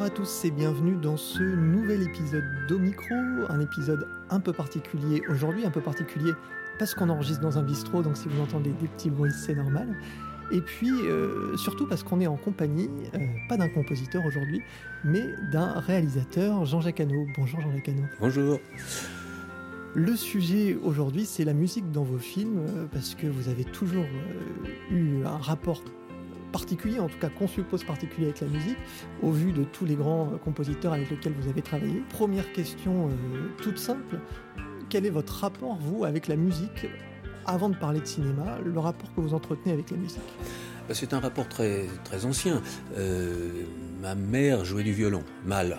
Bonjour à tous et bienvenue dans ce nouvel épisode d'Omicro, un épisode un peu particulier aujourd'hui, un peu particulier parce qu'on enregistre dans un bistrot, donc si vous entendez des petits bruits, c'est normal. Et puis euh, surtout parce qu'on est en compagnie, euh, pas d'un compositeur aujourd'hui, mais d'un réalisateur, Jean-Jacques Hano. Bonjour Jean-Jacques Hano. Bonjour. Le sujet aujourd'hui, c'est la musique dans vos films, euh, parce que vous avez toujours eu un rapport particulier, en tout cas qu'on suppose particulier avec la musique, au vu de tous les grands compositeurs avec lesquels vous avez travaillé. Première question toute simple, quel est votre rapport, vous, avec la musique avant de parler de cinéma, le rapport que vous entretenez avec la musique? Bah, C'est un rapport très, très ancien. Euh, ma mère jouait du violon, mal.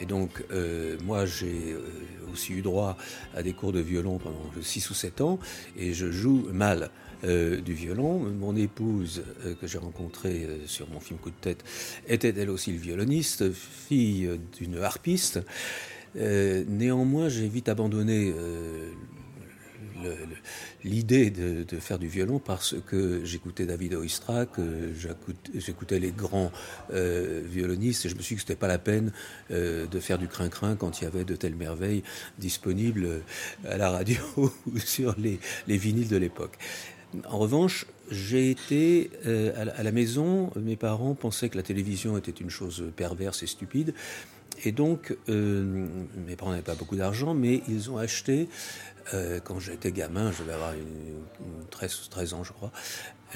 Et donc, euh, moi, j'ai euh, aussi eu droit à des cours de violon pendant 6 ou 7 ans, et je joue mal du violon. Mon épouse, que j'ai rencontrée sur mon film Coup de tête, était elle aussi le violoniste, fille d'une harpiste. néanmoins, j'ai vite abandonné l'idée de, faire du violon parce que j'écoutais David Oistrakh, j'écoutais les grands euh, violonistes et je me suis dit que c'était pas la peine euh, de faire du crin-crin quand il y avait de telles merveilles disponibles à la radio ou sur les, vinyles de l'époque. En revanche, j'ai été euh, à, la maison, mes parents pensaient que la télévision était une chose perverse et stupide. Et donc, mes parents n'avaient pas beaucoup d'argent, mais ils ont acheté euh, quand j'étais gamin, je devais avoir une, 13, 13 ans je crois,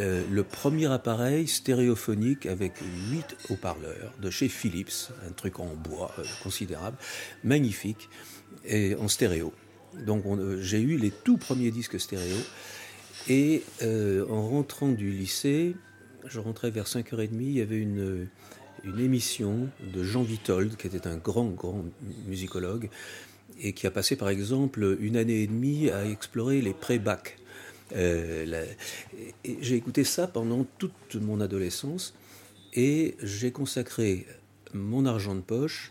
euh, le premier appareil stéréophonique avec 8 haut-parleurs de chez Philips, un truc en bois euh, considérable, magnifique, et en stéréo. Donc j'ai eu les tout premiers disques stéréo, et en rentrant du lycée, je rentrais vers 5h30, il y avait une, une émission de Jean Vitold, qui était un grand, grand musicologue, et qui a passé par exemple une année et demie à explorer les pré-bacs. Euh, j'ai écouté ça pendant toute mon adolescence et j'ai consacré mon argent de poche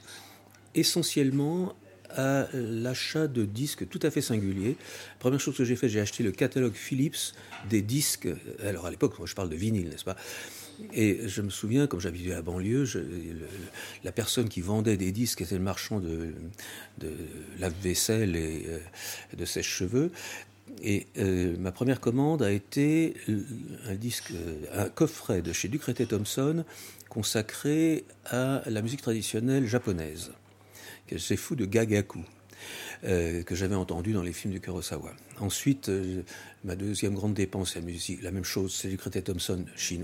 essentiellement à l'achat de disques tout à fait singuliers. Première chose que j'ai fait, j'ai acheté le catalogue Philips des disques. Alors à l'époque, je parle de vinyle, n'est-ce pas? Et je me souviens, comme j'habitais à la banlieue, la personne qui vendait des disques était le marchand de, lave-vaisselle et euh, de sèche-cheveux. Et euh, ma première commande a été un disque, euh, un coffret de chez Ducretet Thompson consacré à la musique traditionnelle japonaise. C'est fou de Gagaku. Euh, que j'avais entendu dans les films de Kurosawa. Ensuite, euh, ma deuxième grande dépense, la musique, la même chose, c'est du Crété Thompson,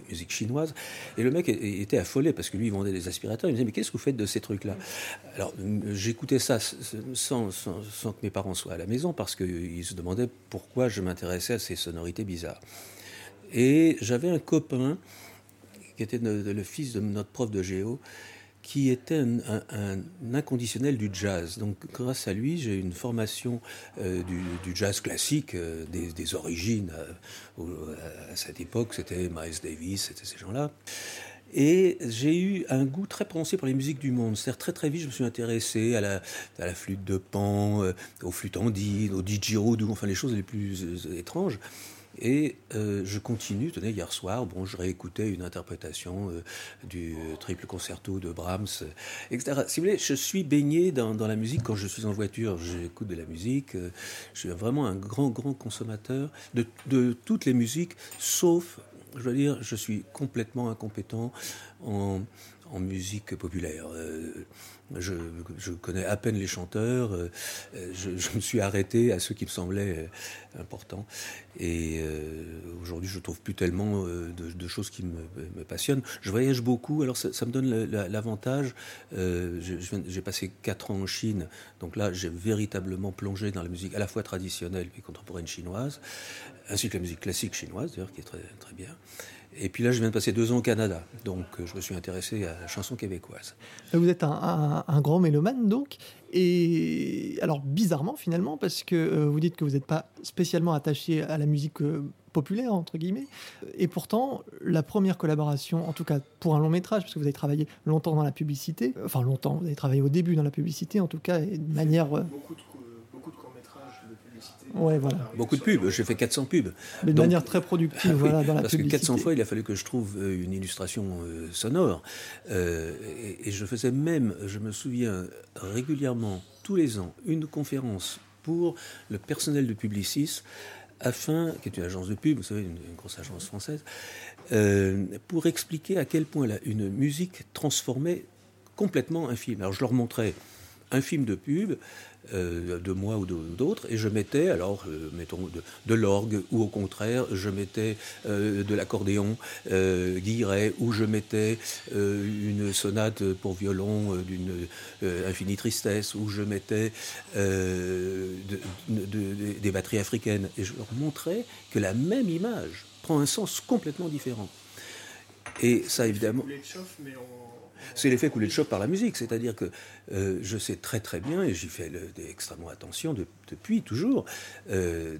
musique chinoise. Et le mec était affolé parce que lui, il vendait des aspirateurs. Il me disait, mais qu'est-ce que vous faites de ces trucs-là? Alors, j'écoutais ça sans, sans, que mes parents soient à la maison parce qu'ils se demandaient pourquoi je m'intéressais à ces sonorités bizarres. Et j'avais un copain qui était le fils de notre prof de géo, qui était un, inconditionnel du jazz. Donc grâce à lui, j'ai une formation euh, du, jazz classique, euh, des, origines. Euh, à cette époque, c'était Miles Davis, c'était ces gens-là. Et j'ai eu un goût très prononcé pour les musiques du monde. C'est-à-dire très très vite, je me suis intéressé à la, flûte de Pan, aux flûtes andines, au didgeridoo, enfin les choses les plus étranges. Et euh, je continue, tenez, hier soir, bon, je réécoutais une interprétation euh, du triple concerto de Brahms, etc. Si vous voulez, je suis baigné dans, la musique quand je suis en voiture, j'écoute de la musique, euh, je suis vraiment un grand, grand consommateur de, de toutes les musiques, sauf, je veux dire, je suis complètement incompétent en, en musique populaire. Je, connais à peine les chanteurs. Euh, je, me suis arrêté à ceux qui me semblaient euh, importants. Et euh, aujourd'hui, je trouve plus tellement de, choses qui me, passionnent. Je voyage beaucoup, alors ça, me donne l'avantage. j'ai passé quatre ans en Chine, donc là, j'ai véritablement plongé dans la musique à la fois traditionnelle et contemporaine chinoise, ainsi que la musique classique chinoise, d'ailleurs, qui est très, très bien. Et puis là, je viens de passer deux ans au Canada, donc euh, je me suis intéressé à la chanson québécoise. Vous êtes un, grand mélomane, donc. Et alors, bizarrement, finalement, parce que euh, vous dites que vous n'êtes pas spécialement attaché à la musique euh, populaire, entre guillemets. Et pourtant, la première collaboration, en tout cas pour un long métrage, parce que vous avez travaillé longtemps dans la publicité, enfin longtemps, vous avez travaillé au début dans la publicité, en tout cas, de manière... Beaucoup de, beaucoup publicité Ouais, voilà. Beaucoup de pubs, j'ai fait 400 pubs. Mais de manière très productive, Ah oui, voilà, dans la Parce que publicité. 400 fois, il a fallu que je trouve euh, une illustration euh, sonore. Euh, et, et je faisais même, je me souviens, régulièrement, tous les ans, une conférence pour le personnel de Publicis, afin, qui est une agence de pub, vous savez, une, une grosse agence française, euh, pour expliquer à quel point une musique transformait complètement un film. Alors je leur montrais un film de pub euh, de moi ou d'autres et je mettais alors euh, mettons de, l'orgue ou au contraire je mettais euh, de l'accordéon Guilleret ou je mettais une sonate pour violon d'une infinie tristesse ou je mettais de- de- de- des batteries africaines. Et je leur montrais que la même image prend un sens complètement différent. Et ça évidemment c'est l'effet coulé de choc par la musique, c'est-à-dire que euh, je sais très très bien, et j'y fais extrêmement attention de- depuis toujours, euh,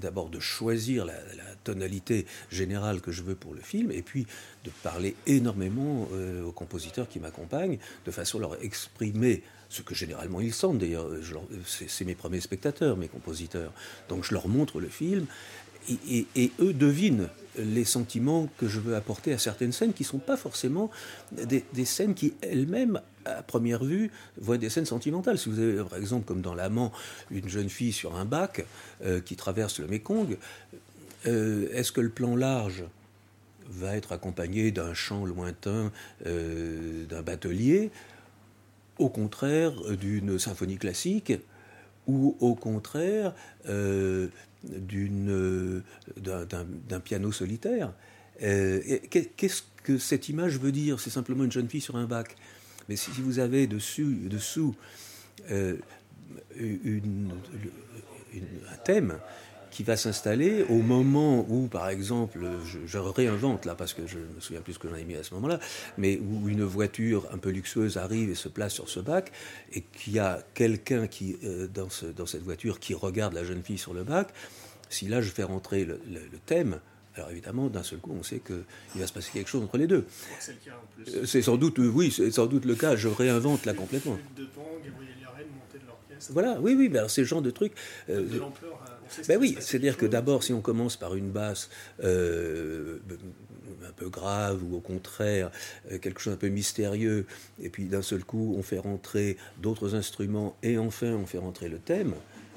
d'abord de choisir la, tonalité générale que je veux pour le film, et puis de parler énormément euh, aux compositeurs qui m'accompagnent, de façon à leur exprimer ce que généralement ils sentent. D'ailleurs, c'est mes premiers spectateurs, mes compositeurs. Donc je leur montre le film, et eux devinent les sentiments que je veux apporter à certaines scènes qui ne sont pas forcément des, scènes qui elles-mêmes, à première vue, voient des scènes sentimentales. Si vous avez, par exemple, comme dans L'Amant, une jeune fille sur un bac euh, qui traverse le Mékong, euh, est-ce que le plan large va être accompagné d'un chant lointain euh, d'un batelier, au contraire d'une symphonie classique, ou au contraire euh, euh, d'un, piano solitaire. Euh, Qu'est-ce que cette image veut dire? C'est simplement une jeune fille sur un bac. Mais si vous avez dessus, dessous euh, un thème qui va s'installer au moment où, par exemple, je, je réinvente là parce que je me souviens plus ce que j'en ai mis à ce moment-là, mais où une voiture un peu luxueuse arrive et se place sur ce bac et qu'il y a quelqu'un qui euh, dans, ce- dans cette voiture qui regarde la jeune fille sur le bac. Si là je fais rentrer le, le- le thème, alors évidemment d'un seul coup on sait qu'il va se passer quelque chose entre les deux. C'est le cas en plus. Euh, C'est sans doute, euh, oui, c'est sans doute le cas. Je réinvente là complètement. Flûte de pan, Gabriel Yaren, montée de l'orchestre. Voilà, oui, oui, ben alors c'est le genre de truc. euh, De l'ampleur, on sait ce ben oui, c'est-à-dire que d'abord, si on commence par une basse euh, un peu grave ou au contraire euh, quelque chose un peu mystérieux, et puis d'un seul coup on fait rentrer d'autres instruments et enfin on fait rentrer le thème,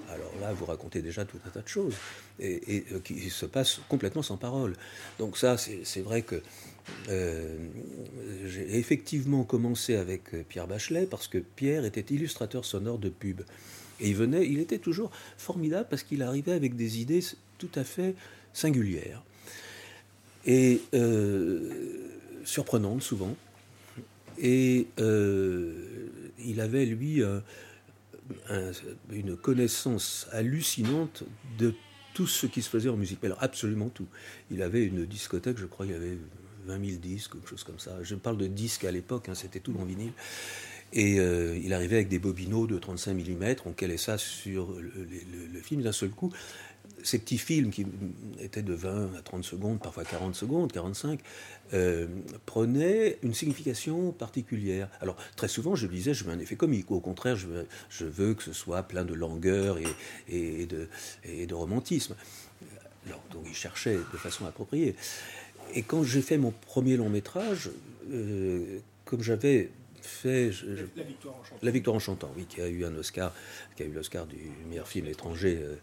alors là vous racontez déjà tout un tas de choses et, et, euh, qui se passent complètement sans parole. Donc ça, c'est vrai que euh, j'ai effectivement commencé avec Pierre Bachelet parce que Pierre était illustrateur sonore de pub. Et il venait, il était toujours formidable parce qu'il arrivait avec des idées tout à fait singulières et euh, surprenantes souvent. Et euh, il avait, lui, un- une connaissance hallucinante de tout ce qui se faisait en musique. Alors, absolument tout. Il avait une discothèque, je crois, il y avait 20 000 disques, quelque chose comme ça. Je parle de disques à l'époque, hein, c'était tout en vinyle. Et euh, il arrivait avec des bobineaux de 35 mm, on calait ça sur le, film d'un seul coup. Ces petits films qui étaient de 20 à 30 secondes, parfois 40 secondes, 45, euh, prenaient une signification particulière. Alors très souvent, je disais, je veux un effet comique. Au contraire, je veux, que ce soit plein de langueur et, de, romantisme. Donc il cherchait de façon appropriée. Et quand j'ai fait mon premier long métrage, euh, comme j'avais fait... je- je- La victoire en chantant. la victoire en chantant, oui, qui a eu un Oscar, qui a eu l'Oscar du meilleur film étranger, euh,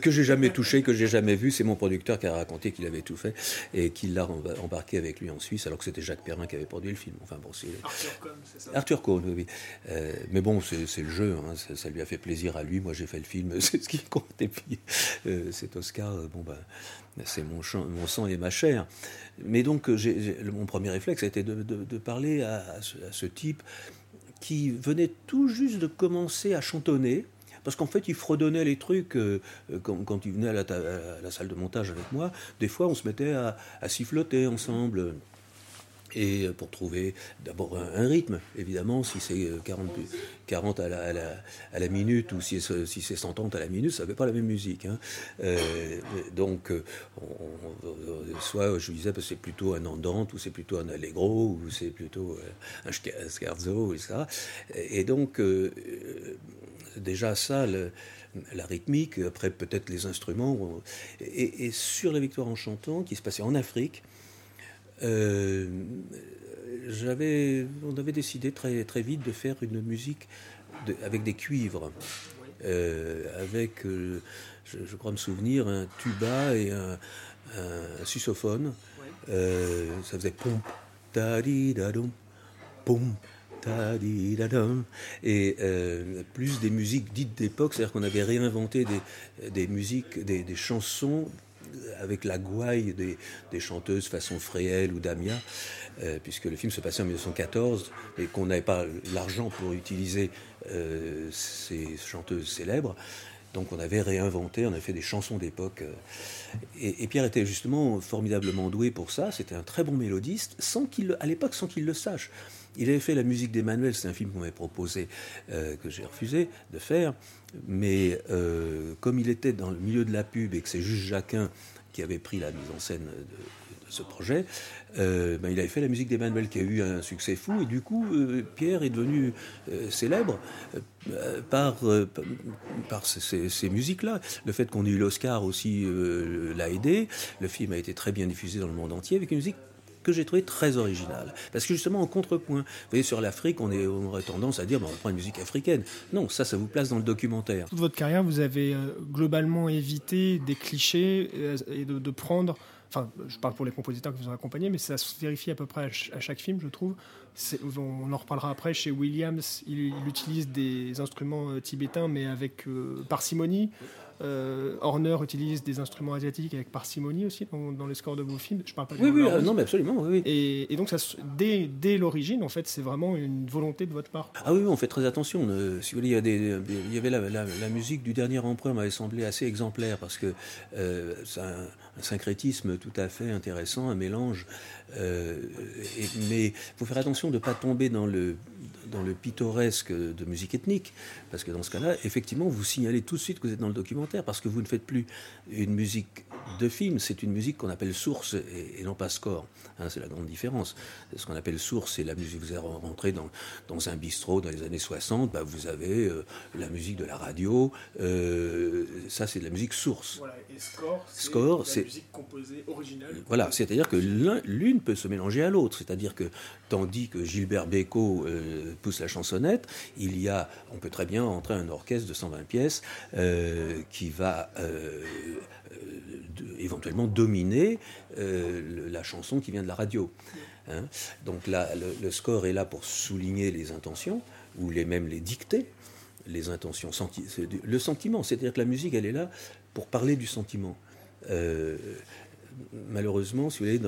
que j'ai jamais touché, que j'ai jamais vu. C'est mon producteur qui a raconté qu'il avait tout fait et qu'il l'a emba- embarqué avec lui en Suisse, alors que c'était Jacques Perrin qui avait produit le film. Enfin bon, c'est Arthur Cohn, c'est ça? Arthur Cohn, oui. Euh, mais bon, c'est c'est le jeu, hein, ça, ça lui a fait plaisir à lui. Moi, j'ai fait le film, c'est ce qui compte. Et puis, euh, cet Oscar, euh, bon, ben, c'est mon, sang et ma chair. Mais donc, euh, j'ai- j'ai- mon premier réflexe a été de, de- de parler à, à ce, à ce type qui venait tout juste de commencer à chantonner. Parce qu'en fait, il fredonnait les trucs euh, euh, quand, il venait à la, salle de montage avec moi. Des fois, on se mettait à, à siffloter ensemble. et pour trouver d'abord un, rythme, évidemment, si c'est 40, 40 à, la, minute ou si, si c'est 130 à la minute, ça ne fait pas la même musique. Hein. Euh, donc, soit je disais, que c'est plutôt un andante, ou c'est plutôt un allegro, ou c'est plutôt un scherzo, etc. Et donc, euh, déjà ça, la rythmique, après peut-être les instruments. Et, et, sur la victoire en chantant, qui se passait en Afrique, euh, j'avais, on avait décidé très, très vite de faire une musique avec des cuivres, euh, avec, euh, je, crois me souvenir, un tuba et un, un susophone. ça faisait pom, ta di et plus des musiques dites d'époque, c'est-à-dire qu'on avait réinventé des, des musiques, des, des chansons avec la gouaille des, chanteuses façon Fréhel ou Damia, euh, puisque le film se passait en 1914 et qu'on n'avait pas l'argent pour utiliser euh, ces chanteuses célèbres. Donc on avait réinventé, on avait fait des chansons d'époque. Euh, et, Pierre était justement formidablement doué pour ça. C'était un très bon mélodiste, sans qu'il, à l'époque, sans qu'il le sache. Il avait fait la musique d'Emmanuel, c'est un film qu'on m'avait proposé, que j'ai refusé de faire. Mais euh, comme il était dans le milieu de la pub et que c'est juste Jacquin qui avait pris la mise en scène de, ce projet, euh, ben, il avait fait la musique d'Emmanuel qui a eu un succès fou. Et du coup, euh, Pierre est devenu célèbre par, par ces, ces musiques-là. Le fait qu'on ait eu l'Oscar aussi l'a aidé. Le film a été très bien diffusé dans le monde entier avec une musique que j'ai trouvé très original. Parce que justement, en contrepoint, vous voyez, sur l'Afrique, on, on aurait tendance à dire, bon, on prend une musique africaine. Non, ça, ça vous place dans le documentaire. Toute votre carrière, vous avez euh, globalement évité des clichés euh, et de, prendre enfin, je parle pour les compositeurs qui vous ont accompagné, mais ça se vérifie à peu près à, chaque film, je trouve. On en reparlera après. Chez Williams, il, utilise des instruments euh, tibétains, mais avec parcimonie. Euh, Horner utilise des instruments asiatiques avec parcimonie aussi dans, les scores de vos films. Je parle pas oui, oui, euh, non, mais absolument, oui. Et, donc, ça, dès, dès l'origine, en fait, c'est vraiment une volonté de votre part. Ah oui, on fait très attention. Euh, si vous voulez, il y, a des, il y avait la, musique du dernier empereur m'avait semblé assez exemplaire parce que c'est un, syncrétisme tout à fait intéressant, un mélange. mais il faut faire attention de ne pas tomber dans le dans le pittoresque de musique ethnique, parce que dans ce cas-là, effectivement, vous signalez tout de suite que vous êtes dans le documentaire, parce que vous ne faites plus une musique de film, c'est une musique qu'on appelle source et, non pas score. Hein, c'est la grande différence. Ce qu'on appelle source, c'est la musique. Vous êtes rentré dans, dans un bistrot dans les années 60, bah, vous avez euh, la musique de la radio, euh, ça c'est de la musique source. Voilà, et score, c'est la musique composée originale. Voilà, c'est-à-dire que l'une peut se mélanger à l'autre, c'est-à-dire que tandis que Gilbert Bécaud euh, pousse la chansonnette, il y a, on peut très bien entrer un orchestre de 120 pièces qui va éventuellement dominer euh, la chanson qui vient de la radio. Hein. Donc là, le, score est là pour souligner les intentions, ou les, même les dicter, les intentions, le sentiment. C'est-à-dire que la musique, elle est là pour parler du sentiment. Euh, malheureusement, voulez,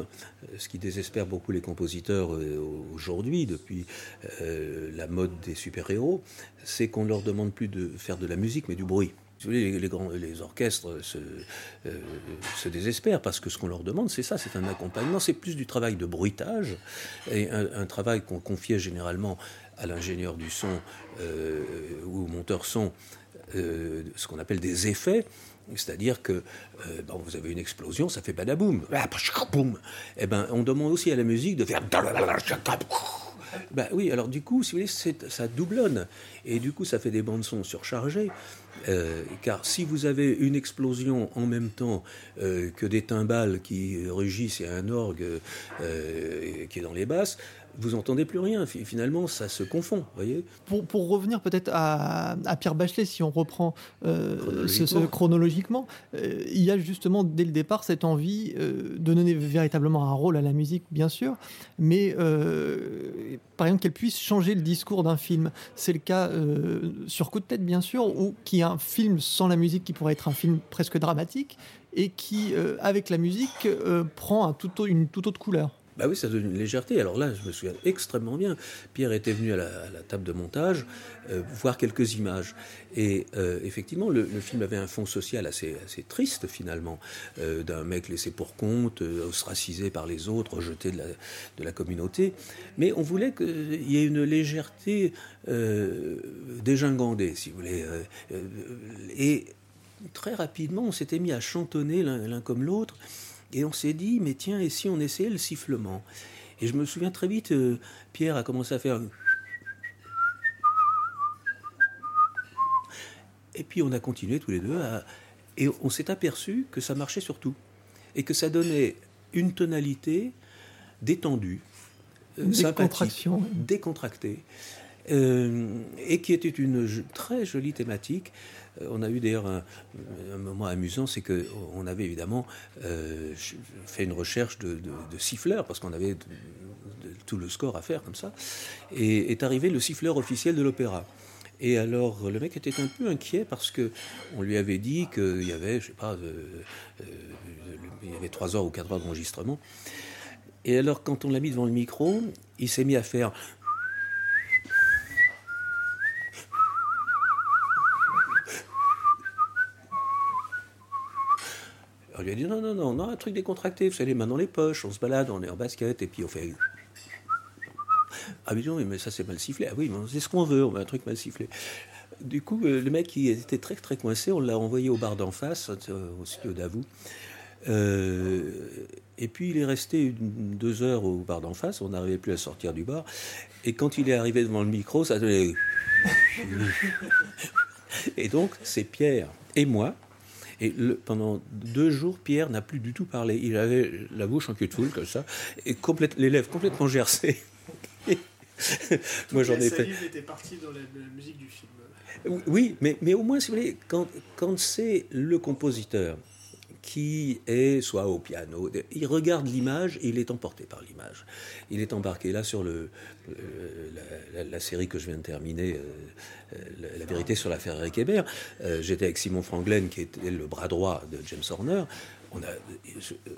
ce qui désespère beaucoup les compositeurs euh, aujourd'hui, depuis la mode des super-héros, c'est qu'on ne leur demande plus de faire de la musique, mais du bruit les, grands, les orchestres se, euh, se, désespèrent parce que ce qu'on leur demande, c'est ça, c'est un accompagnement, c'est plus du travail de bruitage et un, travail qu'on confiait généralement à l'ingénieur du son euh, ou au monteur son, euh, ce qu'on appelle des effets. C'est-à-dire que bon, vous avez une explosion, ça fait badaboum, boum. Eh ben, on demande aussi à la musique de faire ben oui, alors du coup, si vous voulez, ça doublonne. Et du coup, ça fait des bandes son surchargées. Euh, car si vous avez une explosion en même temps euh, que des timbales qui rugissent et un orgue euh, qui est dans les basses, vous entendez plus rien. Finalement, ça se confond, voyez. Pour, pour revenir peut-être à, Pierre Bachelet, si on reprend chronologiquement, ce, chronologiquement il y a justement dès le départ cette envie de donner véritablement un rôle à la musique, bien sûr, mais par exemple qu'elle puisse changer le discours d'un film. C'est le cas sur Coup de tête, bien sûr, ou qui a un film sans la musique qui pourrait être un film presque dramatique et qui, euh, avec la musique, euh, prend un tout, une toute autre couleur. Bah oui, ça donne une légèreté. Alors là, je me souviens extrêmement bien. Pierre était venu à la, table de montage euh, voir quelques images. Et euh, effectivement, le, film avait un fond social assez, assez triste finalement, euh, d'un mec laissé pour compte, ostracisé par les autres, rejeté de la, de la communauté. Mais on voulait qu'il y ait une légèreté dégingandée, si vous voulez. et très rapidement, on s'était mis à chantonner l'un comme l'autre. Et on s'est dit, mais tiens, et si on essayait le sifflement? Et je me souviens très vite, euh, Pierre a commencé à faire. Et puis on a continué tous les deux, et on s'est aperçu que ça marchait sur tout. Et que ça donnait une tonalité détendue, euh, décontraction, décontractée, euh, et qui était une très jolie thématique. Euh, on a eu d'ailleurs un, moment amusant, c'est qu'on avait évidemment euh, fait une recherche de, siffleurs, parce qu'on avait tout le score à faire comme ça, et est arrivé le siffleur officiel de l'opéra. Et alors, le mec était un peu inquiet parce que on lui avait dit qu'il y avait, je sais pas, il y avait trois heures ou quatre heures d'enregistrement. Et alors, quand on l'a mis devant le micro, il s'est mis à faire On lui a dit non, non, non, non, un truc décontracté, vous savez, les mains dans les poches, on se balade, on est en basket, et puis on fait. Ah, mais non, mais ça c'est mal sifflé. Ah oui, c'est ce qu'on veut, on veut un truc mal sifflé. Du coup, euh, le mec qui était très très coincé, on l'a envoyé au bar d'en face, euh, au studio d'Avou. Euh, et puis il est resté deux heures au bar d'en face, on n'arrivait plus à sortir du bar. Et quand il est arrivé devant le micro, ça donnait. et donc, c'est Pierre et moi et pendant deux jours, Pierre n'a plus du tout parlé. Il avait la bouche en cul de foule, comme ça, et les lèvres complètement gercées. Moi, j'en ai fait. était parti dans la, musique du film. Oui, mais, mais au moins, si vous voulez, quand, quand c'est le compositeur qui est soit au piano, il regarde l'image et il est emporté par l'image. Il est embarqué là sur le, euh, la, série que je viens de terminer, euh, euh, la, vérité sur l'affaire Eric Hébert. J'étais avec Simon Franglen qui était le bras droit de James Horner. On, a,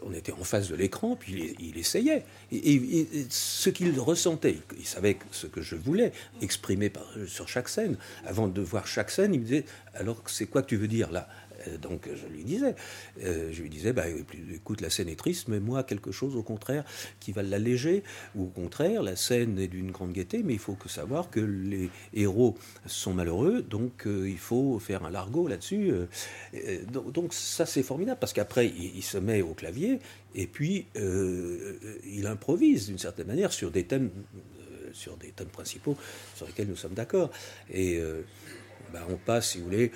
on, était en face de l'écran, puis il, essayait. Et, ce qu'il ressentait, il, savait ce que je voulais exprimer par, sur chaque scène. Avant de voir chaque scène, il me disait Alors, c'est quoi que tu veux dire là? Donc je lui disais, euh, je lui disais, bah, écoute, la scène est triste, mais moi quelque chose au contraire qui va l'alléger, ou au contraire, la scène est d'une grande gaieté, mais il faut que savoir que les héros sont malheureux, donc euh, il faut faire un largo là-dessus. donc, ça c'est formidable parce qu'après il, se met au clavier et puis il improvise d'une certaine manière sur des thèmes sur des thèmes principaux sur lesquels nous sommes d'accord. Et bah, on passe, si vous voulez,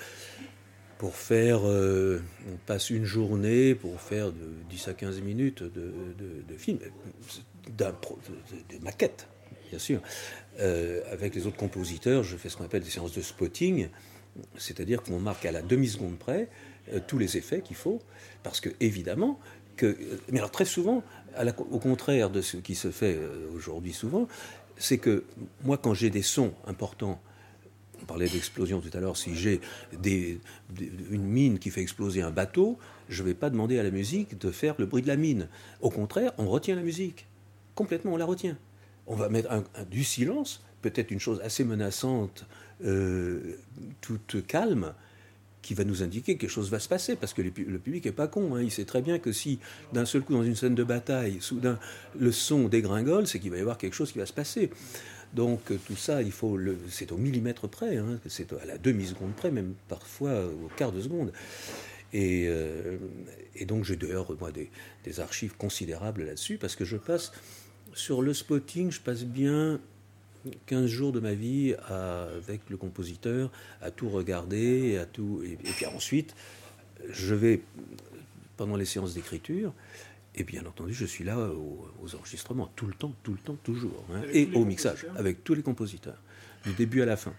pour faire, euh, on passe une journée pour faire de 10 à 15 minutes de, de, de film, de, maquettes, bien sûr. Euh, avec les autres compositeurs, je fais ce qu'on appelle des séances de spotting, c'est-à-dire qu'on marque à la demi-seconde près euh, tous les effets qu'il faut, parce que évidemment, que, mais alors très souvent, au contraire de ce qui se fait aujourd'hui souvent, c'est que moi quand j'ai des sons importants parlait d'explosion tout à l'heure, si j'ai une mine qui fait exploser un bateau, je ne vais pas demander à la musique de faire le bruit de la mine. Au contraire, on retient la musique. Complètement, on la retient. On va mettre du silence, peut-être une chose assez menaçante, euh, toute calme, qui va nous indiquer que quelque chose va se passer, parce que le, public n'est pas con. Hein. Il sait très bien que si d'un seul coup, dans une scène de bataille, soudain, le son dégringole, c'est qu'il va y avoir quelque chose qui va se passer. Donc euh, tout ça, il faut le, c'est au millimètre près, hein, c'est à la demi-seconde près, même parfois au quart de seconde. Et, euh, donc j'ai d'ailleurs moi des, archives considérables là-dessus, parce que je passe sur le spotting, je passe bien 15 jours de ma vie avec le compositeur à tout regarder, à tout, et puis ensuite je vais pendant les séances d'écriture et bien entendu, je suis là aux, enregistrements, tout le temps, tout le temps, toujours. Hein. et au mixage, avec tous les compositeurs, du début à la fin.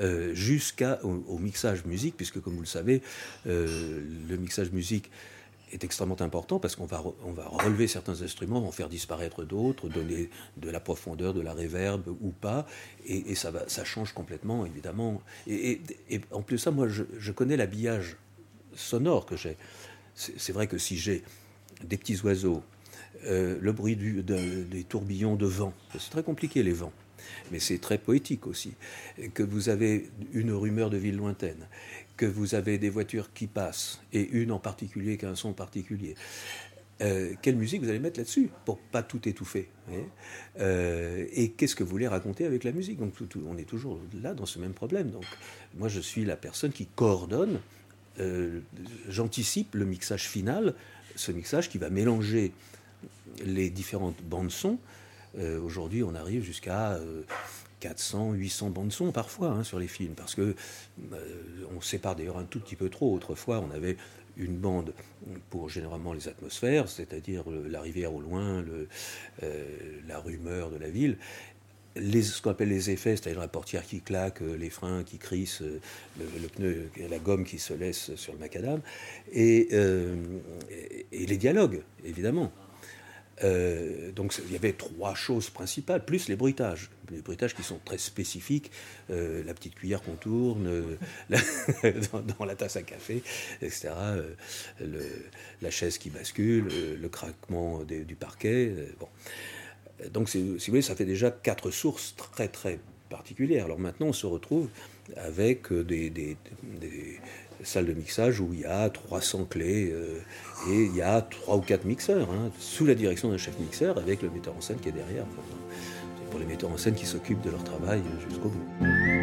Euh, jusqu'au mixage musique, puisque comme vous le savez, euh, le mixage musique est extrêmement important parce qu'on va, on va relever certains instruments, en faire disparaître d'autres, donner de la profondeur, de la réverbe ou pas, et, ça, va, ça change complètement, évidemment. Et, en plus de ça, moi, je, je connais l'habillage sonore que j'ai. C'est vrai que si j'ai des petits oiseaux, le bruit des tourbillons de vent. C'est très compliqué les vents mais c'est très poétique aussi, que vous avez une rumeur de ville lointaine, que vous avez des voitures qui passent, et une en particulier qui a un son particulier. Euh, quelle musique vous allez mettre là-dessus pour pas tout étouffer euh, Et qu'est-ce que vous voulez raconter avec la musique? Donc on est toujours là dans ce même problème. Donc moi je suis la personne qui coordonne, euh, j'anticipe le mixage final, ce mixage qui va mélanger les différentes bandes son euh, aujourd'hui, on arrive jusqu'à 400, euh, 800 bandes son parfois hein, sur les films, parce que euh, on sépare d'ailleurs un tout petit peu trop. Autrefois, on avait une bande pour généralement les atmosphères, c'est-à-dire la rivière au loin, la rumeur de la ville. Les, ce qu'on appelle les effets, c'est-à-dire la portière qui claque, les freins qui crissent, le, pneu, la gomme qui se laisse sur le macadam, et, et les dialogues, évidemment. Euh, donc il y avait trois choses principales, plus les bruitages. Les bruitages qui sont très spécifiques, euh, la petite cuillère qu'on tourne euh, dans, la tasse à café, etc. la chaise qui bascule, le craquement du parquet. Donc si vous voulez, ça fait déjà quatre sources très très particulières. Alors maintenant, on se retrouve avec des, des salle de mixage où il y a 300 clés euh, et il y a 3 ou 4 mixeurs, hein, sous la direction d'un chef mixeur avec le metteur en scène qui est derrière. C'est pour les metteurs en scène qui s'occupent de leur travail jusqu'au bout.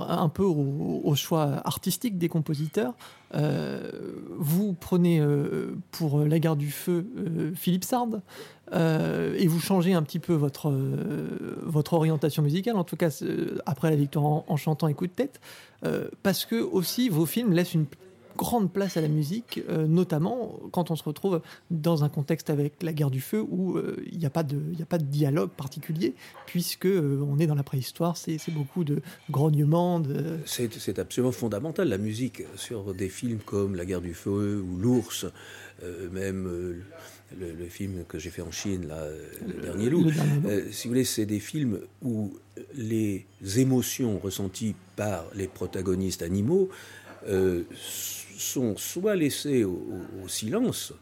Un peu au, choix artistique des compositeurs, euh, vous prenez euh, pour La Gare du Feu euh, Philippe Sard et vous changez un petit peu votre, votre orientation musicale, en tout cas après la victoire en, en chantant et coup de tête, parce que aussi vos films laissent une grande place à la musique, euh, notamment quand on se retrouve dans un contexte avec la guerre du feu où euh, il n'y a, pas de, a pas de dialogue particulier, puisque euh, on est dans la préhistoire, c'est beaucoup de grognements. De... C'est absolument fondamental, la musique, sur des films comme La guerre du feu ou L'ours, même... Le, film que j'ai fait en Chine, là, Le, Dernier Loup. si vous voulez, c'est des films où les émotions ressenties par les protagonistes animaux sont soit laissés au, silence,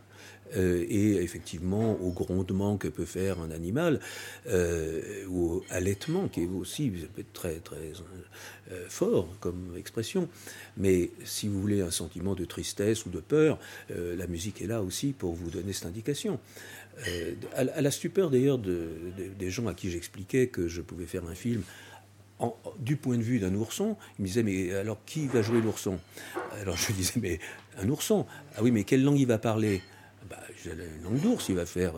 euh, et effectivement au grondement que peut faire un animal, euh, ou au allaitement, qui est aussi très, très euh, fort comme expression. Mais si vous voulez un sentiment de tristesse ou de peur, la musique est là aussi pour vous donner cette indication. À, la stupeur d'ailleurs des gens à qui j'expliquais que je pouvais faire un film du point de vue d'un ourson, il me disait, mais alors qui va jouer l'ourson? Alors je disais, mais un ourson Ah oui, mais quelle langue il va parler? Bah, une langue d'ours, il va faire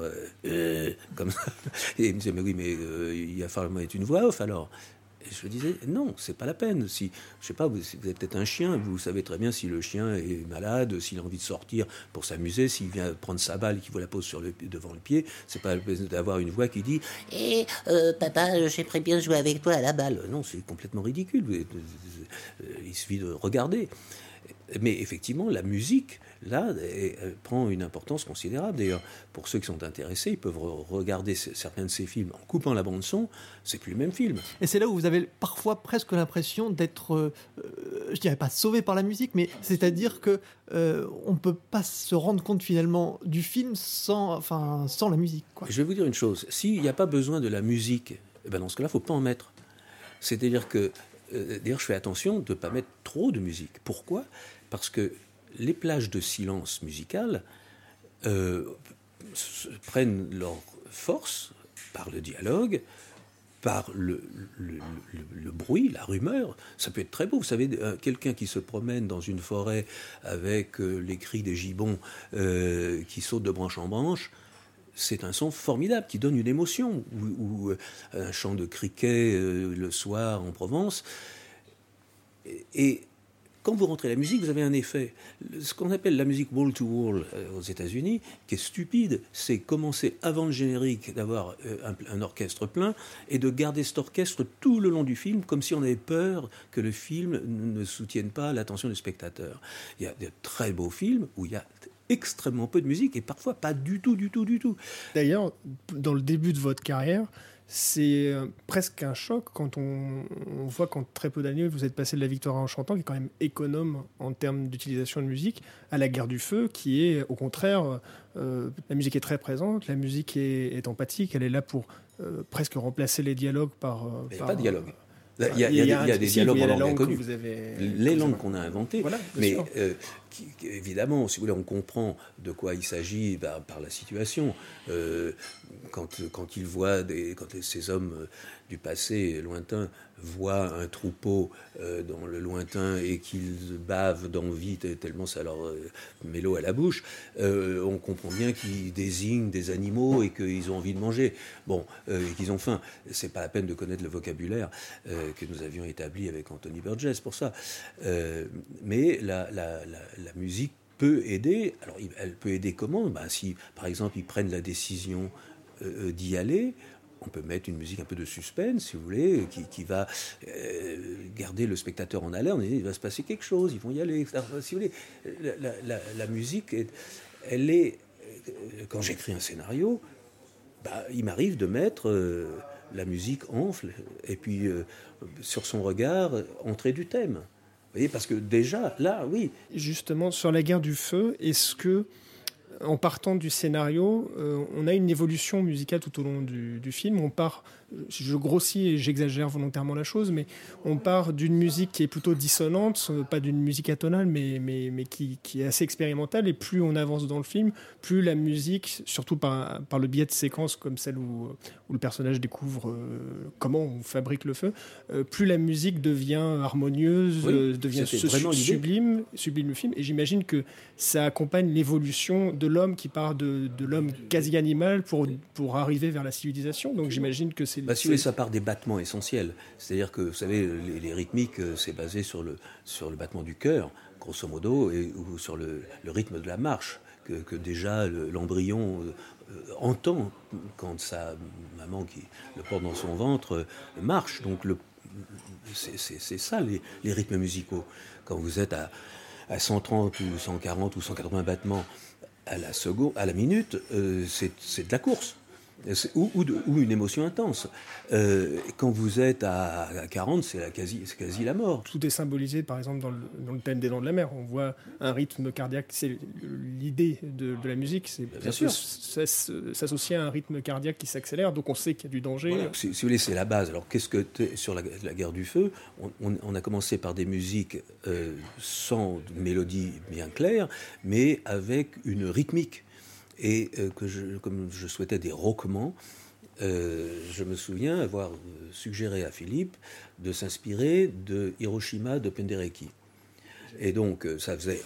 comme ça. Et il me disait, mais oui, mais il va falloir mettre une voix off alors. Et je disais, non, c'est pas la peine. Si, je sais pas, vous, vous avez peut-être un chien, vous savez très bien si le chien est malade, s'il a envie de sortir pour s'amuser, s'il vient prendre sa balle, qu'il vous la pose devant le pied, c'est pas la peine d'avoir une voix qui dit, eh, euh, papa, j'aimerais bien jouer avec toi à la balle. Non, c'est complètement ridicule. Euh, il suffit de regarder. Mais effectivement, la musique, là, elle prend une importance considérable. D'ailleurs, pour ceux qui sont intéressés, ils peuvent regarder certains de ces films en coupant la bande son. C'est plus le même film. Et c'est là où vous avez parfois presque l'impression d'être, euh, je dirais pas sauvé par la musique, mais c'est-à-dire que euh, on peut pas se rendre compte finalement du film sans, enfin, sans la musique. Quoi. Je vais vous dire une chose. S'il n'y a pas besoin de la musique, eh ben dans ce cas-là, faut pas en mettre. C'est-à-dire que euh, d'ailleurs, je fais attention de ne pas mettre trop de musique. Pourquoi? Parce que les plages de silence musical euh, prennent leur force par le dialogue, par le, bruit, la rumeur. Ça peut être très beau. Vous savez, quelqu'un qui se promène dans une forêt avec euh, les cris des gibbons qui sautent de branche en branche, c'est un son formidable qui donne une émotion. Ou, euh, un chant de criquet euh, le soir en Provence. Et, quand vous rentrez la musique, vous avez un effet. Ce qu'on appelle la musique wall-to-wall euh, aux États-Unis, qui est stupide, c'est commencer avant le générique d'avoir un, orchestre plein et de garder cet orchestre tout le long du film, comme si on avait peur que le film ne soutienne pas l'attention du spectateur. Il y a de très beaux films où il y a extrêmement peu de musique et parfois pas du tout, du tout, du tout. D'ailleurs, dans le début de votre carrière, c'est euh, presque un choc quand on, voit qu'en très peu d'années, vous êtes passé de la victoire en chantant, qui est quand même économe en termes d'utilisation de musique, à la guerre du feu, qui est au contraire, euh, la musique est très présente, la musique est, empathique, elle est là pour euh, presque remplacer les dialogues par... Il n'y a pas de dialogue. Il y a, des dialogues en langue connue. Les langues qu'on a inventées. mais euh, évidemment, si vous voulez, on comprend de quoi il s'agit bah, par la situation. Euh, quand, quand il voit des, quand ces hommes euh, du passé lointain voient un troupeau euh, dans le lointain et qu'ils bavent d'envie tellement ça leur euh, met l'eau à la bouche, on comprend bien qu'ils désignent des animaux et qu'ils ont envie de manger. Bon, et qu'ils ont faim. C'est pas la peine de connaître le vocabulaire que nous avions établi avec Anthony Burgess pour ça. mais la, musique peut aider. Alors, elle peut aider comment? Ben, Si, par exemple, ils prennent la décision euh, d'y aller, on peut mettre une musique un peu de suspense, si vous voulez, qui, va euh, garder le spectateur en haleine. Il va se passer quelque chose, ils vont y aller. Si vous voulez, la, musique, elle est. Euh, quand j'écris un scénario, bah, il m'arrive de mettre la musique enfle, et puis sur son regard, entrer du thème. Parce que déjà, là, oui. Justement, sur la guerre du feu, est-ce que en partant du scénario, euh, on a une évolution musicale tout au long du, du film. On part je grossis et j'exagère volontairement la chose, mais on part d'une musique qui est plutôt dissonante, euh, pas d'une musique atonale, mais, mais, mais qui, qui, est assez expérimentale. Et plus on avance dans le film, plus la musique, surtout par, par le biais de séquences comme celle où, où le personnage découvre euh, comment on fabrique le feu, euh, plus la musique devient harmonieuse, devient sublime, sublime le film. Et j'imagine que ça accompagne l'évolution de l'homme qui part de, de l'homme quasi animal pour, pour arriver vers la civilisation. Donc j'imagine que c'est bah, si ça part des battements essentiels. C'est-à-dire que, vous savez, les, rythmiques, euh, c'est basé sur le, sur le battement du cœur, grosso modo, et, ou sur le, rythme de la marche, que, déjà l'embryon euh, entend quand sa maman qui le porte dans son ventre marche. Donc c'est ça les, rythmes musicaux. Quand vous êtes à, à 130 ou 140 ou 180 battements à la minute, euh, c'est de la course ou, ou, une émotion intense. Euh, quand vous êtes à, 40, c'est quasi, quasi la mort. Tout est symbolisé, par exemple, dans le, dans le, thème des Dents de la Mer. On voit un rythme cardiaque. C'est l'idée de, de, la musique, c'est bien sûr s'associer à un rythme cardiaque qui s'accélère. Donc on sait qu'il y a du danger. Si, vous voulez, c'est la base. Alors qu'est-ce que sur la, guerre du feu, on, a commencé par des musiques euh, sans mélodie bien claire, mais avec une rythmique et euh, que comme je souhaitais des roquements, euh, je me souviens avoir suggéré à Philippe de s'inspirer de Hiroshima de Penderecki. Et donc, ça faisait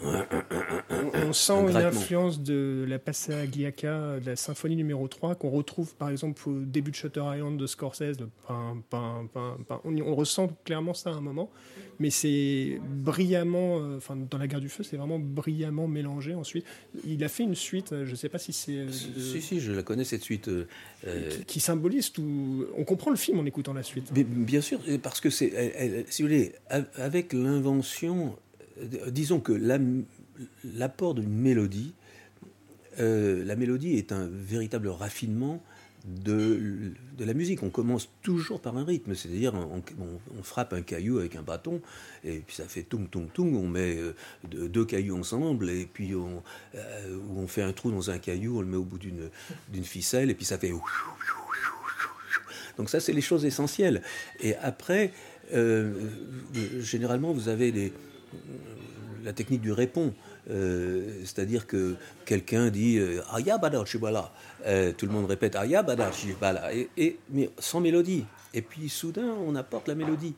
on, sent une influence de la Passagliaca, de la symphonie numéro 3, qu'on retrouve par exemple au début de Shutter Island de Scorsese, de On, ressent clairement ça à un moment, mais c'est brillamment, euh, enfin dans la guerre du feu, c'est vraiment brillamment mélangé ensuite. Il a fait une suite, je ne sais pas si c'est. Euh, si, si, je la connais cette suite. Euh, qui, symbolise tout. On comprend le film en écoutant la suite. bien sûr, parce que c'est, si vous voulez, avec l'invention disons que l'apport d'une mélodie, euh, la mélodie est un véritable raffinement de, la musique. On commence toujours par un rythme, c'est-à-dire on, frappe un caillou avec un bâton et puis ça fait tung tung tung. On met euh, deux cailloux ensemble et puis on, euh, on fait un trou dans un caillou, on le met au bout d'une ficelle et puis ça fait. Donc ça, c'est les choses essentielles. Et après, généralement, vous avez des la technique du répond. Euh, c'est-à-dire que quelqu'un dit euh, Aya voilà. Euh, tout le monde répète Aya voilà. Et, et, mais sans mélodie. Et puis soudain, on apporte la mélodie.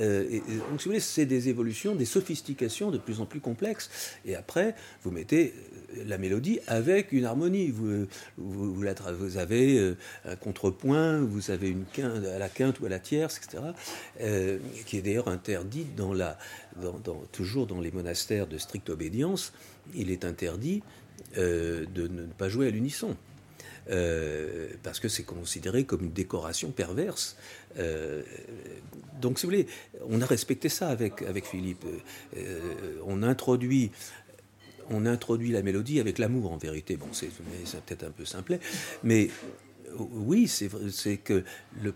Euh, donc, si vous voulez, c'est des évolutions, des sophistications de plus en plus complexes. Et après, vous mettez euh, la mélodie avec une harmonie. Vous, vous, vous, avez euh, un contrepoint, vous avez une quinte, à la quinte ou à la tierce, etc., qui est d'ailleurs interdit dans la, dans, toujours dans les monastères de stricte obédience. Il est interdit de ne pas jouer à l'unisson. Euh, parce que c'est considéré comme une décoration perverse. Euh, donc, si vous voulez, on a respecté ça avec, avec Philippe. Euh, on introduit on introduit la mélodie avec l'amour en vérité. Bon, c'est peut-être un peu simplet, mais oui, c'est que le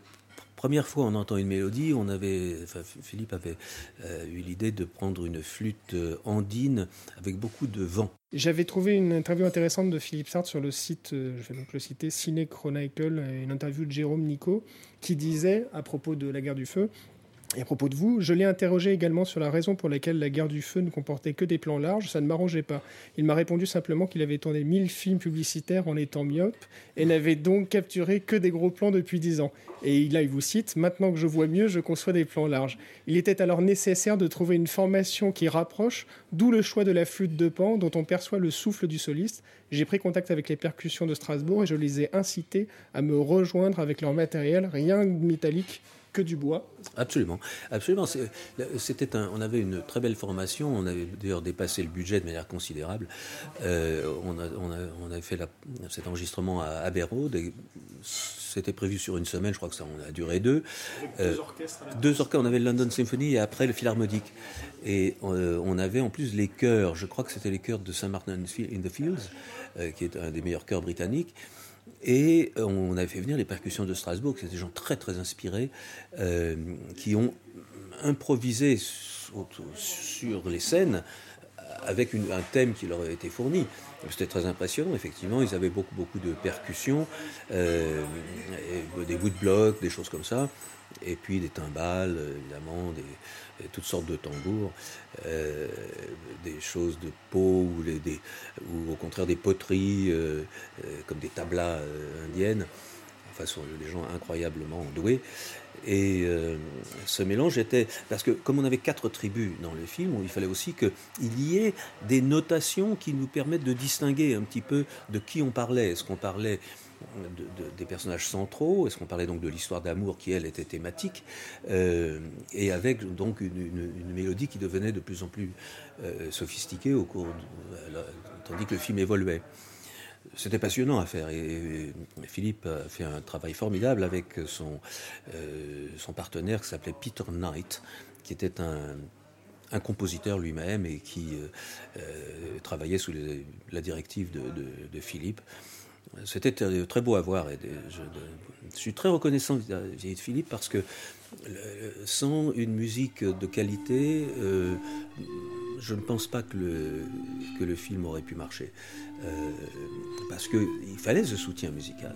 première fois on entend une mélodie, on avait, Philippe avait eu l'idée de prendre une flûte andine avec beaucoup de vent. J'avais trouvé une interview intéressante de Philippe Sartre sur le site, euh, je vais donc le citer, Ciné Chronicle, une interview de Jérôme Nico, qui disait à propos de la guerre du feu et à propos de vous, je l'ai interrogé également sur la raison pour laquelle la guerre du feu ne comportait que des plans larges, ça ne m'arrangeait pas. Il m'a répondu simplement qu'il avait tourné 1000 films publicitaires en étant myope et n'avait donc capturé que des gros plans depuis 10 ans. Et là, il vous cite Maintenant que je vois mieux, je conçois des plans larges. Il était alors nécessaire de trouver une formation qui rapproche, d'où le choix de la flûte de pan dont on perçoit le souffle du soliste. J'ai pris contact avec les percussions de Strasbourg et je les ai incités à me rejoindre avec leur matériel, rien de métallique que du bois. Absolument, absolument. C'était un, on avait une très belle formation. On avait d'ailleurs dépassé le budget de manière considérable. Euh, on, a, on, a, on, a, fait cet enregistrement à Aberrode. C'était prévu sur une semaine. Je crois que ça on a duré deux. deux euh, orchestres. deux orchestres. On avait le London Symphony et après le Philharmonique. Et euh, on avait en plus les chœurs. Je crois que c'était les chœurs de Saint Martin in the Fields, qui est un des meilleurs chœurs britanniques. Et euh, on avait fait venir les percussions de Strasbourg, c'est des gens très très inspirés, euh, qui ont improvisé sur, les scènes avec un thème qui leur avait été fourni. C'était très impressionnant, effectivement. Ils avaient beaucoup, beaucoup de percussions, euh, des bloc, des choses comme ça et puis des timbales, évidemment, toutes sortes de tambours, euh, des choses de peau ou, des, ou au contraire des poteries euh, euh, comme des tablas indiennes. Enfin, sont des gens incroyablement doués. Et ce mélange était. Parce que, comme on avait quatre tribus dans le film, il fallait aussi qu'il y ait des notations qui nous permettent de distinguer un petit peu de qui on parlait. Est-ce qu'on parlait des personnages centraux, est-ce qu'on parlait donc de l'histoire d'amour qui, elle, était thématique, euh, et avec donc une, mélodie qui devenait de plus en plus euh, sophistiquée au cours tandis que le film évoluait. C'était passionnant à faire et, Philippe a fait un travail formidable avec son, euh, son partenaire qui s'appelait Peter Knight, qui était un, compositeur lui-même et qui travaillait sous la directive de Philippe. C'était très beau à voir. Et je, suis très reconnaissant vis-à-vis de Philippe parce que sans une musique de qualité, euh, je ne pense pas que le, que le film aurait pu marcher. Euh, parce qu'il fallait ce soutien musical.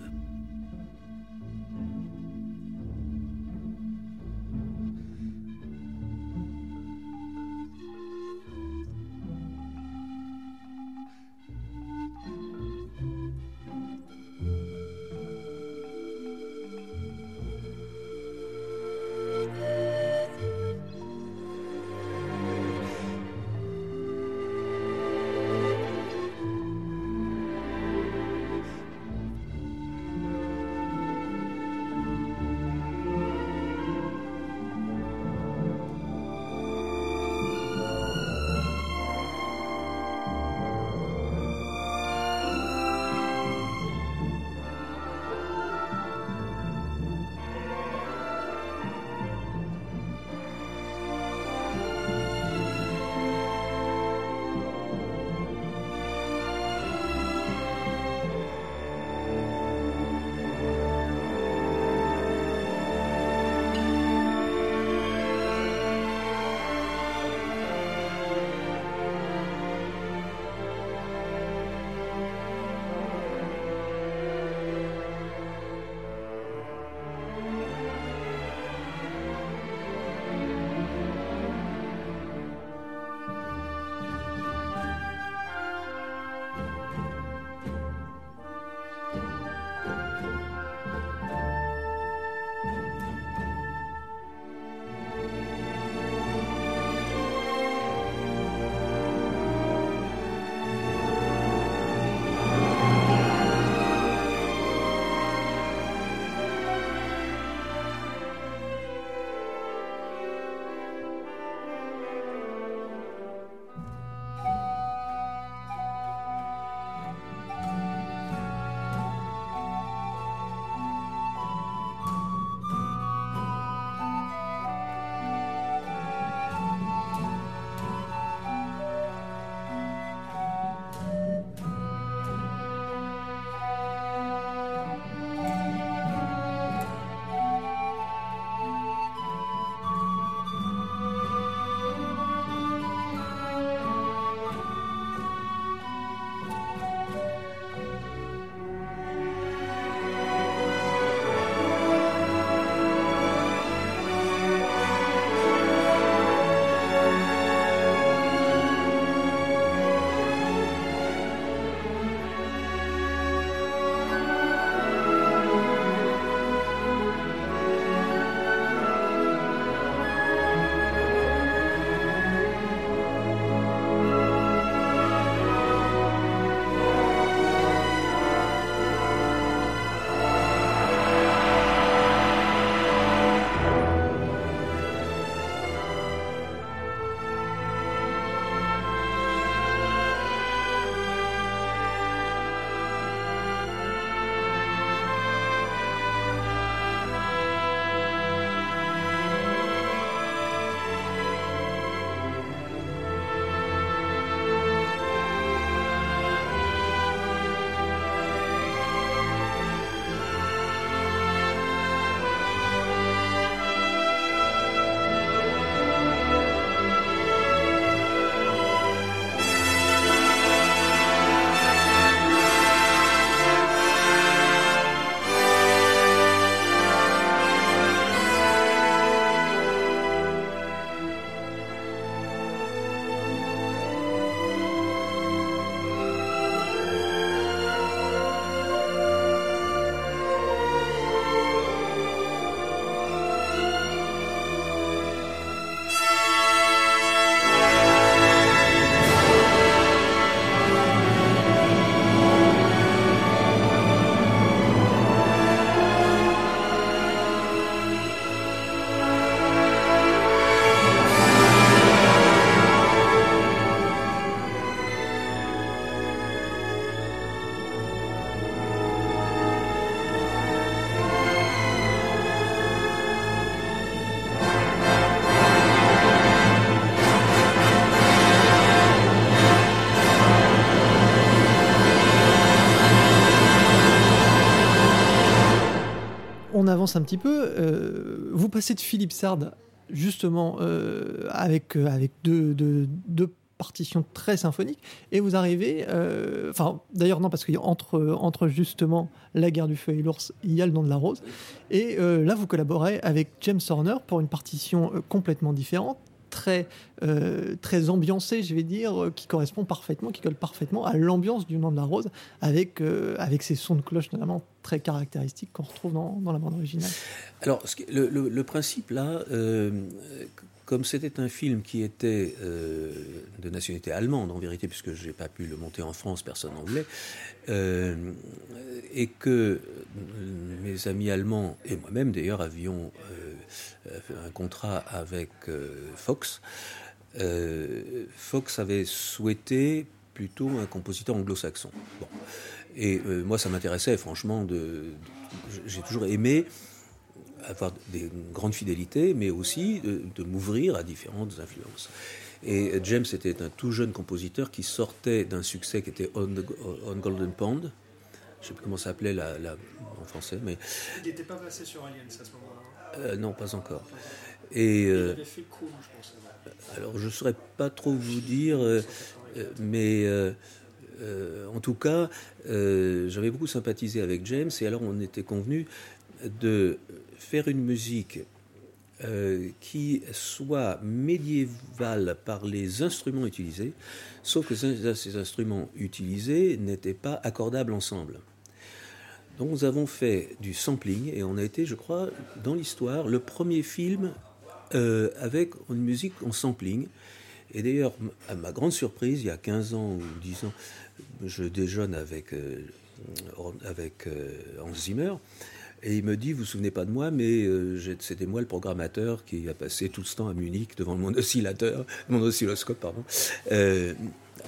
On, avance un petit peu. Euh, vous passez de Philippe Sard, justement, euh, avec, avec deux, deux, partitions très symphoniques, et vous arrivez. Enfin, d'ailleurs, non, parce qu'entre entre justement La guerre du feu et l'ours, il y a le nom de la rose. Et là, vous collaborez avec James Horner pour une partition complètement différente très, euh, très ambiancé, je vais dire, euh, qui correspond parfaitement, qui colle parfaitement à l'ambiance du nom de la rose, avec, euh, avec ces sons de cloche notamment très caractéristiques qu'on retrouve dans, dans, la bande originale. Alors, le, le, principe là, comme c'était un film qui était de nationalité allemande en vérité, puisque je n'ai pas pu le monter en France, personne n'en voulait, et que mes amis allemands et moi-même d'ailleurs avions un contrat avec euh, Fox. Euh, Fox avait souhaité plutôt un compositeur anglo-saxon. Et euh, moi, ça m'intéressait, franchement, de, j'ai toujours aimé avoir des grandes fidélités, mais aussi de, m'ouvrir à différentes influences. Et James était un tout jeune compositeur qui sortait d'un succès qui était On, Golden Pond. Je ne sais plus comment ça s'appelait la, en français, mais... Il n'était pas passé sur Aliens à ce moment-là. Euh, non, pas encore. Et, euh, alors, je ne saurais pas trop vous dire, euh, mais en tout cas, j'avais beaucoup sympathisé avec James, et alors on était convenu de faire une musique qui soit médiévale par les instruments utilisés, sauf que ces instruments utilisés n'étaient pas accordables ensemble. Donc nous avons fait du sampling et on a été, je crois, dans l'histoire, le premier film euh, avec une musique en sampling. Et d'ailleurs, à ma grande surprise, il y a 15 ans ou 10 ans, je déjeune avec, euh, avec euh, Hans Zimmer. Et il me dit, vous vous souvenez pas de moi, mais c'était moi le programmateur qui a passé tout ce temps à Munich devant mon oscillateur, mon oscilloscope, pardon,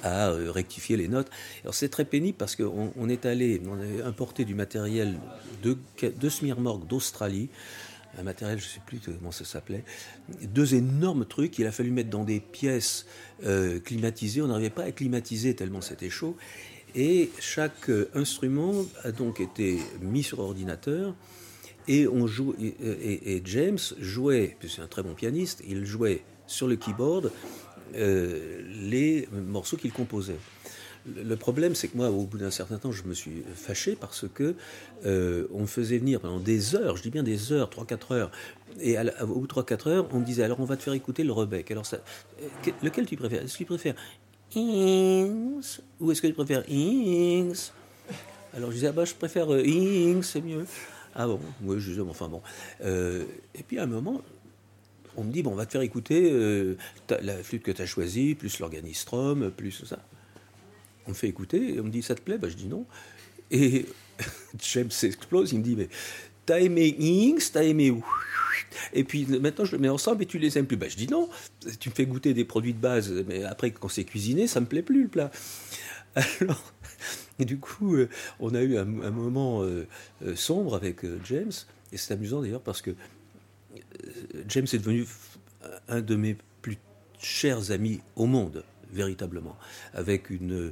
à euh, rectifier les notes. Alors c'est très pénible parce qu'on on est allé, on a importé du matériel de, de Smirmorg d'Australie, un matériel, je ne sais plus comment ça s'appelait, deux énormes trucs qu'il a fallu mettre dans des pièces euh, climatisées. On n'arrivait pas à climatiser tellement c'était chaud. Et chaque euh, instrument a donc été mis sur ordinateur. Et, on joue, et, James jouait, c'est un très bon pianiste, il jouait sur le keyboard euh, les morceaux qu'il composait. Le problème, c'est que moi, au bout d'un certain temps, je me suis fâché parce que euh, on me faisait venir pendant des heures, je dis bien des heures, 3-4 heures, et au bout de 3-4 heures, on me disait alors on va te faire écouter le Rebec. Alors, euh, lequel tu préfères? Est-ce que tu préfères Ings ou est-ce que tu préfères Ings? Alors je disais ah bah je préfère Ings, c'est mieux. Ah bon, oui, je disais enfin bon. et puis à un moment, on me dit, bon, on va te faire écouter euh, la flûte que tu as choisie, plus l'organistrum, plus ça. On me fait écouter, et on me dit, ça te plaît? Bah, Je dis non. Et James s'explose, il me dit, mais t'as aimé Inks, t'as aimé... Et puis maintenant, je le mets ensemble et tu les aimes plus. Bah, je dis non, tu me fais goûter des produits de base, mais après, quand c'est cuisiné, ça me plaît plus le plat. Alors, et du coup, euh, on a eu un, moment euh, sombre avec James, et c'est amusant d'ailleurs parce que James est devenu un de mes plus chers amis au monde, véritablement, avec une,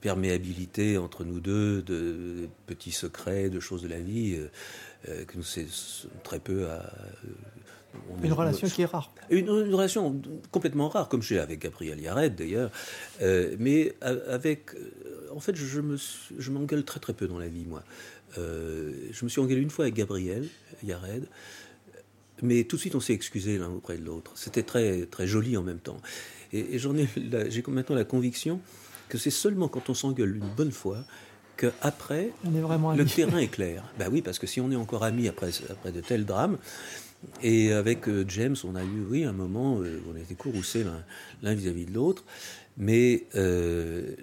perméabilité entre nous deux, de petits secrets, de choses de la vie, euh, euh, que nous sommes très peu à. Euh, une relation qui est rare. Une, relation complètement rare, comme j'ai avec Gabriel Yared d'ailleurs. mais avec. En fait, je m'engueule très très peu dans la vie, moi. je me suis engueulé une fois avec Gabriel Yared. Mais tout de suite, on s'est excusé l'un auprès de l'autre. C'était très, très joli en même temps. Et, j'en ai, j'ai maintenant la conviction que c'est seulement quand on s'engueule une bonne fois qu'après, le terrain est clair. Ben oui, parce que si on est encore amis après, après de tels drames, et avec euh, James, on a eu, oui, un moment où on a été courroucés l'un vis-à-vis de l'autre, mais euh,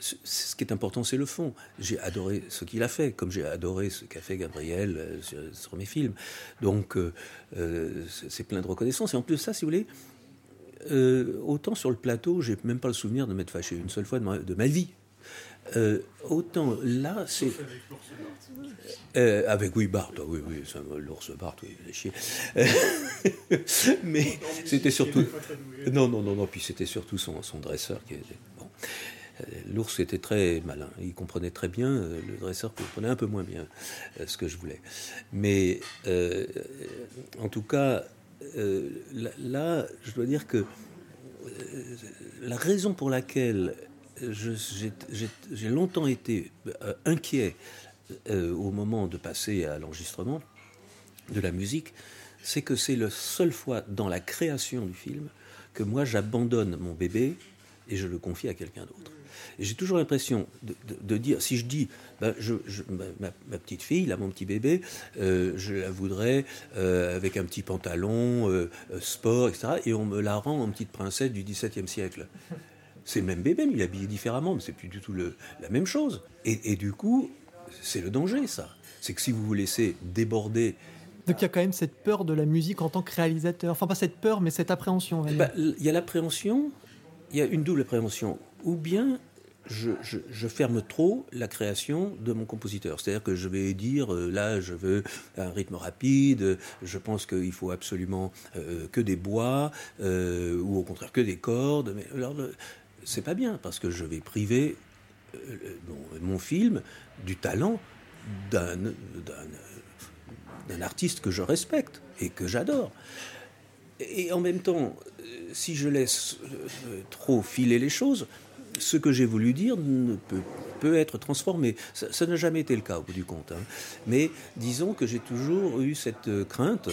ce qui est important, c'est le fond. J'ai adoré ce qu'il a fait, comme j'ai adoré ce qu'a fait Gabriel euh, sur, mes films. Donc, euh, euh, c'est plein de reconnaissance. Et en plus de ça, si vous voulez, autant sur le plateau, j'ai même pas le souvenir de m'être fâché une seule fois de ma, vie. autant là, c'est. avec oui, Bart, oui, oui, l'ours Bart, oui, chier. Mais c'était surtout. Non, non, non, non, puis c'était surtout son, son dresseur qui était. Bon. L'ours était très malin, il comprenait très bien, le dresseur comprenait un peu moins bien ce que je voulais. Mais en tout cas, là, je dois dire que la raison pour laquelle j'ai longtemps été inquiet au moment de passer à l'enregistrement de la musique, c'est que c'est la seule fois dans la création du film que moi j'abandonne mon bébé et je le confie à quelqu'un d'autre. J'ai toujours l'impression de, dire, si je dis, ben, je, ma, petite fille, là, mon petit bébé, euh, je la voudrais euh, avec un petit pantalon, euh, sport, etc. Et on me la rend en petite princesse du XVIIe siècle. C'est le même bébé, mais il est habillé différemment, mais c'est plus du tout le, la même chose. Et, et du coup, c'est le danger, ça. C'est que si vous vous laissez déborder donc il y a quand même cette peur de la musique en tant que réalisateur. Enfin, pas cette peur, mais cette appréhension. Bah, il y a l'appréhension, il y a une double appréhension. Ou bien je, ferme trop la création de mon compositeur. C'est-à-dire que je vais dire, euh, là, je veux un rythme rapide, je pense qu'il faut absolument euh, que des bois, euh, ou au contraire que des cordes. Mais alors, c'est pas bien, parce que je vais priver mon, film du talent d'un artiste que je respecte et que j'adore. Et en même temps, si je laisse euh, trop filer les choses, ce que j'ai voulu dire ne peut, être transformé. Ça n'a jamais été le cas au bout du compte. Hein. Mais disons que j'ai toujours eu cette euh, crainte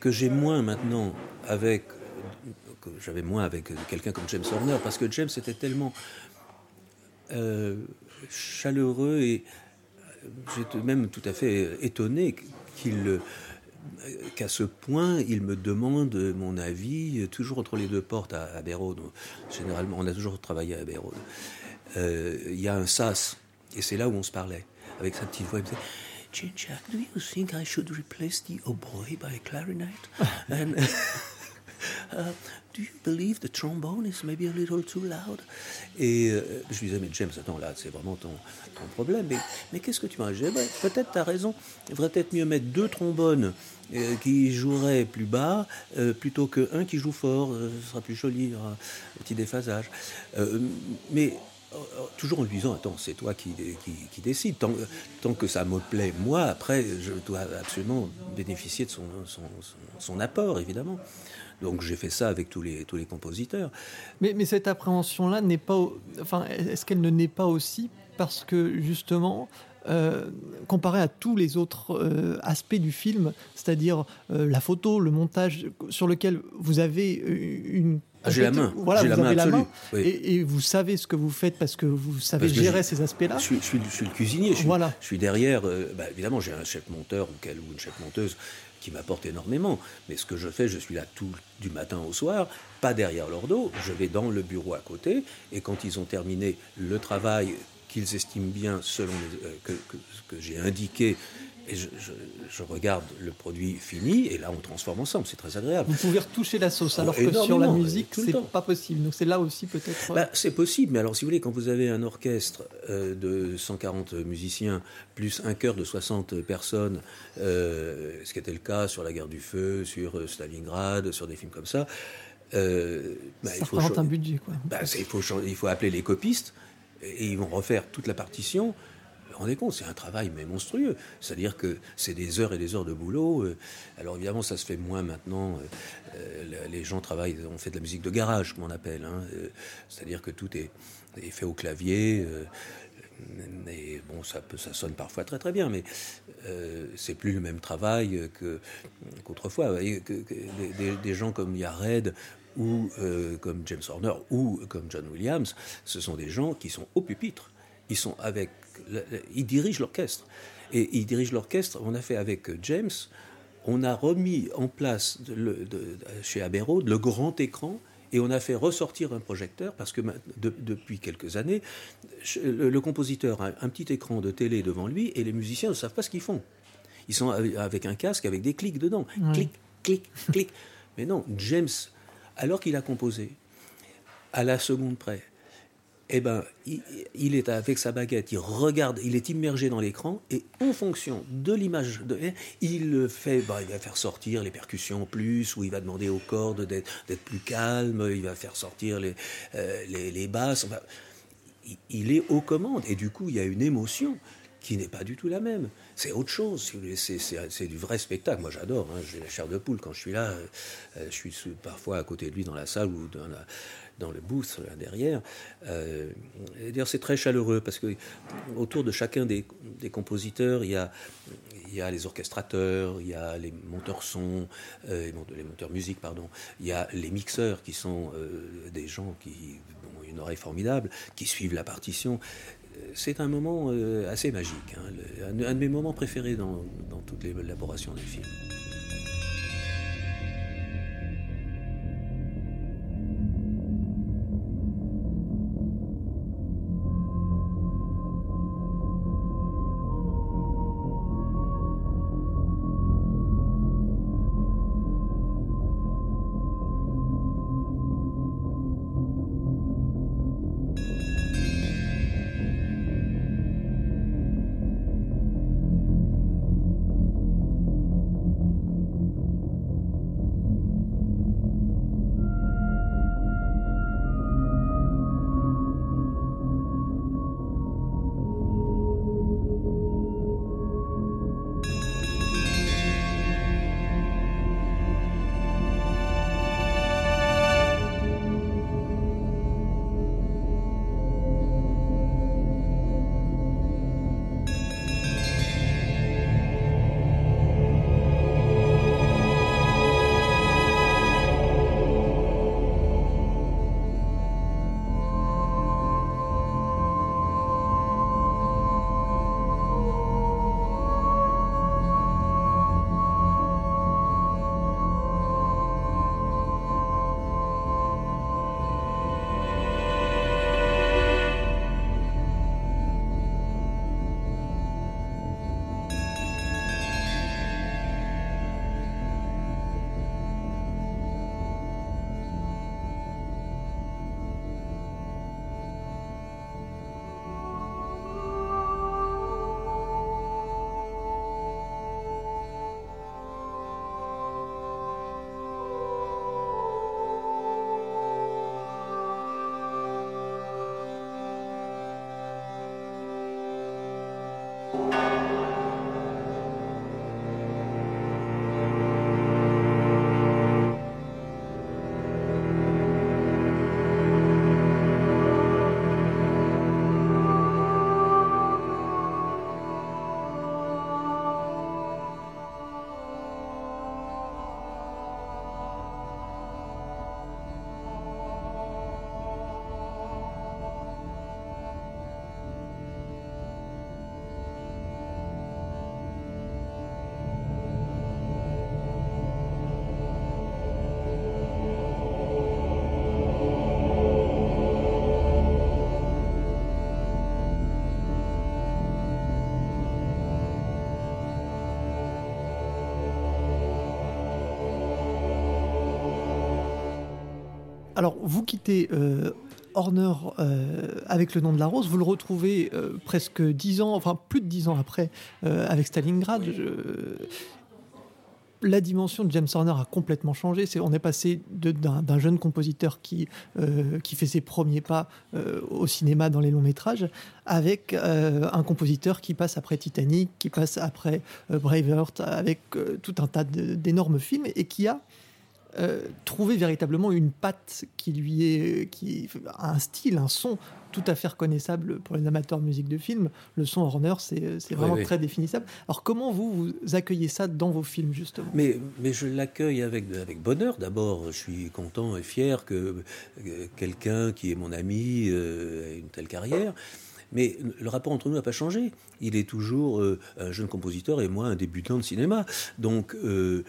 que j'ai moins maintenant avec j'avais moins avec quelqu'un comme James Horner parce que James était tellement euh, chaleureux et j'étais même tout à fait étonné qu'il qu'à ce point, il me demande mon avis, toujours entre les deux portes à, à Généralement, on a toujours travaillé à Bérode. Euh, il y a un sas, et c'est là où on se parlait, avec sa petite voix. Il me disait, Jack, do you think I should replace the oboe by a clarinet? And, uh, do you believe the trombone is maybe a little too loud? Et euh, je lui disais, mais James, attends, là, c'est vraiment ton, ton, problème. Mais, mais qu'est-ce que tu m'as dit? Peut-être tu as raison. Il faudrait peut-être mieux mettre deux trombones euh, qui joueraient plus bas euh, plutôt qu'un qui joue fort. ce sera plus joli, aura un petit déphasage. mais toujours en lui disant attends c'est toi qui, qui, qui décide tant, tant, que ça me plaît moi après je dois absolument bénéficier de son, son, son apport évidemment donc j'ai fait ça avec tous les, tous les compositeurs. Mais, mais cette appréhension-là n'est pas. Enfin, est-ce qu'elle ne naît pas aussi parce que justement. Euh, comparé à tous les autres euh, aspects du film, c'est-à-dire euh, la photo, le montage, sur lequel vous avez une ah, j'ai la main. Voilà, vous la avez main la main et, vous savez ce que vous faites parce que vous savez gérer ces aspects-là. Je, suis, le cuisinier. Je suis, voilà. je suis derrière. Bah, évidemment, j'ai un chef monteur ou, ou une chef monteuse qui m'apporte énormément. Mais ce que je fais, je suis là tout du matin au soir, pas derrière leur dos. Je vais dans le bureau à côté, et quand ils ont terminé le travail qu'ils estiment bien selon euh, que, que j'ai indiqué et je, regarde le produit fini et là on transforme ensemble, c'est très agréable. Vous pouvez retoucher la sauce alors que sur la musique c'est pas possible. Donc c'est là aussi peut-être. Euh, bah, c'est possible, mais alors si vous voulez, quand vous avez un orchestre euh, de 140 musiciens plus un chœur de 60 personnes, euh, ce qui était le cas sur la guerre du feu, sur Stalingrad, sur des films comme ça. Bah, ça il faut un budget quoi. Bah, il, faut, il faut appeler les copistes et ils vont refaire toute la partition vous rendez compte, c'est un travail mais monstrueux. C'est-à-dire que c'est des heures et des heures de boulot. Euh, alors évidemment, ça se fait moins maintenant. Euh, euh, les gens travaillent, on fait de la musique de garage, comme on appelle. Hein. C'est-à-dire que tout est, fait au clavier. Et bon, ça, peut, ça sonne parfois très très bien, mais c'est plus le même travail qu'autrefois. que, des, gens comme Yared ou comme James Horner ou comme John Williams, ce sont des gens qui sont au pupitre. Ils sont avec il dirige l'orchestre. Et il dirige l'orchestre, on a fait avec James, on a remis en place chez Abbey Road le grand écran et on a fait ressortir un projecteur parce que depuis quelques années, le, compositeur a un petit écran de télé devant lui et les musiciens ne savent pas ce qu'ils font. Ils sont avec un casque avec des clics dedans. Clic, clic, clic. Mais non, James, alors qu'il a composé, à la seconde près, eh ben, il, est avec sa baguette, il regarde, il est immergé dans l'écran, et en fonction de l'image, de, il fait, bah, il va faire sortir les percussions plus, ou il va demander aux cordes d'être plus calmes, il va faire sortir les, euh, les, basses. il est aux commandes. Et du coup, il y a une émotion qui n'est pas du tout la même. C'est autre chose, c'est du vrai spectacle. Moi j'adore, hein. j'ai la chair de poule quand je suis là. Euh, je suis parfois à côté de lui dans la salle ou dans, le booth là, derrière. Euh, D'ailleurs c'est très chaleureux parce que autour de chacun des, compositeurs, il y, a, les orchestrateurs, il y a les monteurs son, euh, les monteurs musique, pardon, il y a les mixeurs qui sont euh, des gens qui ont une oreille formidable, qui suivent la partition c'est un moment euh, assez magique, hein, un, de mes moments préférés dans, dans toute l'élaboration du film. Vous quittez euh, Horner euh, avec le nom de la rose, vous le retrouvez euh, presque dix ans, enfin plus de dix ans après, avec Stalingrad. la dimension de James Horner a complètement changé. on est passé d'un jeune compositeur qui, qui fait ses premiers pas au cinéma dans les longs métrages, avec un compositeur qui passe après Titanic, qui passe après Braveheart, avec tout un tas d'énormes films et qui a euh, trouver véritablement une patte qui lui est, qui un style, un son tout à fait reconnaissable pour les amateurs de musique de film. Le son Horner, c'est vraiment très définissable. Alors comment vous, vous accueillez ça dans vos films justement? Mais, mais je l'accueille avec, avec bonheur. D'abord, je suis content et fier que quelqu'un qui est mon ami euh, ait une telle carrière. Mais le rapport entre nous n'a pas changé. Il est toujours euh, un jeune compositeur et moi un débutant de cinéma. Donc euh,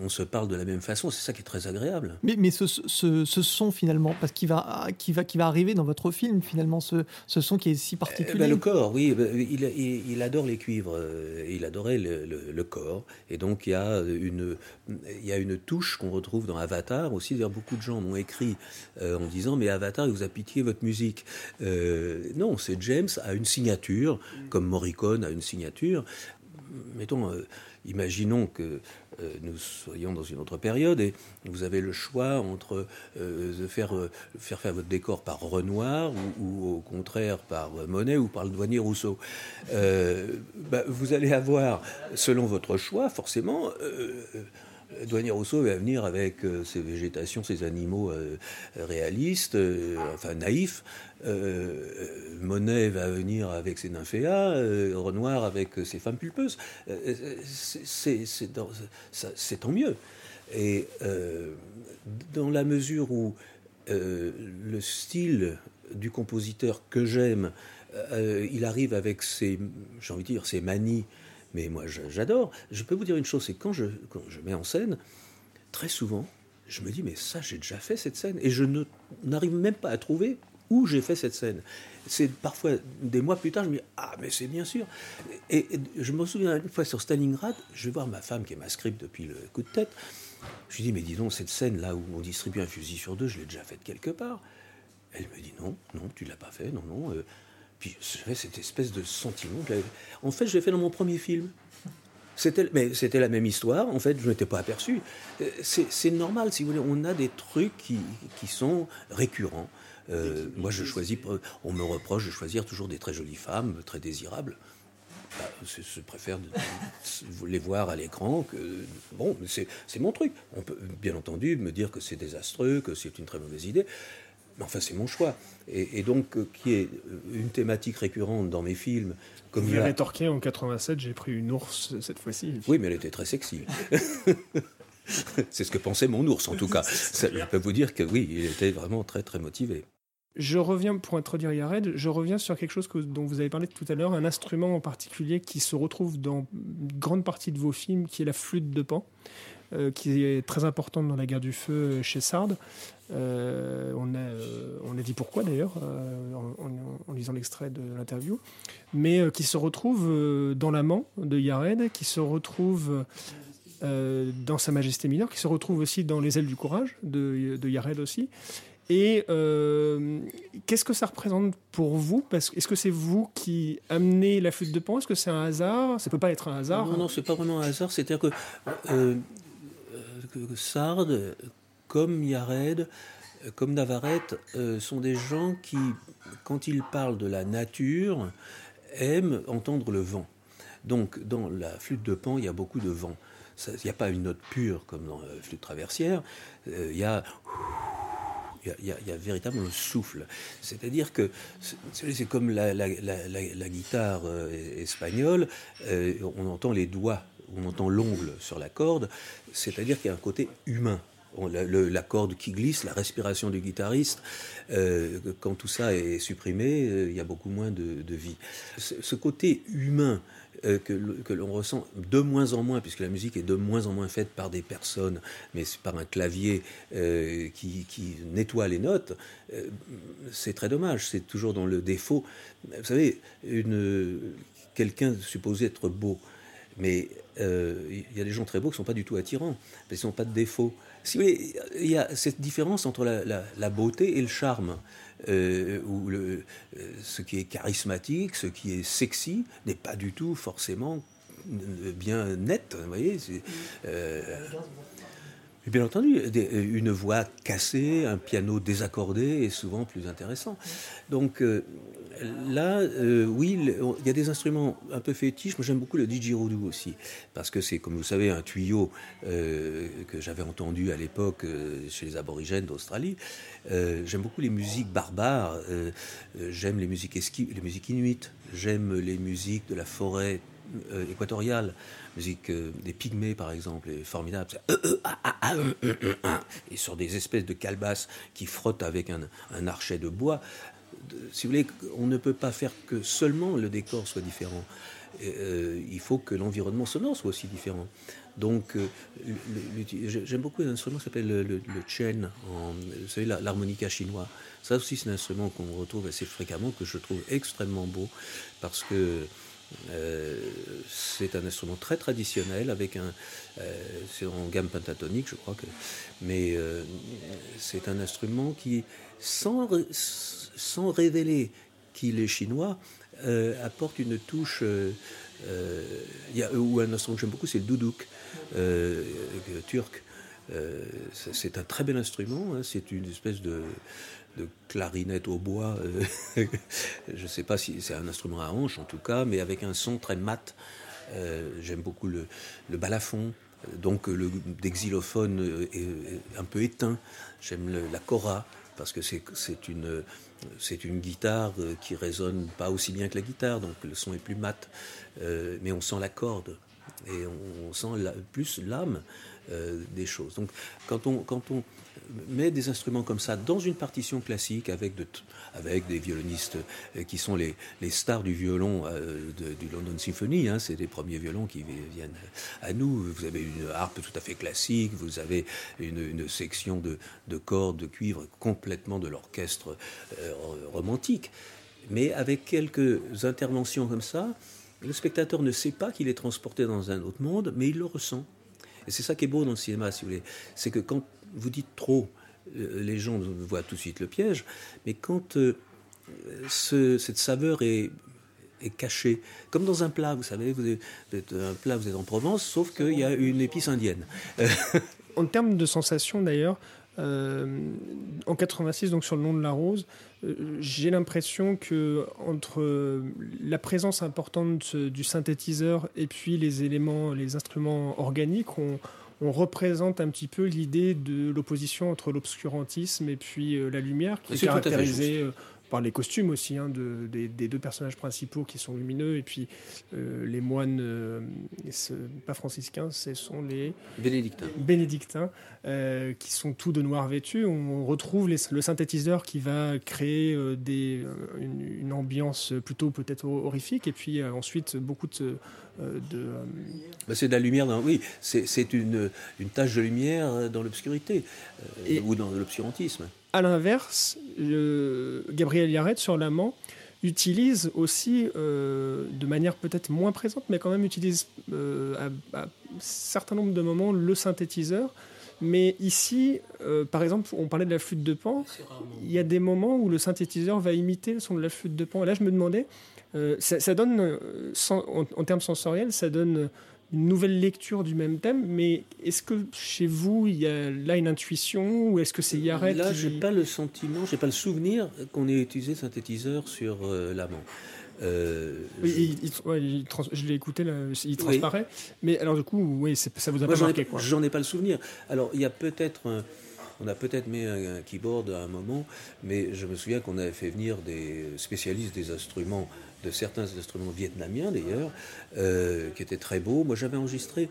on se parle de la même façon. C'est ça qui est très agréable. Mais, mais ce, ce, ce, son finalement, parce qu'il va, qui va, qui va arriver dans votre film finalement, ce, ce son qui est si particulier. Eh ben, le corps, oui. Ben, il, il, adore les cuivres. Euh, il adorait le, le, corps. Et donc il y a une, il y a une touche qu'on retrouve dans Avatar aussi. D'ailleurs, beaucoup de gens m'ont écrit en disant mais Avatar, il vous a pitié votre musique. non, c'est James a une signature, comme Morricone a une signature. mettons, imaginons que nous soyons dans une autre période et vous avez le choix entre de faire, faire faire votre décor par Renoir ou, au contraire par Monet ou par le douanier Rousseau. Bah, vous allez avoir, selon votre choix, forcément, Douanier Rousseau va venir avec euh, ses végétations, ses animaux euh, réalistes, euh, enfin naïfs. Monet va venir avec ses nymphéas, Renoir avec ses femmes pulpeuses. c'est tant mieux. Et dans la mesure où le style du compositeur que j'aime, il arrive avec ses, j'ai envie de dire, ses manies mais moi j'adore. Je peux vous dire une chose, c'est quand je, quand je mets en scène, très souvent, je me dis, mais ça, j'ai déjà fait cette scène. Et je n'arrive même pas à trouver où j'ai fait cette scène. C'est parfois des mois plus tard, je me dis, ah, mais c'est bien sûr. Et, je me souviens une fois sur Stalingrad, je vais voir ma femme qui est ma script depuis le coup de tête. Je lui dis, mais dis donc, cette scène-là où on distribue un fusil sur deux, je l'ai déjà faite quelque part. Elle me dit, non, non, tu l'as pas fait, non, non. Euh, puis j'avais cette espèce de sentiment. En fait, je l'ai fait dans mon premier film. Mais c'était la même histoire. En fait, je ne m'étais pas aperçu. Euh, c'est, normal, si vous voulez. On a des trucs qui, qui sont récurrents. Euh, moi, je choisis. On me reproche de choisir toujours des très jolies femmes, très désirables. Bah, je, préfère les voir à l'écran que bon, c'est, mon truc. On peut bien entendu me dire que c'est désastreux, que c'est une très mauvaise idée. Mais enfin, c'est mon choix. Et, donc, euh, qui est euh, une thématique récurrente dans mes films. Comme Vous rétorqué en 87, j'ai pris une ours cette fois-ci. Oui, mais elle était très sexy. c'est ce que pensait mon ours, en tout cas. je peux vous dire que oui, il était vraiment très, très motivé. Je reviens, pour introduire Yared, je reviens sur quelque chose dont vous avez parlé tout à l'heure, un instrument en particulier qui se retrouve dans une grande partie de vos films, qui est la flûte de Pan. Euh, qui est très importante dans la guerre du feu chez Sard. Euh, on, a, euh, on a dit pourquoi d'ailleurs en, lisant l'extrait de l'interview, mais qui se retrouve dans l'amant de Yared, qui se retrouve dans Sa Majesté mineure, qui se retrouve aussi dans Les ailes du courage de Yared aussi. Et qu'est-ce que ça représente pour vous? Est-ce que c'est vous qui amenez la flûte de Pan? Est-ce que c'est un hasard? Ça peut pas être un hasard. Non, non, c'est pas vraiment un hasard. C'est-à-dire que que Sardes, comme Yared, comme Navarrete, euh, sont des gens qui, quand ils parlent de la nature, aiment entendre le vent. Donc, dans la flûte de Pan, il y a beaucoup de vent. Il n'y a pas une note pure comme dans la flûte traversière. Euh, il y a il y, a, véritablement le souffle. C'est-à-dire que c'est comme la, guitare euh, espagnole, on entend les doigts on entend l'ongle sur la corde, c'est-à-dire qu'il y a un côté humain. la, corde qui glisse, la respiration du guitariste, euh, quand tout ça est supprimé, euh, il y a beaucoup moins de, vie. Ce, côté humain euh, que, l'on ressent de moins en moins, puisque la musique est de moins en moins faite par des personnes, mais par un clavier qui, qui, nettoie les notes, c'est très dommage, c'est toujours dans le défaut. Vous savez, quelqu'un supposé être beau, mais euh, il y a des gens très beaux qui ne sont pas du tout attirants, mais ils n'ont pas de défauts. Si vous il y a cette différence entre la, beauté et le charme. Euh, où le, euh, ce qui est charismatique, ce qui est sexy, n'est pas du tout forcément bien net. Vous voyez Bien entendu, une voix cassée, un piano désaccordé est souvent plus intéressant. Donc euh, là, euh, oui, il y a des instruments un peu fétiches. Moi, j'aime beaucoup le didgeridoo aussi, parce que c'est, comme vous savez, un tuyau euh, que j'avais entendu à l'époque chez les aborigènes d'Australie. j'aime beaucoup les musiques barbares. j'aime les musiques les musiques inuites. J'aime les musiques de la forêt équatoriale musique euh, des Pygmées par exemple est formidable. Et sur des espèces de calebasses qui frottent avec un, archet de bois. Si vous voulez, on ne peut pas faire que seulement le décor soit différent. Euh, il faut que l'environnement sonore soit aussi différent. Donc, euh, j'aime beaucoup un instrument qui s'appelle le, chen, vous savez, l'harmonica chinois. Ça aussi, c'est un instrument qu'on retrouve assez fréquemment, que je trouve extrêmement beau, parce que euh, c'est un instrument très traditionnel avec un, euh, c'est en gamme pentatonique, je crois que, mais euh, c'est un instrument qui, sans, sans révéler qu'il est chinois, apporte une touche y a, ou un instrument que j'aime beaucoup, c'est le doudouk turc. c'est un très bel instrument, hein. c'est une espèce de, de clarinette au bois. je ne sais pas si c'est un instrument à hanche en tout cas, mais avec un son très mat. J'aime beaucoup le, balafon, donc le, des xylophones un peu éteint. J'aime la cora parce que c'est une, une guitare qui résonne pas aussi bien que la guitare, donc le son est plus mat, euh, mais on sent la corde et on, sent plus l'âme euh, des choses. Donc quand on, quand on met des instruments comme ça dans une partition classique avec, avec des violonistes euh, qui sont les, les stars du violon euh, du London Symphony, hein, c'est les premiers violons qui viennent à nous. Vous avez une harpe tout à fait classique, vous avez une, section de, de, cordes, de cuivre complètement de l'orchestre romantique. Mais avec quelques interventions comme ça, le spectateur ne sait pas qu'il est transporté dans un autre monde, mais il le ressent. Et c'est ça qui est beau dans le cinéma, si vous voulez. C'est que quand vous dites trop, euh, les gens voient tout de suite le piège, mais quand euh, cette saveur est, cachée, comme dans un plat, vous savez, vous êtes un plat, vous êtes en Provence, sauf qu'il y a une épice indienne. en termes de sensations d'ailleurs, euh, en 86, donc sur le nom de la rose, j'ai l'impression que entre la présence importante du synthétiseur et puis les éléments, les instruments organiques, on, représente un petit peu l'idée de l'opposition entre l'obscurantisme et puis euh, la lumière, qui est, caractérisée par les costumes aussi hein, de, des, deux personnages principaux qui sont lumineux et puis euh, les moines, euh, pas franciscains, ce sont les bénédictins, bénédictins euh, qui sont tous de noir vêtus. On retrouve le synthétiseur qui va créer des, une, ambiance plutôt peut-être horrifique et puis ensuite beaucoup de de... Bah, c'est de la lumière, dans, oui, c'est une, une tache de lumière dans l'obscurité ou dans l'obscurantisme. À l'inverse, Gabriel Yared sur l'amant utilise aussi, euh, de manière peut-être moins présente, mais quand même utilise euh, à, un certain nombre de moments le synthétiseur. Mais ici, euh, par exemple, on parlait de la flûte de pan. Il y a des moments où le synthétiseur va imiter le son de la flûte de pan. Et là, je me demandais, ça, donne, en, en, termes sensoriels, ça donne une nouvelle lecture du même thème, mais est-ce que chez vous, il y a là une intuition ou est-ce que c'est Yaret Là, je n'ai pas le sentiment, j'ai pas le souvenir qu'on ait utilisé synthétiseur sur euh, l'amant. Euh, oui, je l'ai écouté, il transparaît. Mais alors, du coup, oui, ça vous a pas marqué J'en ai pas le souvenir. Alors, il y a peut-être on a peut-être mis un, keyboard à un moment, mais je me souviens qu'on avait fait venir des spécialistes des instruments de certains instruments vietnamiens d'ailleurs, euh, qui étaient très beaux. Moi j'avais enregistré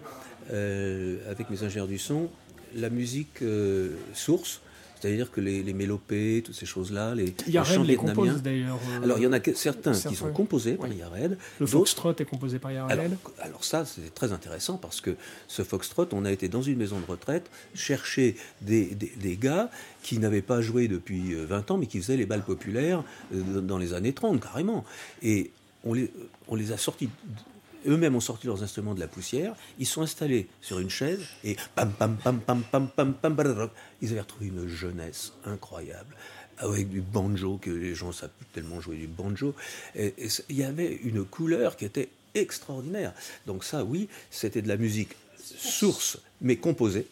euh, avec mes ingénieurs du son la musique euh, source c'est-à-dire que les, mélopées, toutes ces choses-là, les, les chants les compose d'ailleurs. alors il y en a certains, qui sont composés par Yared. Le foxtrot est composé par Yared. Alors, alors ça, c'est très intéressant parce que ce foxtrot, on a été dans une maison de retraite chercher des, des, gars qui n'avaient pas joué depuis 20 ans, mais qui faisaient les balles populaires dans les années 30, carrément. Et on les, on les a sortis eux-mêmes ont sorti leurs instruments de la poussière, ils sont installés sur une chaise et pam pam pam pam pam pam pam ils avaient retrouvé une jeunesse incroyable avec du banjo que les gens savent tellement jouer du banjo et, il y avait une couleur qui était extraordinaire. Donc ça oui, c'était de la musique source mais composée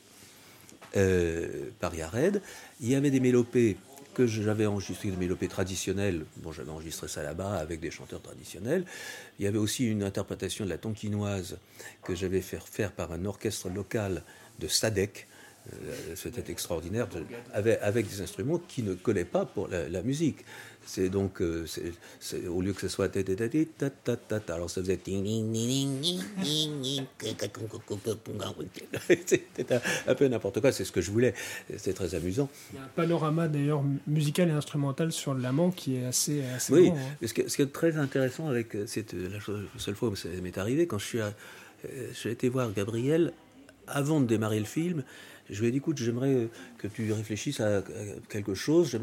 euh, par Yared. Il y avait des mélopées que j'avais enregistré des mélopées traditionnelles. Bon, j'avais enregistré ça là-bas avec des chanteurs traditionnels. Il y avait aussi une interprétation de la tonkinoise que j'avais fait faire par un orchestre local de Sadek. Euh, c'était extraordinaire, avec, avec, des instruments qui ne collaient pas pour la musique. C'est donc, euh, au lieu que ce soit alors ça faisait c'était un, peu n'importe quoi, c'est ce que je voulais, c'est très amusant. Il y a un panorama d'ailleurs musical et instrumental sur l'amant qui est assez, assez Oui, hein. ce, qui, est très intéressant avec, c'est la, seule fois où ça m'est arrivé, quand je suis, j'ai été voir Gabriel avant de démarrer le film, je lui ai dit, écoute, j'aimerais que tu réfléchisses à quelque chose. Je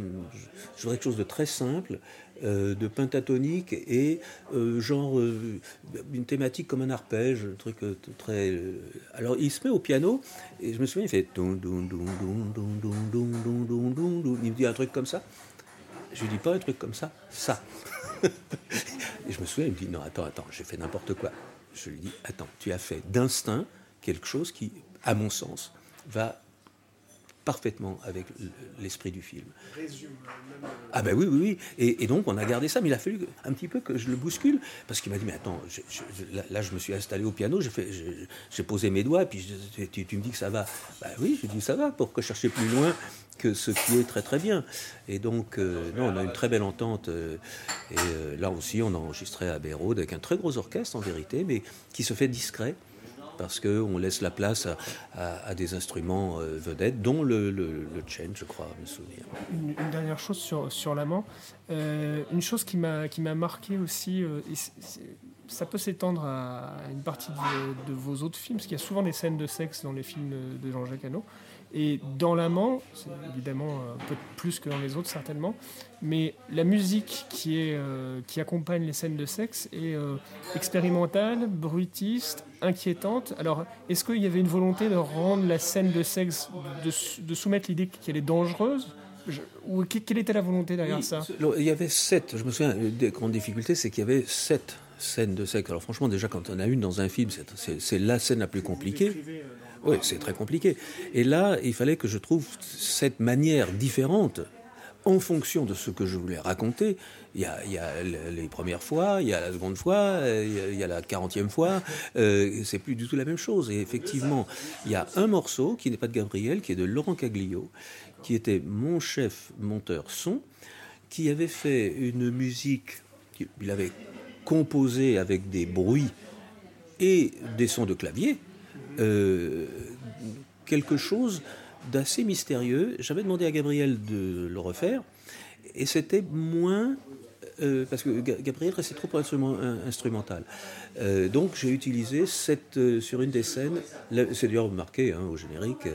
voudrais quelque chose de très simple, euh, de pentatonique et euh, genre euh, une thématique comme un arpège, un truc très. Alors il se met au piano et je me souviens, il fait. Il me dit un truc comme ça. Je lui dis pas un truc comme ça, ça. et je me souviens, il me dit non, attends, attends, j'ai fait n'importe quoi. je lui dis, attends, tu as fait d'instinct quelque chose qui, à mon sens, va parfaitement avec l'esprit du film. Résume euh, euh, Ah ben oui, oui, oui. Et, donc on a gardé ça, mais il a fallu un petit peu que je le bouscule, parce qu'il m'a dit, mais attends, là, je me suis installé au piano, j'ai posé mes doigts, et puis tu, me dis que ça va. Ben oui, je dis ça va, pourquoi chercher plus loin que ce qui est très très bien? Et donc, euh, non, on a une très belle entente. et là aussi, on a enregistré à Bérode avec un très gros orchestre en vérité, mais qui se fait discret parce qu'on laisse la place à, des instruments euh, vedettes, dont le, le, je crois, me souvenir. Une, dernière chose sur, sur l'amant. Euh, une chose qui m'a marqué aussi, euh, ça peut s'étendre à une partie de, de, vos autres films, parce qu'il y a souvent des scènes de sexe dans les films de Jean-Jacques Hano. Et dans l'amant, c'est évidemment un peu plus que dans les autres certainement, mais la musique qui, est, euh, qui accompagne les scènes de sexe est euh, expérimentale, bruitiste, inquiétante. Alors, est-ce qu'il y avait une volonté de rendre la scène de sexe, de, soumettre l'idée qu'elle est dangereuse? Ou quelle était la volonté derrière ça? Il y avait sept, je me souviens, une des grandes difficultés, c'est qu'il y avait sept scènes de sexe. Alors franchement, déjà quand on a une dans un film, c'est la scène la plus compliquée. Euh, oui, c'est très compliqué. Et là, il fallait que je trouve cette manière différente en fonction de ce que je voulais raconter. Il y a, les premières fois, il y a la seconde fois, il y a, la quarantième fois. Euh, c'est plus du tout la même chose. Et effectivement, il y a un morceau qui n'est pas de Gabriel, qui est de Laurent Caglio, qui était mon chef monteur son, qui avait fait une musique qu'il avait composée avec des bruits et des sons de clavier euh, quelque chose d'assez mystérieux. J'avais demandé à Gabriel de le refaire, et c'était moins... Euh, parce que Gabriel restait trop instrumental. Euh, donc j'ai utilisé cette, sur une des scènes, c'est d'ailleurs marqué hein, au générique,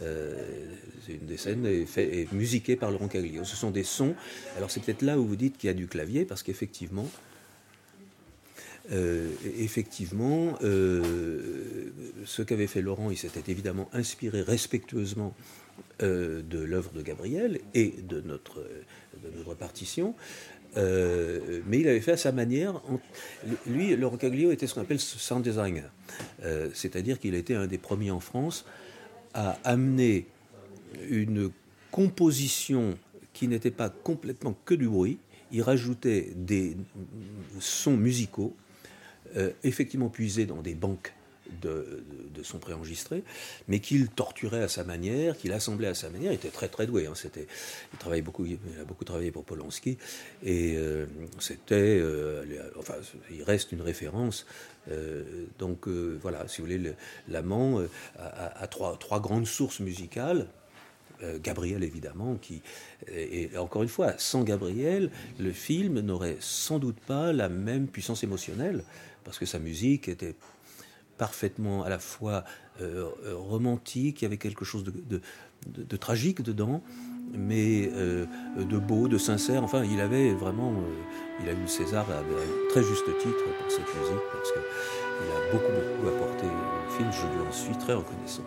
c'est une des scènes est, musiquée par Laurent Caglio. Ce sont des sons, alors c'est peut-être là où vous dites qu'il y a du clavier, parce qu'effectivement, euh, effectivement, euh, ce qu'avait fait Laurent, il s'était évidemment inspiré respectueusement euh, de l'œuvre de Gabriel et de notre, de notre partition. mais il avait fait à sa manière. Lui, Laurent Caglio était ce qu'on appelle sound designer, c'est-à-dire qu'il était un des premiers en France à amener une composition qui n'était pas complètement que du bruit. Il rajoutait des sons musicaux euh, effectivement puisé dans des banques de, son préenregistré, mais qu'il torturait à sa manière, qu'il assemblait à sa manière. Il était très très doué. Hein. C'était, il travaillait beaucoup, il a beaucoup travaillé pour Polanski, et euh, c'était, euh, enfin, il reste une référence. donc voilà, si vous voulez, l'amant a, trois, trois grandes sources musicales. Gabriel évidemment, qui et, encore une fois, sans Gabriel, le film n'aurait sans doute pas la même puissance émotionnelle parce que sa musique était parfaitement à la fois euh, euh, romantique, il y avait quelque chose de, tragique dedans, mais euh, de beau, de sincère. Enfin, il avait vraiment, il a eu César à, très juste titre pour cette musique, parce qu'il a beaucoup, beaucoup apporté au film, je lui en suis très reconnaissant.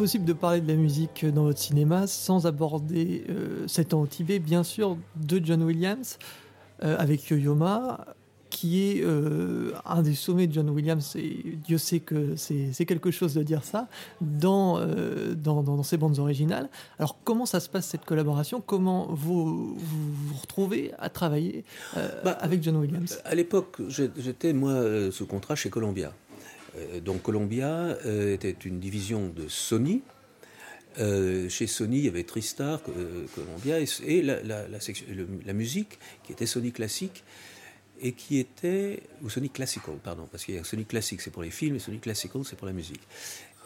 Impossible de parler de la musique dans votre cinéma sans aborder 7 ans au Tibet, bien sûr, de John Williams, avec Yo-Yo-Ma, qui est euh, un des sommets de John Williams, et Dieu sait que c'est quelque chose de dire ça, dans, euh, dans, dans, ses bandes originales. Alors comment ça se passe cette collaboration? Comment vous, vous, retrouvez à travailler euh, bah, avec John Williams? À l'époque, j'étais moi sous contrat chez Columbia. Donc Columbia était une division de Sony. chez Sony, il y avait Tristar, Columbia et, la, musique qui était Sony classique et qui était, ou Sony Classical, pardon, parce qu'il y a Sony Classic, c'est pour les films, et Sony Classical, c'est pour la musique.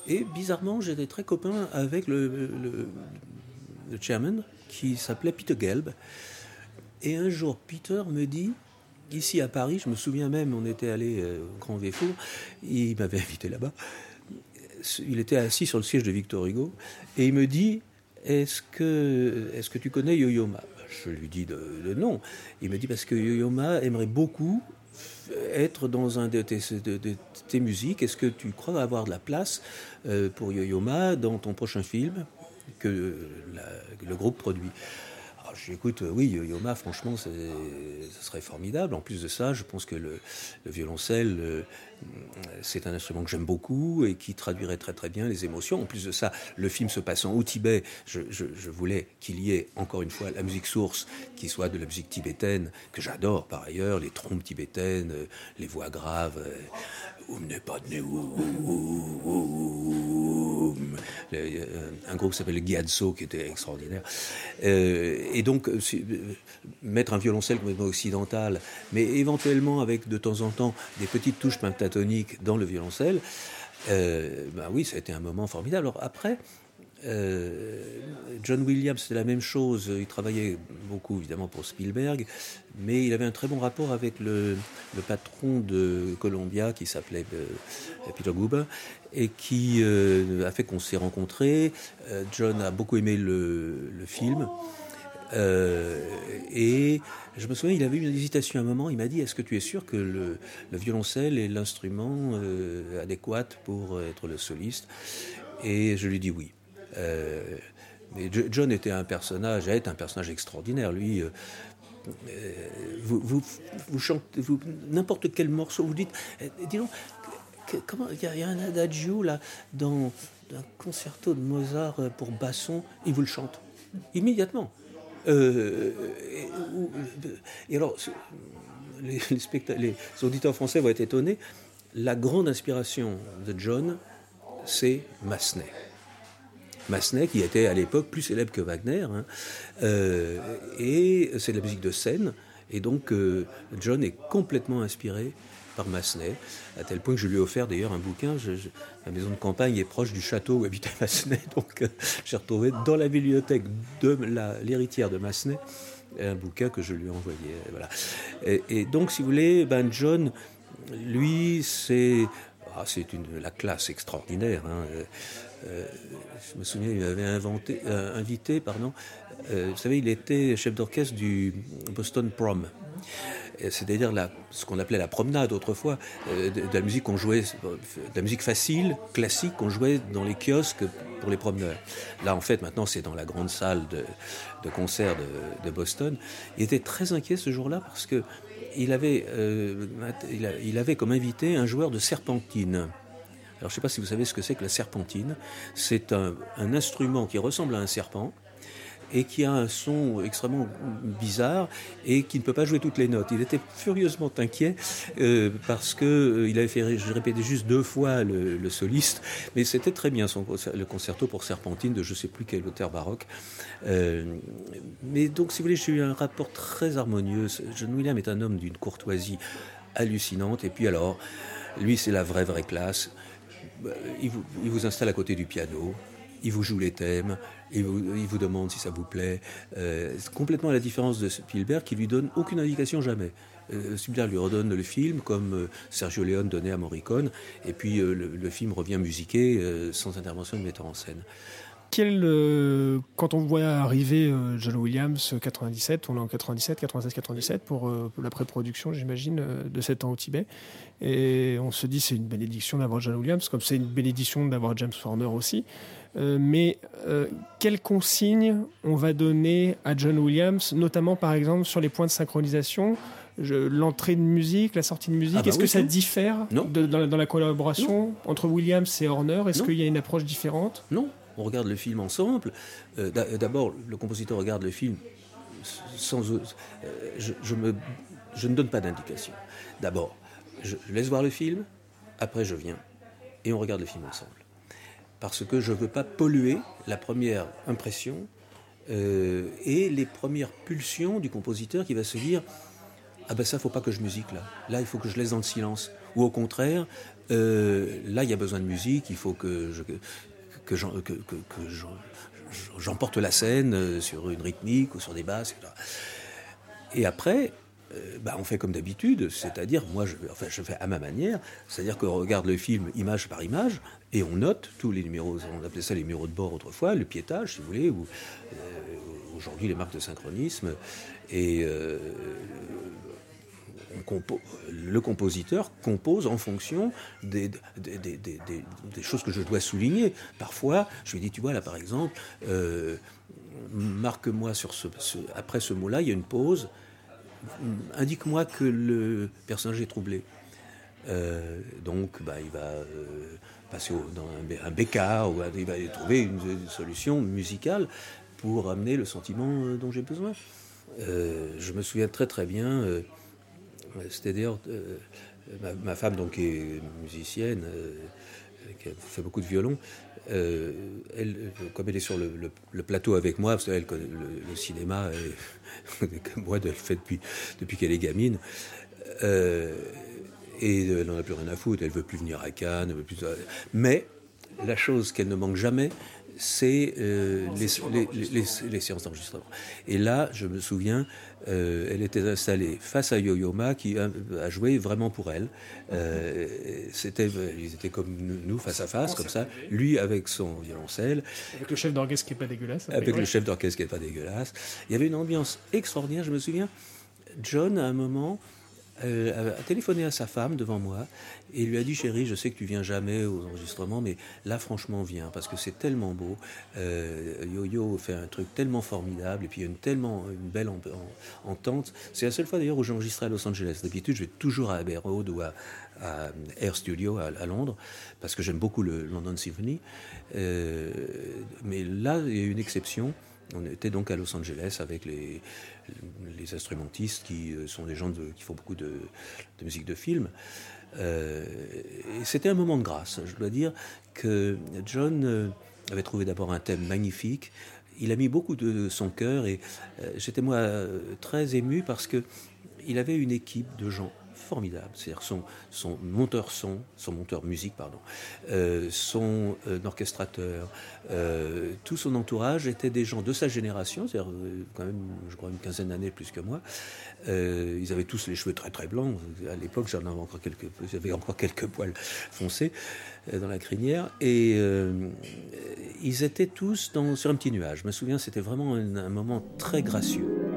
Et bizarrement, j'étais très copain avec le, le, chairman, qui s'appelait Peter Gelb. Et un jour, Peter me dit, ici à Paris, je me souviens même, on était allé euh, au Grand Véfour, il m'avait invité là-bas, il était assis sur le siège de Victor Hugo, et il me dit, est-ce que, est que tu connais Yo-Yo Ma je lui dis de, non. Il me dit parce que Yo-Yo aimerait beaucoup être dans un de tes, musiques. Est-ce que tu crois avoir de la place euh, pour Yo-Yo dans ton prochain film que le groupe produit? J'écoute, euh, oui, Yoma, franchement, ce serait formidable. En plus de ça, je pense que le, violoncelle, euh, c'est un instrument que j'aime beaucoup et qui traduirait très très bien les émotions. En plus de ça, le film se passant au Tibet, je, voulais qu'il y ait encore une fois la musique source, qui soit de la musique tibétaine, que j'adore par ailleurs, les trompes tibétaines, euh, les voix graves. De un groupe qui s'appelle le Gyatso, qui était extraordinaire. et donc, euh, euh, mettre un violoncelle complètement occidental, mais éventuellement avec de temps en temps des petites touches pentatoniques dans le violoncelle, euh, ben oui, ça a été un moment formidable. Alors après, John Williams, c'était la même chose. Il travaillait beaucoup, évidemment, pour Spielberg, mais il avait un très bon rapport avec le, patron de Columbia qui s'appelait Peter Guber et qui a fait qu'on s'est rencontrés. John a beaucoup aimé le, film. Euh, et je me souviens, il avait eu une hésitation un moment. Il m'a dit Est-ce que tu es sûr que le, violoncelle est l'instrument euh, adéquat pour être le soliste? Et je lui dis oui. Euh, mais John était un personnage, un personnage extraordinaire. Lui, vous, vous, vous, chantez n'importe quel morceau, vous dites Dis donc, il y, a un adagio là dans un concerto de Mozart pour basson, il vous le chante immédiatement. Euh, et, alors, les, auditeurs français vont être étonnés. La grande inspiration de John, c'est Massenet. Massenet, qui était à l'époque plus célèbre que Wagner, hein, euh, et c'est de la musique de scène. Et donc, euh, John est complètement inspiré par Massenet, à tel point que je lui ai offert d'ailleurs un bouquin. Je, la maison de campagne est proche du château où habitait Massenet, donc euh, j'ai retrouvé dans la bibliothèque de l'héritière de Massenet un bouquin que je lui ai envoyé. Voilà. Et, donc, si vous voulez, ben John, lui, c'est ah, c'est la classe extraordinaire. Hein. Euh, euh, je me souviens, il m'avait inventé, invité, pardon. vous savez, il était chef d'orchestre du Boston Prom c'est-à-dire ce qu'on appelait la promenade autrefois, euh, de, la musique qu'on jouait, de la musique facile, classique qu'on jouait dans les kiosques pour les promeneurs. Là, en fait, maintenant, c'est dans la grande salle de, concert de, Boston. Il était très inquiet ce jour-là parce que il avait, euh, il, avait comme invité un joueur de serpentine. Alors, je ne sais pas si vous savez ce que c'est que la serpentine. C'est un instrument qui ressemble à un serpent, et qui a un son extrêmement bizarre et qui ne peut pas jouer toutes les notes. Il était furieusement inquiet euh, parce que euh, avait fait, je répétais juste deux fois le, soliste, mais c'était très bien le concerto pour Serpentine de je ne sais plus quel auteur baroque. Euh, mais donc, si vous voulez, j'ai eu un rapport très harmonieux. John William est un homme d'une courtoisie hallucinante. Et puis alors, lui, c'est la vraie, vraie classe. Il vous, il vous installe à côté du piano, il vous joue les thèmes, il vous, demande si ça vous plaît. Euh, complètement à la différence de Spielberg qui lui donne aucune indication jamais. Euh, Spielberg lui redonne le film comme euh, Sergio Leone donnait à Morricone, et puis le, film revient musiqué sans intervention de metteur en scène. euh, quand on voit arriver euh, John Williams 97, on est en 97, 96, 97 pour, la pré-production, j'imagine, de 7 ans au Tibet. Et on se dit c'est une bénédiction d'avoir John Williams, comme c'est une bénédiction d'avoir James Horner aussi. mais quelles consignes on va donner à John Williams, notamment par exemple sur les points de synchronisation l'entrée de musique, la sortie de musique, ah bah est-ce que ça diffère dans, la collaboration entre Williams et Horner? Est-ce qu'il y a une approche différente? Non, on regarde le film ensemble. Euh, d'abord, le compositeur regarde le film sans. Euh, je, me, je ne donne pas d'indication. D'abord, je, laisse voir le film, après je viens et on regarde le film ensemble. Parce que je ne veux pas polluer la première impression euh, et les premières pulsions du compositeur qui va se dire ah ben ça, faut pas que je musique là. Là, il faut que je laisse dans le silence. Ou au contraire, euh, là, il y a besoin de musique, il faut que je, j'emporte la scène euh, sur une rythmique ou sur des basses. Etc. Et après, euh, bah, on fait comme d'habitude, c'est-à-dire, moi, je, enfin, je fais à ma manière, c'est-à-dire qu'on regarde le film image par image et on note tous les numéros, on appelait ça les numéros de bord autrefois, le piétage, si vous voulez, ou aujourd'hui les marques de synchronisme. Et le compositeur compose en fonction des, choses que je dois souligner. Parfois, je lui dis, tu vois, là par exemple, euh, marque-moi sur ce, Après ce mot-là, il y a une pause. Indique-moi que le personnage est troublé. Euh, donc, bah, il va euh, passer dans un, bécard, ou il va trouver une, solution musicale pour amener le sentiment dont j'ai besoin. je me souviens très très bien c'est-à-dire, euh, ma, femme, donc, est musicienne, euh, qui fait beaucoup de violon. Euh, elle, comme elle est sur le, plateau avec moi, parce qu'elle connaît le, cinéma, et, moi, elle le fait depuis, depuis qu'elle est gamine. et elle n'en a plus rien à foutre, elle veut plus venir à Cannes. veut plus... Mais la chose qu'elle ne manque jamais, c'est les, les, séances d'enregistrement. Et là, je me souviens, euh, elle était installée face à Yo-Yo-Ma qui a, joué vraiment pour elle. Euh, c'était, ils étaient comme nous, face à face, comme ça. Lui avec son violoncelle. Avec le chef d'orchestre qui n'est pas dégueulasse. Avec le chef d'orchestre qui n'est pas dégueulasse. Il y avait une ambiance extraordinaire. Je me souviens, John, à un moment, euh, a téléphoné à sa femme devant moi et lui a dit chérie je sais que tu viens jamais aux enregistrements mais là franchement viens parce que c'est tellement beau. Euh, Yo-Yo fait un truc tellement formidable et puis il y a une tellement une belle entente. C'est la seule fois d'ailleurs où j'ai enregistré à Los Angeles. D'habitude je vais toujours à Abbey Road ou à, Air Studio à, Londres parce que j'aime beaucoup le London Symphony. Euh, mais là il y a une exception. On était donc à Los Angeles avec les, les instrumentistes qui euh, sont des gens qui font beaucoup de, musique de film. Euh, c'était un moment de grâce. Je dois dire que John euh, avait trouvé d'abord un thème magnifique. Il a mis beaucoup de son cœur et j'étais moi très ému parce que il avait une équipe de gens formidable. C'est-à-dire son, son monteur son, son monteur musique, pardon, euh, son euh, orchestrateur, euh, tout son entourage étaient des gens de sa génération, c'est-à-dire quand même, je crois, une quinzaine d'années plus que moi. ils avaient tous les cheveux très très blancs. À l'époque, j'en avais encore quelques, j'avais encore quelques poils foncés dans la crinière. Et ils étaient tous dans, sur un petit nuage. Je me souviens, c'était vraiment un moment très gracieux.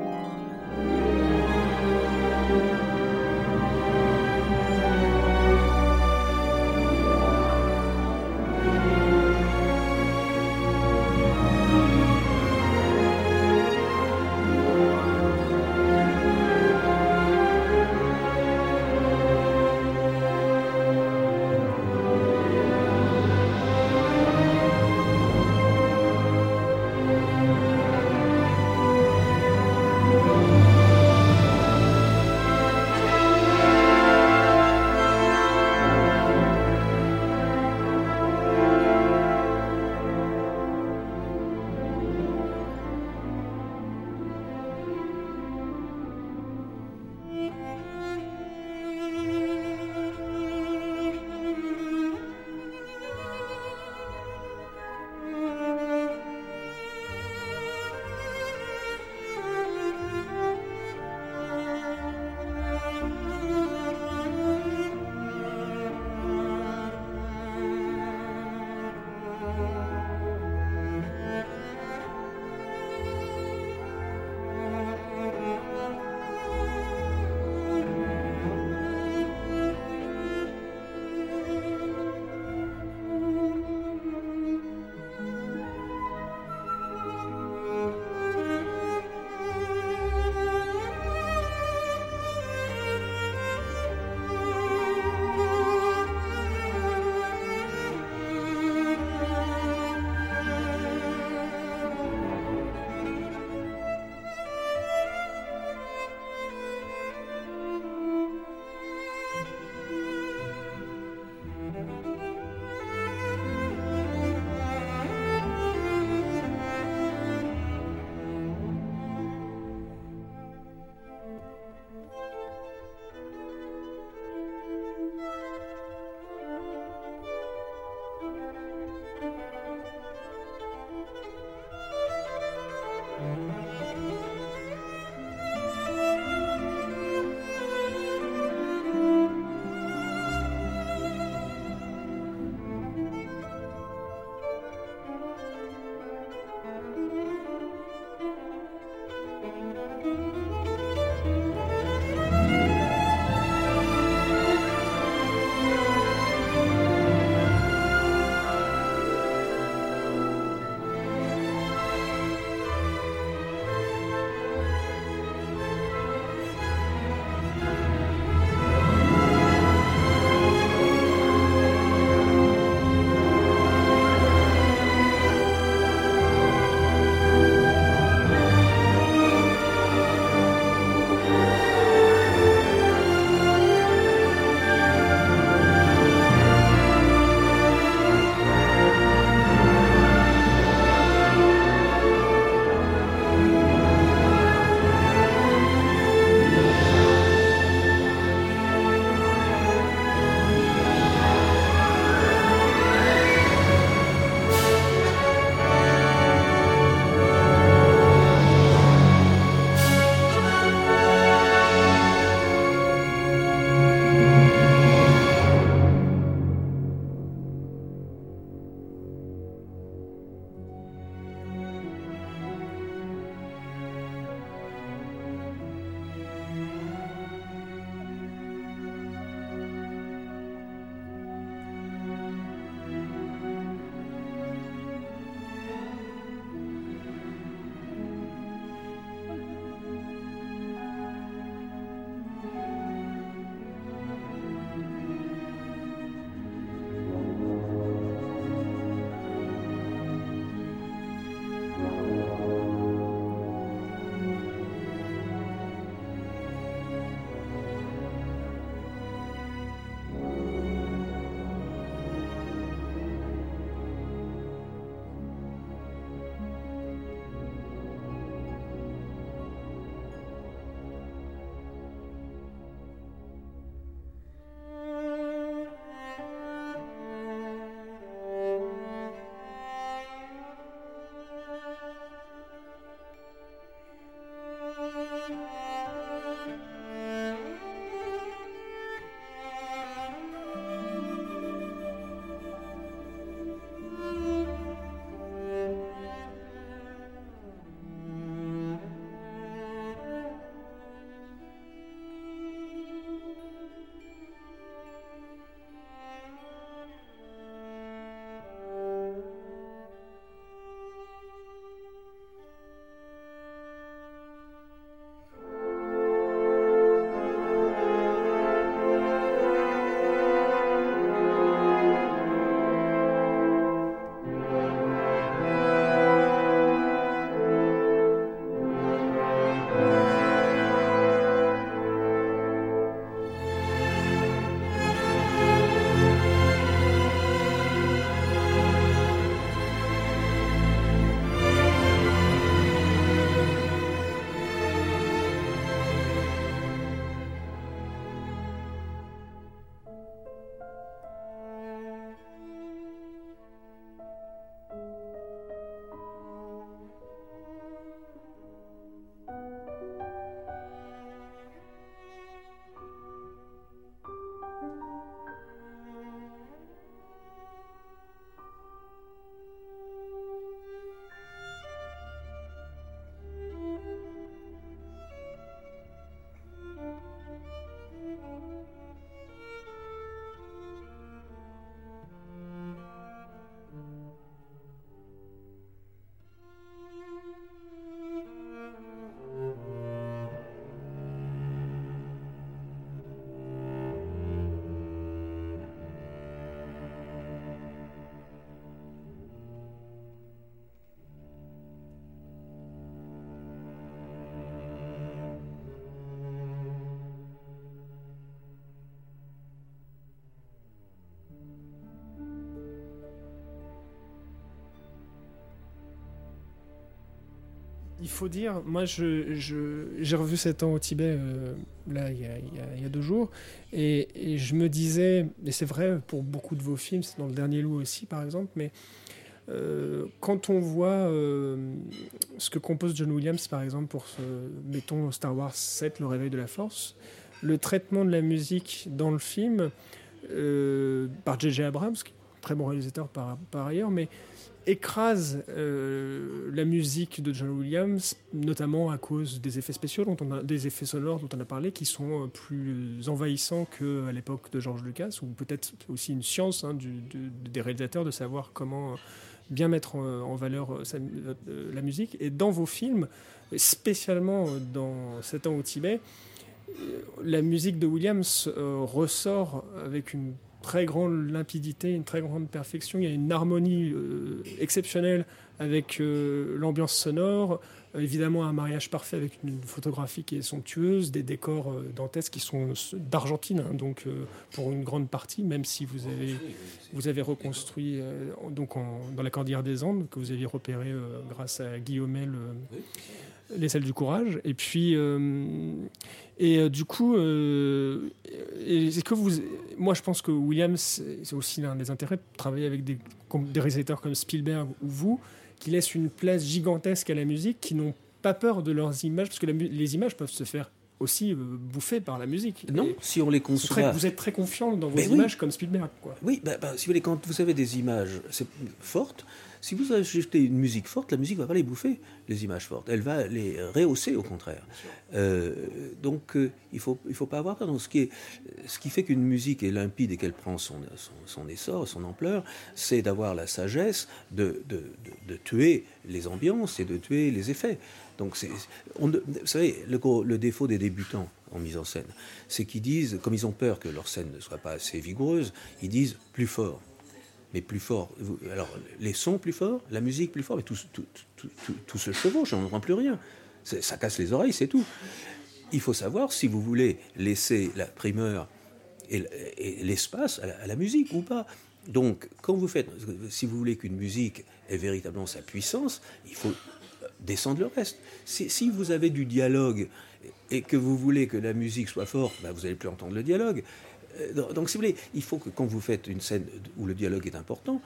Il faut dire, moi j'ai revu 7 ans au Tibet euh, là il y, a, deux jours et, je me disais, et c'est vrai pour beaucoup de vos films, c'est dans le dernier loup aussi par exemple, mais euh, quand on voit euh, ce que compose John Williams par exemple pour ce, mettons Star Wars 7, le réveil de la force, le traitement de la musique dans le film par J.J. Abrams, très bon réalisateur par, ailleurs, mais écrase euh, la musique de John Williams, notamment à cause des effets spéciaux, dont des effets sonores dont on a parlé, qui sont euh, plus envahissants qu'à l'époque de George Lucas, ou peut-être aussi une science hein, des réalisateurs de savoir comment bien mettre en, valeur euh, la musique. Et dans vos films, spécialement dans 7 ans au Tibet, la musique de Williams ressort avec une très grande limpidité, une très grande perfection. Il y a une harmonie euh, exceptionnelle avec euh, l'ambiance sonore, euh, évidemment un mariage parfait avec une photographie qui est somptueuse, des décors dantesques qui sont d'Argentine, hein, donc pour une grande partie, même si vous avez, vous avez reconstruit donc dans la Cordillère des Andes, que vous aviez repéré grâce à Guillaume les selles du courage. Et puis, et euh, du coup, euh, est-ce que vous, moi je pense que Williams, c'est aussi l'un des intérêts de travailler avec des, des réalisateurs comme Spielberg ou vous, qui laissent une place gigantesque à la musique, qui n'ont pas peur de leurs images, parce que les images peuvent se faire aussi euh, bouffer par la musique. Non, si on les conçoit. vous êtes très confiant dans vos images comme Spielberg. Quoi. Oui, bah, bah, si vous voulez, quand vous avez des images fortes, si vous ajoutez une musique forte, la musique ne va pas les bouffer, les images fortes. Elle va les rehausser, au contraire. Euh, donc, euh, il ne faut, il faut pas avoir peur. Donc, ce, qui est, ce qui fait qu'une musique est limpide et qu'elle prend son, son, essor, son ampleur, c'est d'avoir la sagesse de, de, de, tuer les ambiances et de tuer les effets. Donc, vous savez, le, le défaut des débutants en mise en scène, c'est qu'ils disent, comme ils ont peur que leur scène ne soit pas assez vigoureuse, ils disent plus fort plus fort. Alors, les sons plus forts, la musique plus fort, mais tout, tout, tout, tout se chevauche, on n'entend plus rien. Ça casse les oreilles, c'est tout. Il faut savoir si vous voulez laisser la primeur et, l'espace à, la musique ou pas. Donc, quand vous faites, si vous voulez qu'une musique ait véritablement sa puissance, il faut descendre le reste. Si, vous avez du dialogue et que vous voulez que la musique soit forte, ben vous n'allez plus entendre le dialogue. Euh, donc, si vous voulez, il faut que quand vous faites une scène où le dialogue est important,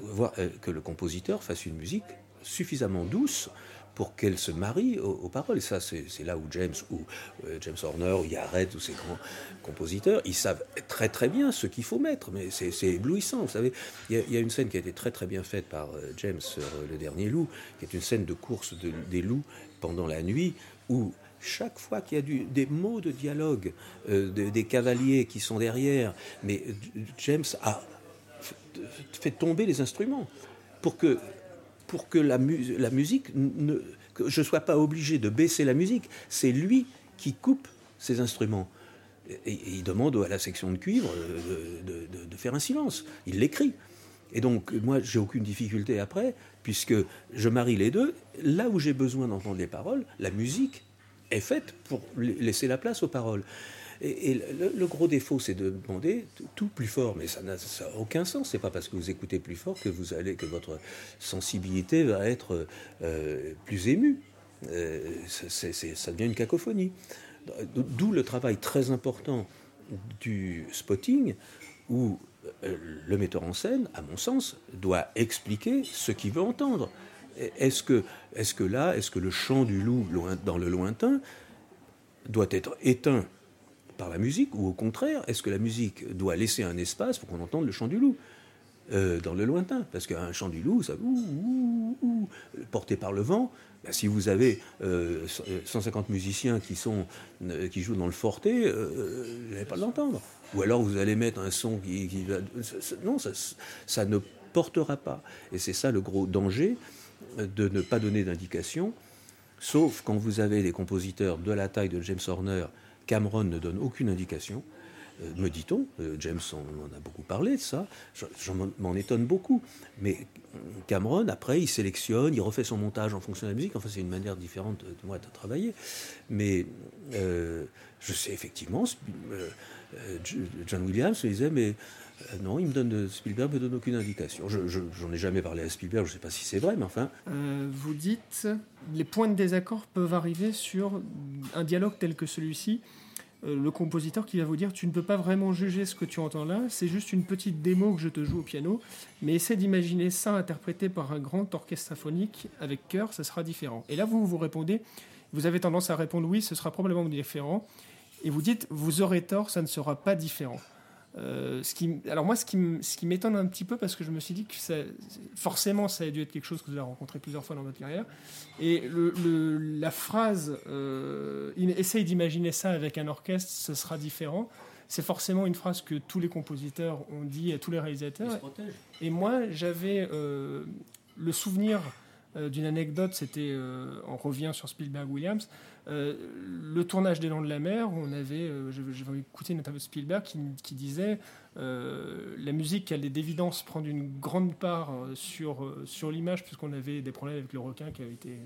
voir, euh, que le compositeur fasse une musique suffisamment douce pour qu'elle se marie aux, paroles. Et ça, c'est là où James, ou euh, James Horner, ou Yared, ou ces grands compositeurs, ils savent très très bien ce qu'il faut mettre. Mais c'est éblouissant, vous savez. Il y, a, une scène qui a été très très bien faite par James sur Le Dernier Loup, qui est une scène de course des loups pendant la nuit, où chaque fois qu'il y a des mots de dialogue euh, des cavaliers qui sont derrière, mais James a fait tomber les instruments pour que, pour que la, musique ne, que je ne sois pas obligé de baisser la musique. C'est lui qui coupe ses instruments. Il demande à la section de cuivre de, de faire un silence. Il l'écrit. Et donc, moi, j'ai aucune difficulté après, puisque je marie les deux. Là où j'ai besoin d'entendre les paroles, la musique est faite pour laisser la place aux paroles. Et, le, gros défaut, c'est de demander tout plus fort, mais ça n'a aucun sens. C'est pas parce que vous écoutez plus fort que vous allez que votre sensibilité va être euh, plus émue. Euh, ça devient une cacophonie. D'où le travail très important du spotting, où euh, le metteur en scène, à mon sens, doit expliquer ce qu'il veut entendre. Est-ce que, est que là, est-ce que le chant du loup dans le lointain doit être éteint par la musique ou au contraire, est-ce que la musique doit laisser un espace pour qu'on entende le chant du loup euh, dans le lointain? Parce qu'un chant du loup, ça, porté par le vent, ben, si vous avez 150 euh, musiciens euh, qui jouent dans le forté, vous n'allez pas l'entendre. Ou alors vous allez mettre un son qui... va, non, ça ne portera pas. Et c'est ça le gros danger de ne pas donner d'indication, sauf quand vous avez des compositeurs de la taille de James Horner. Cameron ne donne aucune indication, euh, me dit-on. Euh, James, on en a beaucoup parlé de ça. J'en m'en étonne beaucoup. Mais Cameron, après, il sélectionne, il refait son montage en fonction de la musique. Enfin, c'est une manière différente de moi de travailler. Mais euh, je sais effectivement, John Williams me disait, mais Euh, non, il me donne, Spielberg me donne aucune indication. Je, j'en ai jamais parlé à Spielberg, je ne sais pas si c'est vrai, mais enfin. Euh, vous dites, les points de désaccord peuvent arriver sur un dialogue tel que celui-ci. Euh, le compositeur qui va vous dire, tu ne peux pas vraiment juger ce que tu entends là, c'est juste une petite démo que je te joue au piano, mais essaie d'imaginer ça interprété par un grand orchestre symphonique avec chœur, ça sera différent. Et là, vous vous répondez, vous avez tendance à répondre oui, ce sera probablement différent, et vous dites, vous aurez tort, ça ne sera pas différent. Euh, ce qui, alors moi, ce qui, m'étonne un petit peu, parce que je me suis dit que ça, forcément, ça a dû être quelque chose que vous avez rencontré plusieurs fois dans votre carrière. Et le, la phrase euh, essaye d'imaginer ça avec un orchestre, ce sera différent. C'est forcément une phrase que tous les compositeurs ont dit à tous les réalisateurs. Et moi, j'avais euh, le souvenir euh, d'une anecdote, c'était, on revient sur Spielberg-Williams, euh, le tournage des Dents de la Mer, on avait, euh, j'avais écouté une interview de Spielberg qui, disait euh, la musique allait d'évidence prendre une grande part sur, sur l'image, puisqu'on avait des problèmes avec le requin qui avait été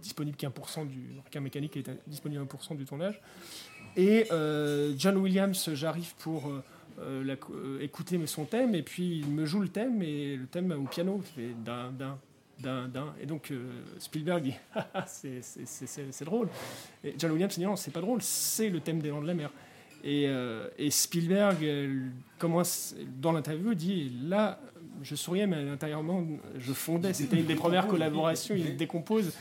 disponible qu'un du requin mécanique qui était disponible 1% du tournage. Et John Williams, j'arrive pour écouter son thème, et puis il me joue le thème, et le thème au piano, d'un, d'un. Et donc euh, Spielberg dit ah, ah, c'est drôle. Et John Williams dit non, c'est pas drôle, c'est le thème des Landes de la mer. Et, euh, et Spielberg euh, commence dans l'interview dit là je souriais mais intérieurement je fondais c'était une des premières collaborations il décompose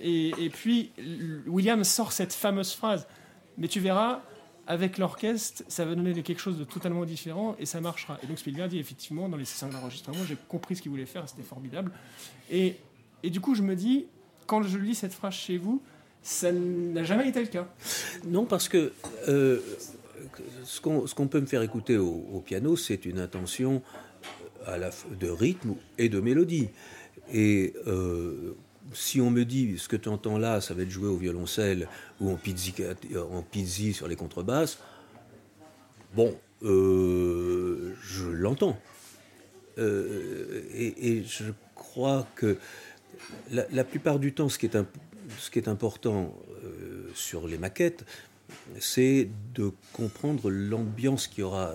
et, et puis Williams sort cette fameuse phrase mais tu verras avec l'orchestre, ça va donner quelque chose de totalement différent et ça marchera. Et donc Spielberg dit effectivement, dans les sessions d'enregistrement, j'ai compris ce qu'il voulait faire, c'était formidable. Et, et, du coup, je me dis, quand je lis cette phrase chez vous, ça n'a jamais été le cas. Non, parce que euh, ce qu'on peut me faire écouter au, piano, c'est une intention à la, de rythme et de mélodie. Euh, si on me dit ce que tu entends là, ça va être joué au violoncelle ou en pizzi, en pizzi sur les contrebasses, bon, euh, je l'entends. Euh, et, je crois que la, plupart du temps, ce qui est, important euh, sur les maquettes, c'est de comprendre l'ambiance qu'il y aura.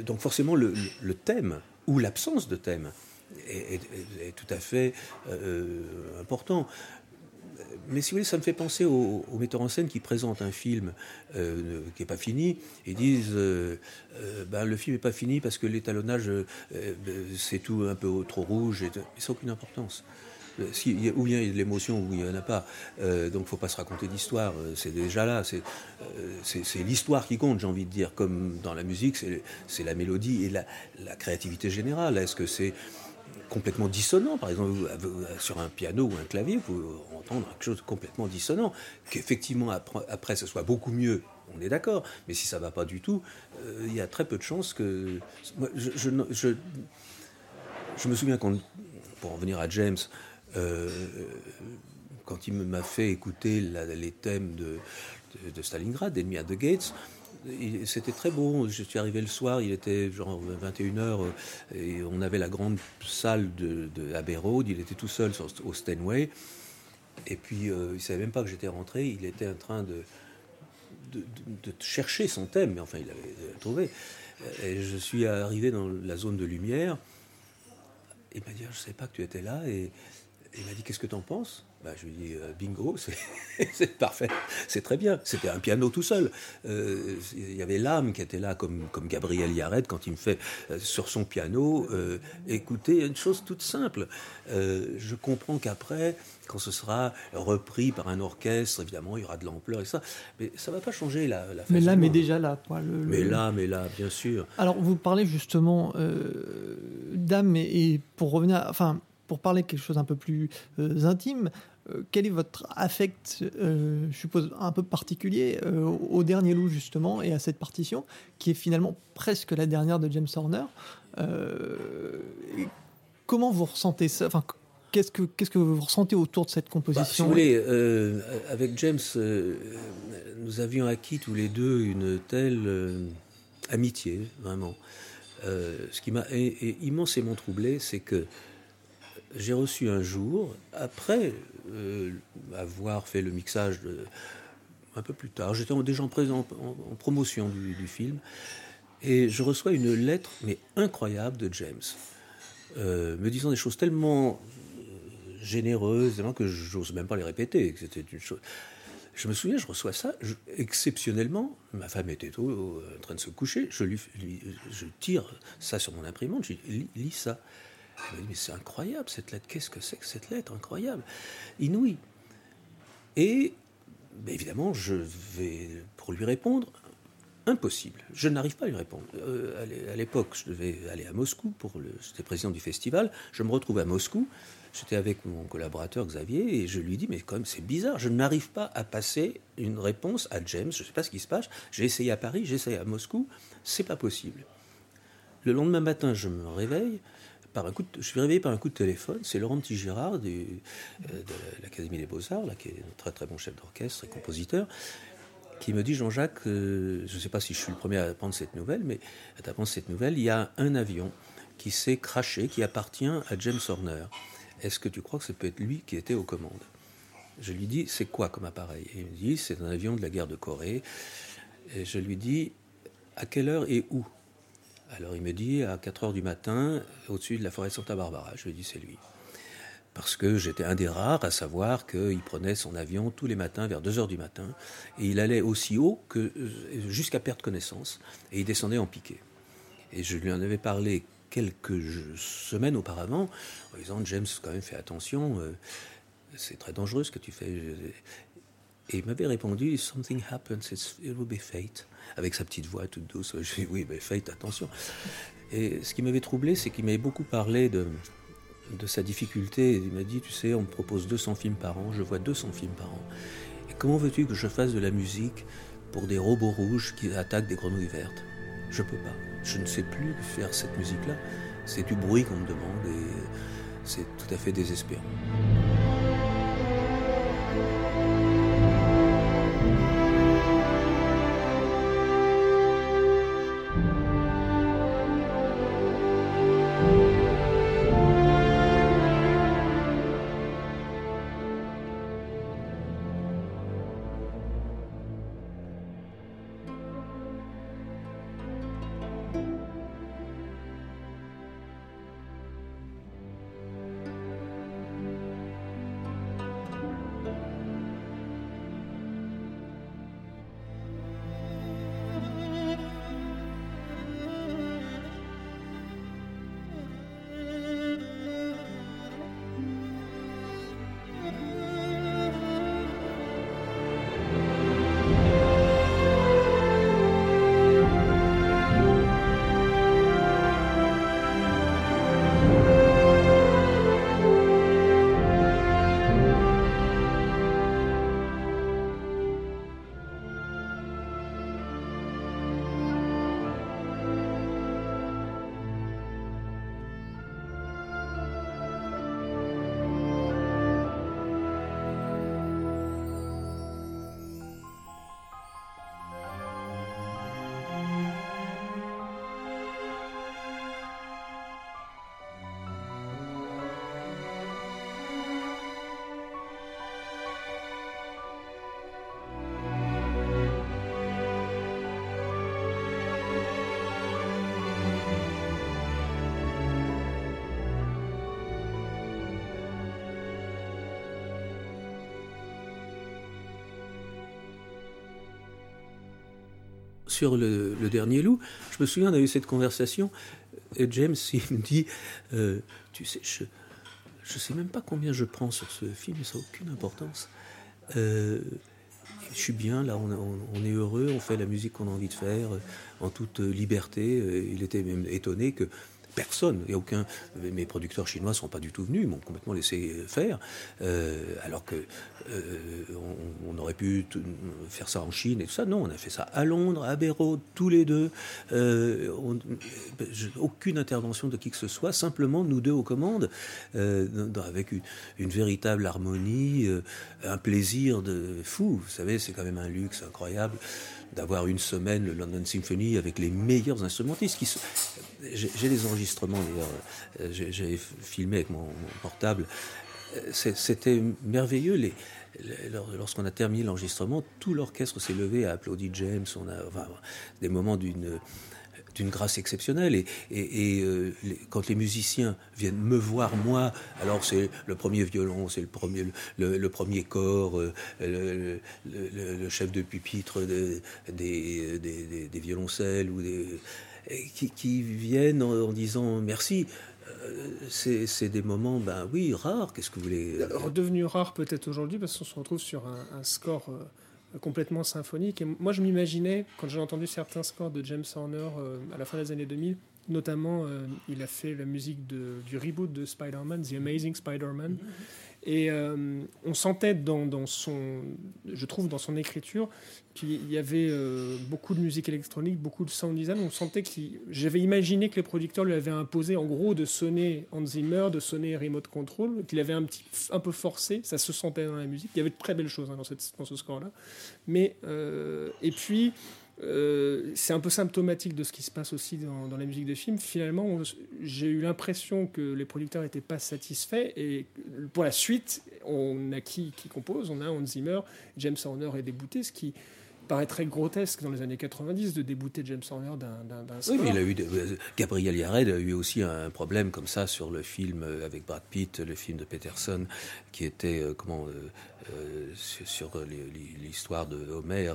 donc forcément le thème ou l'absence de thème est, tout à fait euh, important. Mais si vous voulez, ça me fait penser aux, metteurs en scène qui présentent un film euh, qui n'est pas fini et disent euh, ben, le film n'est pas fini parce que l'étalonnage, c'est tout un peu trop rouge, et, mais ça aucune importance. Si, ou bien il y a de l'émotion ou il n'y en a pas. donc il ne faut pas se raconter d'histoire. C'est déjà là. C'est l'histoire qui compte, j'ai envie de dire. Comme dans la musique, c'est la mélodie et la, la créativité générale. Est-ce que c'est complètement dissonant. Par exemple, sur un piano ou un clavier, vous pouvez entendre quelque chose de complètement dissonant. Qu'effectivement, après, ce soit beaucoup mieux, on est d'accord. Mais si ça va pas du tout, euh, il y a très peu de chances que. je, je, je, me souviens, quand, pour en venir à James, euh, quand il m'a fait écouter les thèmes de, de, de Stalingrad, d'Enemy at the Gates, c'était très beau. Je suis arrivé le soir, il était genre 21h, euh, et on avait la grande salle de, de Abbey Road. Il était tout seul au Stanway. Et puis, euh, il savait même pas que j'étais rentré. Il était en train de, de, chercher son thème, mais enfin, il l'avait trouvé. Et je suis arrivé dans la zone de lumière. Il m'a dit ah, Je ne savais pas que tu étais là. Et il m'a dit Qu'est-ce que tu en penses? Bah, je lui dis euh, bingo, c'est parfait, c'est très bien. C'était un piano tout seul. Euh, il y avait l'âme qui était là, comme, comme Gabriel Yared, quand il me fait euh, sur son piano écouter une chose toute simple. je comprends qu'après, quand ce sera repris par un orchestre, évidemment, il y aura de l'ampleur et ça. Mais ça ne va pas changer la, la Mais l'âme est déjà là. Quoi, mais l'âme est là, bien sûr. Alors, vous parlez justement d'âme, et, et, pour revenir. Enfin, pour parler de quelque chose un peu plus intime, quel est votre affect, euh, je suppose, un peu particulier euh, au dernier loup, justement, et à cette partition, qui est finalement presque la dernière de James Horner Comment vous ressentez ça enfin, Qu'est-ce que, qu'est-ce que vous ressentez autour de cette composition bah, Si vous voulez, avec James, nous avions acquis tous les deux une telle amitié, vraiment. ce qui m'a immensément troublé, c'est que j'ai reçu un jour, après euh, avoir fait le mixage un peu plus tard, j'étais déjà en, promotion du, film, Et je reçois une lettre, mais incroyable, de James, euh, me disant des choses tellement euh, généreuses, que j'ose même pas les répéter. C'était une chose. Je me souviens, je reçois ça, exceptionnellement, ma femme était en train de se coucher, je, tire ça sur mon imprimante, je lis ça. Dit, mais c'est incroyable cette lettre, qu'est-ce que c'est que cette lettre Incroyable, inouï. Et évidemment, je vais, pour lui répondre, impossible. Je n'arrive pas à lui répondre. Euh, à l'époque, je devais aller à Moscou pour le. J'étais président du festival. Je me retrouve à Moscou. J'étais avec mon collaborateur Xavier et je lui dis mais quand même c'est bizarre. Je n'arrive pas à passer une réponse à James. Je ne sais pas ce qui se passe. J'ai essayé à Paris, j'ai essayé à Moscou. C'est pas possible. Le lendemain matin, je me réveille. Par un coup je suis réveillé par un coup de téléphone. C'est Laurent Petit euh, de l'Académie des Beaux-Arts, qui est un très très bon chef d'orchestre et compositeur, qui me dit Jean-Jacques, euh, je ne sais pas si je suis le premier à apprendre cette nouvelle, mais à apprendre cette nouvelle, il y a un avion qui s'est craché, qui appartient à James Horner. Est-ce que tu crois que ça peut être lui qui était aux commandes? Je lui dis c'est quoi comme appareil? Et il me dit c'est un avion de la guerre de Corée. Et je lui dis à quelle heure et où? Alors il me dit à 4 heures du matin au-dessus de la forêt de Santa Barbara. Je lui dis c'est lui parce que j'étais un des rares à savoir qu'il prenait son avion tous les matins vers 2 heures du matin, et il allait aussi haut que euh, jusqu'à perdre connaissance, et il descendait en piqué. Et je lui en avais parlé quelques semaines auparavant, en disant James, quand même, fais attention, euh, c'est très dangereux ce que tu fais. Et il m'avait répondu Something happens, it will be fate, avec sa petite voix toute douce. Je dis Oui, mais fate, attention. Et ce qui m'avait troublé, c'est qu'il m'avait beaucoup parlé de, de sa difficulté. Il m'a dit, tu sais, on me propose 200 films par an, je vois 200 films par an. Et comment veux-tu que je fasse de la musique pour des robots rouges qui attaquent des grenouilles vertes? Je peux pas. Je ne sais plus faire cette musique-là. C'est du bruit qu'on me demande et c'est tout à fait désespérant. Sur le, dernier loup, je me souviens, on eu cette conversation. Et James, il me dit euh, Tu sais, je ne sais même pas combien je prends sur ce film, ça n'a aucune importance. Euh, je suis bien, là, on, est heureux, on fait la musique qu'on a envie de faire en toute liberté. Il était même étonné que personne. A aucun. Mes producteurs chinois ne sont pas du tout venus, ils m'ont complètement laissé faire. Euh, alors que euh, on, aurait pu faire ça en Chine et tout ça. Non, on a fait ça à Londres, à Béraud, tous les deux. Euh, aucune intervention de qui que ce soit, simplement nous deux aux commandes, avec une, une, véritable harmonie, un plaisir de fou. Vous savez, c'est quand même un luxe incroyable d'avoir une semaine le London Symphony avec les meilleurs instrumentistes. Qui J'ai des enregistrements d'ailleurs, euh, j'ai filmé avec mon, portable. Euh, c'était merveilleux. Les, lorsqu'on a terminé l'enregistrement, tout l'orchestre s'est levé, a applaudi James. On a des moments d'une d'une grâce exceptionnelle. Et, euh, quand les musiciens viennent me voir, moi, alors c'est le premier violon, c'est le premier, le, premier corps, euh, le, chef de pupitre des, des, violoncelles, ou des, qui, viennent en, disant merci euh, c'est des moments, ben oui, rares. Qu'est-ce que vous voulez Redevenu rare peut-être aujourd'hui parce qu'on se retrouve sur un, score complètement symphonique. Et moi, je m'imaginais, quand j'ai entendu certains scores de James Horner euh, à la fin des années 2000, notamment, euh, il a fait la musique du reboot de Spider-Man, The Amazing Spider-Man. Et euh, on sentait dans, son, je trouve, dans son écriture, qu'il y avait euh, beaucoup de musique électronique, beaucoup de sound design. On sentait qu'il, j'avais imaginé que les producteurs lui avaient imposé, en gros, de sonner Hans Zimmer, de sonner Remote Control, qu'il avait un petit, un peu forcé. Ça se sentait dans la musique. Il y avait de très belles choses hein, dans, dans, ce score-là. Mais et puis euh, c'est un peu symptomatique de ce qui se passe aussi dans, la musique de film. Finalement, j'ai eu l'impression que les producteurs n'étaient pas satisfaits et pour la suite, on a qui, qui compose? On a Hans Zimmer, James Horner est débouté, ce qui paraît très grotesque dans les années 90 de débouter James Horner d'un score. Oui, mais il a eu euh, Gabriel Yared a eu aussi un problème comme ça sur le film euh, avec Brad Pitt, le film de Peterson, qui était comment sur, l'histoire de Homer.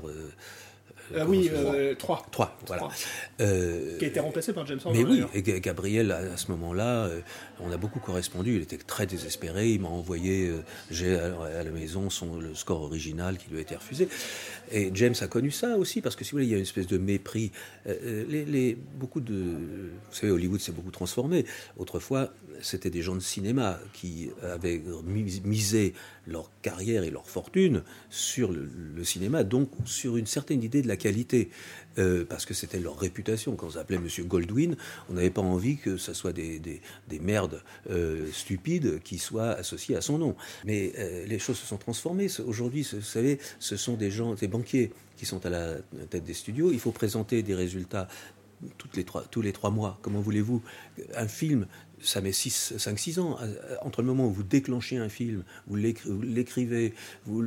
Ah oui, euh, 3. 3, voilà. Euh, qui a été remplacé par James Horner. Mais oui, et Gabriel, à, ce moment-là, euh, on a beaucoup correspondu. Il était très désespéré. Il m'a envoyé, euh, j'ai à, la maison son, le score original qui lui a été refusé. Et James a connu ça aussi, parce que si vous voulez, il y a une espèce de mépris. Les, les, beaucoup de. Vous savez, Hollywood s'est beaucoup transformé. Autrefois, c'était des gens de cinéma qui avaient misé leur carrière et leur fortune sur le, cinéma, donc sur une certaine idée de la qualité, euh, parce que c'était leur réputation. Quand on s'appelait Monsieur Goldwyn, on n'avait pas envie que ce soit des, des, merdes euh, stupides qui soient associées à son nom. Mais euh, les choses se sont transformées. Aujourd'hui, vous savez, ce sont des gens, des banquiers qui sont à la tête des studios. Il faut présenter des résultats toutes les trois, tous les trois mois. Comment voulez-vous Un film, ça met 5-6 ans. Entre le moment où vous déclenchez un film, vous l'écrivez, vous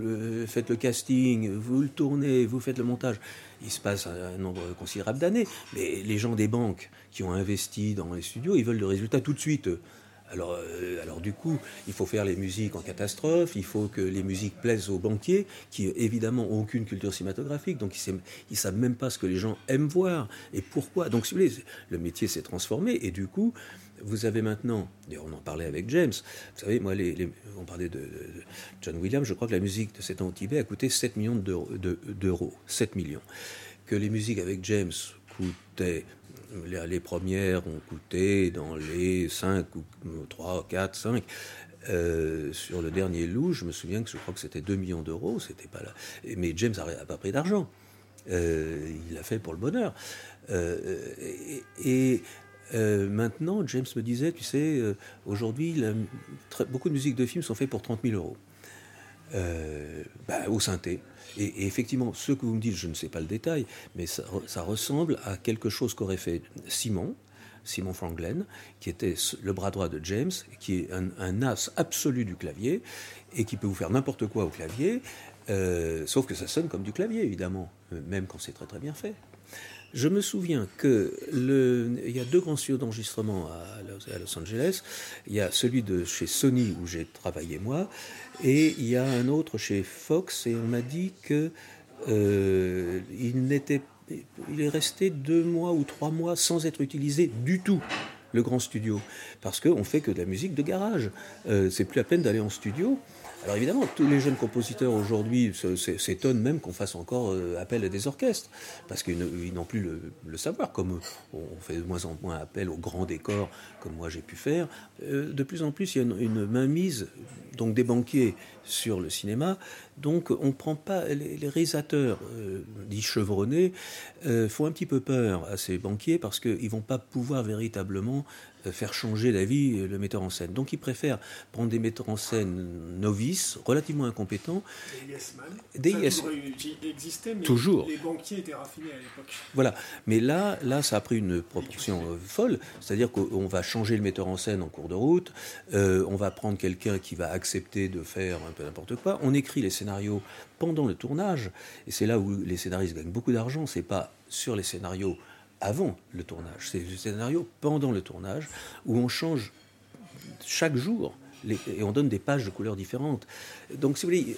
faites le casting, vous le tournez, vous faites le montage, il se passe un, nombre considérable d'années. Mais les gens des banques qui ont investi dans les studios, ils veulent le résultat tout de suite. Alors, euh, alors du coup, il faut faire les musiques en catastrophe, il faut que les musiques plaisent aux banquiers, qui évidemment n'ont aucune culture cinématographique, donc ils ne savent même pas ce que les gens aiment voir et pourquoi. Donc, si vous voulez, le métier s'est transformé et du coup, vous avez maintenant, et on en parlait avec James, vous savez, moi, les, on parlait de, John Williams, je crois que la musique de cet an au Tibet a coûté 7 millions d'euros, 7 millions. Que les musiques avec James coûtaient, les, premières ont coûté dans les 5 ou 3, 4, 5. sur le dernier loup, je me souviens que je crois que c'était 2 millions d'euros, c'était pas là. Mais James n'a pas pris d'argent. Euh, il l'a fait pour le bonheur. Euh, et, euh, maintenant, James me disait, tu sais, euh, aujourd'hui, beaucoup de musiques de films sont faites pour 30 000 euros. Euh, bah, au synthé. Et, effectivement, ce que vous me dites, je ne sais pas le détail, mais ça, ressemble à quelque chose qu'aurait fait Simon, Simon Franklin, qui était le bras droit de James, qui est un, as absolu du clavier, et qui peut vous faire n'importe quoi au clavier, sauf que ça sonne comme du clavier, évidemment, même quand c'est très très bien fait. Je me souviens que le, il y a deux grands studios d'enregistrement à, Los Angeles. Il y a celui de chez Sony où j'ai travaillé moi, et il y a un autre chez Fox. Et on m'a dit que euh, il n'était, il est resté deux mois ou trois mois sans être utilisé du tout le grand studio, parce qu'on fait que de la musique de garage. Euh, c'est plus la peine d'aller en studio. Alors évidemment, tous les jeunes compositeurs aujourd'hui s'étonnent même qu'on fasse encore euh, appel à des orchestres, parce qu'ils n'ont plus le, savoir, comme on fait de moins en moins appel aux grands décors, comme moi j'ai pu faire. Euh, de plus en plus, il y a une, mainmise donc des banquiers sur le cinéma, donc on prend pas les, réalisateurs euh, dits chevronnés font un petit peu peur à ces banquiers parce qu'ils vont pas pouvoir véritablement faire changer d'avis le metteur en scène. Donc ils préfèrent prendre des metteurs en scène novices, relativement incompétents. Des yes Des existait, mais Toujours. les banquiers étaient raffinés à l'époque. Voilà. Mais là, là, ça a pris une proportion euh, folle. C'est-à-dire qu'on va changer le metteur en scène en cours de route. Euh, on va prendre quelqu'un qui va accepter de faire un peu n'importe quoi. On écrit les scénarios pendant le tournage. Et c'est là où les scénaristes gagnent beaucoup d'argent. C'est pas sur les scénarios avant le tournage. C'est le scénario pendant le tournage où on change chaque jour et on donne des pages de couleurs différentes. Donc, si vous voulez,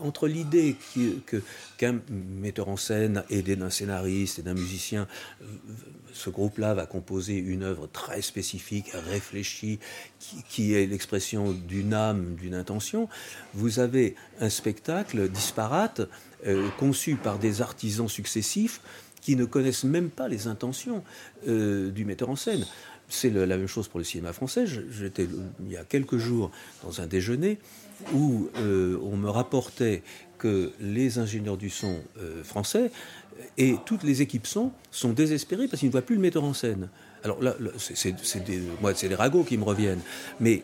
entre l'idée qu'un metteur en scène, aidé d'un scénariste et d'un musicien, ce groupe-là va composer une œuvre très spécifique, réfléchie, qui, est l'expression d'une âme, d'une intention, vous avez un spectacle disparate, euh, conçu par des artisans successifs qui ne connaissent même pas les intentions euh, du metteur en scène. C'est la même chose pour le cinéma français. J'étais il y a quelques jours dans un déjeuner où euh, on me rapportait que les ingénieurs du son euh, français et toutes les équipes son sont désespérés parce qu'ils ne voient plus le metteur en scène. Alors là, c'est des, moi, c'est des ragots qui me reviennent. Mais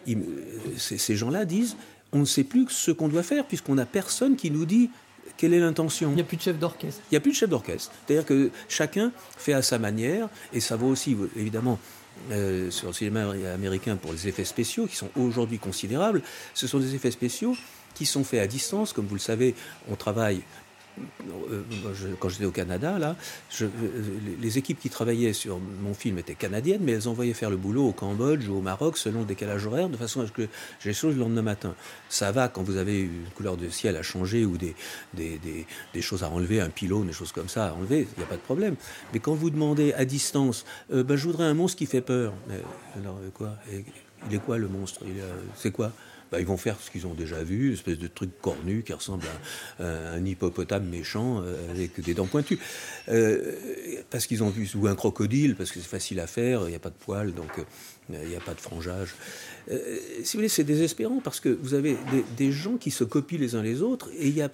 ces gens-là disent, on ne sait plus ce qu'on doit faire puisqu'on n'a personne qui nous dit quelle est l'intention Il n'y a plus de chef d'orchestre. Il n'y a plus de chef d'orchestre. C'est-à-dire que chacun fait à sa manière, et ça vaut aussi, évidemment, euh, sur le cinéma américain pour les effets spéciaux, qui sont aujourd'hui considérables. Ce sont des effets spéciaux qui sont faits à distance. Comme vous le savez, on travaille quand j'étais au Canada, là, euh, les équipes qui travaillaient sur mon film étaient canadiennes, mais elles envoyaient faire le boulot au Cambodge ou au Maroc selon le décalage horaire, de façon à ce que j'ai les choses le lendemain matin. Ça va quand vous avez une couleur de ciel à changer ou des, des, choses à enlever, un pylône, des choses comme ça à enlever, il n'y a pas de problème. Mais quand vous demandez à distance, euh, ben, je voudrais un monstre qui fait peur. alors quoi? Il est quoi le monstre? C'est quoi? Bah, ils vont faire ce qu'ils ont déjà vu, une espèce de truc cornu qui ressemble à, un hippopotame méchant euh, avec des dents pointues. Euh, parce qu'ils ont vu, ou un crocodile, parce que c'est facile à faire, il n'y a pas de poils, donc euh, il n'y a pas de frangeage. si vous voulez, c'est désespérant parce que vous avez des, gens qui se copient les uns les autres et il y a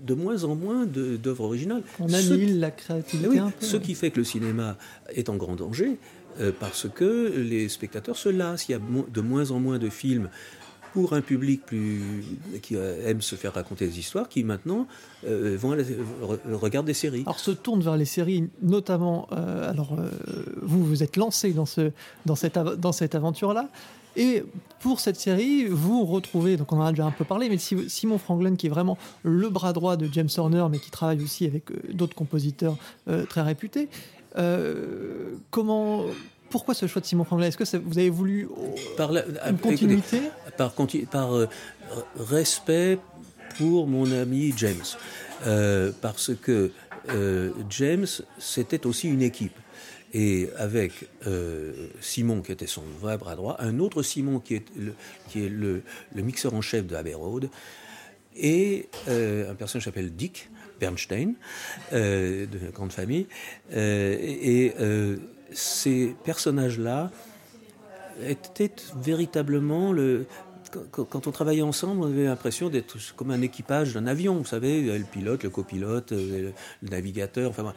de moins en moins d'œuvres originales. On annule la créativité. un peu. Ce qui fait que le cinéma est en grand danger parce que les spectateurs se lassent. Il y a de moins en moins de films pour un public qui aime se faire raconter des histoires, qui maintenant euh, vont regardent des séries. Alors se tourne vers les séries, notamment. Euh, alors euh, vous vous êtes lancé dans cette dans cette aventure là. Et pour cette série, vous retrouvez, donc on en a déjà un peu parlé, mais Simon Franklin, qui est vraiment le bras droit de James Horner, mais qui travaille aussi avec d'autres compositeurs très réputés. comment, pourquoi ce choix de Simon Franklin Est-ce que vous avez voulu par la, une continuité? Par, par euh, respect pour mon ami James. Euh, parce que euh, James, c'était aussi une équipe. Et avec Simon, qui était son vrai bras droit, un autre Simon, qui est le, qui est le, mixeur en chef de Abbey Road, et un personnage qui s'appelle Dick Bernstein, de grande famille, et ces personnages-là étaient véritablement le. Quand on travaillait ensemble, on avait l'impression d'être comme un équipage d'un avion, vous savez, le pilote, le copilote, le, navigateur, enfin.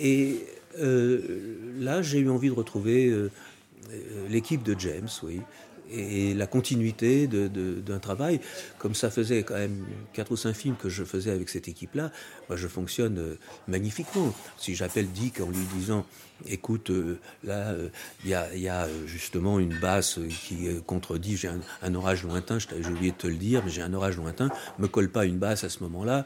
Et euh, là, j'ai eu envie de retrouver euh, l'équipe de James, oui, et la continuité d'un travail. Comme ça faisait quand même quatre ou cinq films que je faisais avec cette équipe-là, moi je fonctionne euh, magnifiquement. Si j'appelle Dick en lui disant écoute, euh, là, il euh, y, a, justement une basse qui contredit, j'ai un, orage lointain, j'ai oublié de te le dire, mais j'ai un orage lointain, me colle pas une basse à ce moment-là,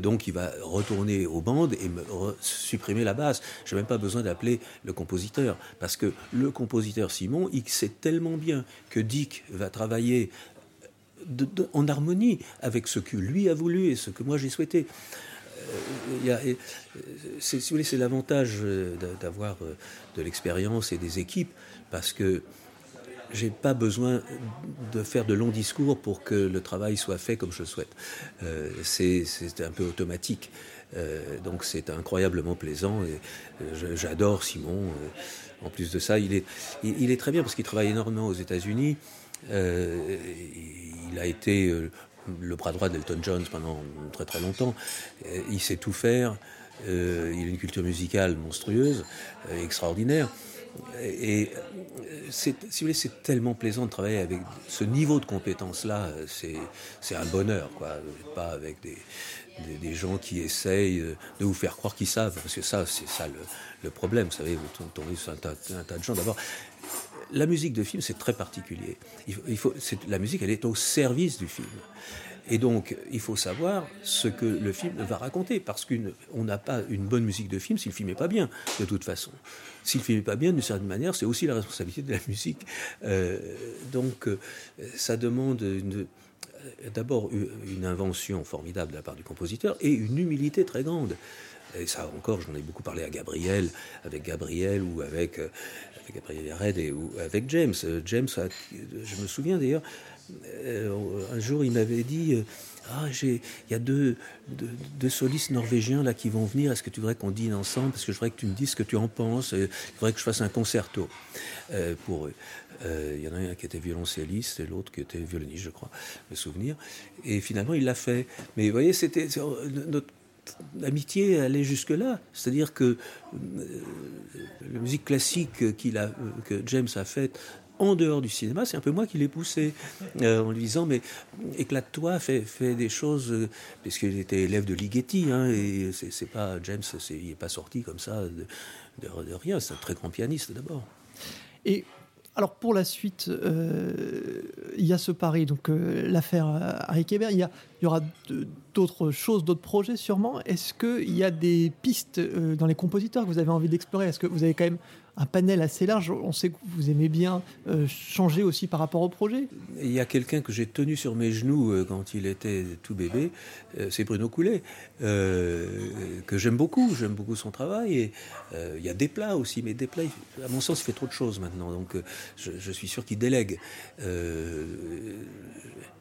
donc il va retourner aux bandes et me supprimer la basse. J'ai même pas besoin d'appeler le compositeur, parce que le compositeur Simon, il sait tellement bien que Dick va travailler en harmonie avec ce que lui a voulu et ce que moi j'ai souhaité. Euh, si vous voulez, c'est l'avantage euh, d'avoir euh, de l'expérience et des équipes, parce que j'ai pas besoin de faire de longs discours pour que le travail soit fait comme je le souhaite. c'est un peu automatique. donc c'est incroyablement plaisant et j'adore Simon. en plus de ça, il est, il, est très bien parce qu'il travaille énormément aux États-Unis. il a été le bras droit d'Elton John pendant très très longtemps. Euh, il sait tout faire. Euh, il a une culture musicale monstrueuse, euh, extraordinaire. Et, si vous voulez, c'est tellement plaisant de travailler avec ce niveau de compétence-là. C'est un bonheur, quoi. Pas avec des, des, gens qui essayent de vous faire croire qu'ils savent. Parce que ça, c'est ça le, problème. Vous savez, vous tombez sur un tas, un tas de gens. D'abord, la musique de film, c'est très particulier. Il faut, la musique, elle est au service du film. Et donc, il faut savoir ce que le film va raconter, parce qu'on n'a pas une bonne musique de film si le film n'est pas bien, de toute façon. Si le film pas bien, d'une certaine manière, c'est aussi la responsabilité de la musique. Euh, donc, euh, ça demande d'abord une invention formidable de la part du compositeur et une humilité très grande. Et ça encore, j'en ai beaucoup parlé à Gabriel, avec Gabriel ou avec, euh, avec Gabriel Red et ou avec James. James, je me souviens d'ailleurs, euh, un jour, il m'avait dit euh, Ah, il y a deux, deux, solistes norvégiens là qui vont venir. Est-ce que tu voudrais qu'on dîne ensemble? Parce que je voudrais que tu me dises ce que tu en penses. Il faudrait que je fasse un concerto euh, pour eux. Il y en a un qui était violoncelliste et l'autre qui était violoniste, je crois, me souvenir. Et finalement, il l'a fait. Mais voyez, c'était notre amitié allait jusque-là. C'est-à-dire que la musique classique qu'il a, que James a faite en dehors du cinéma, c'est un peu moi qui l'ai poussé euh, en lui disant mais éclate-toi, fais, des choses, euh, puisqu'il était élève de Ligeti, hein, et c'est pas James, il n'est pas sorti comme ça de, rien, c'est un très grand pianiste d'abord. Et alors pour la suite, euh, il y a ce pari, donc l'affaire Harry Kéber, il y aura d'autres choses, d'autres projets sûrement. Est-ce qu'il y a des pistes dans les compositeurs que vous avez envie d'explorer? Est-ce que vous avez quand même un panel assez large. On sait que vous aimez bien euh, changer aussi par rapport au projet. Il y a quelqu'un que j'ai tenu sur mes genoux euh, quand il était tout bébé, euh, c'est Bruno Coulet, que j'aime beaucoup. J'aime beaucoup son travail. Et il y a des plats aussi, mais des plats, à mon sens, il fait trop de choses maintenant. Donc je, suis sûr qu'il délègue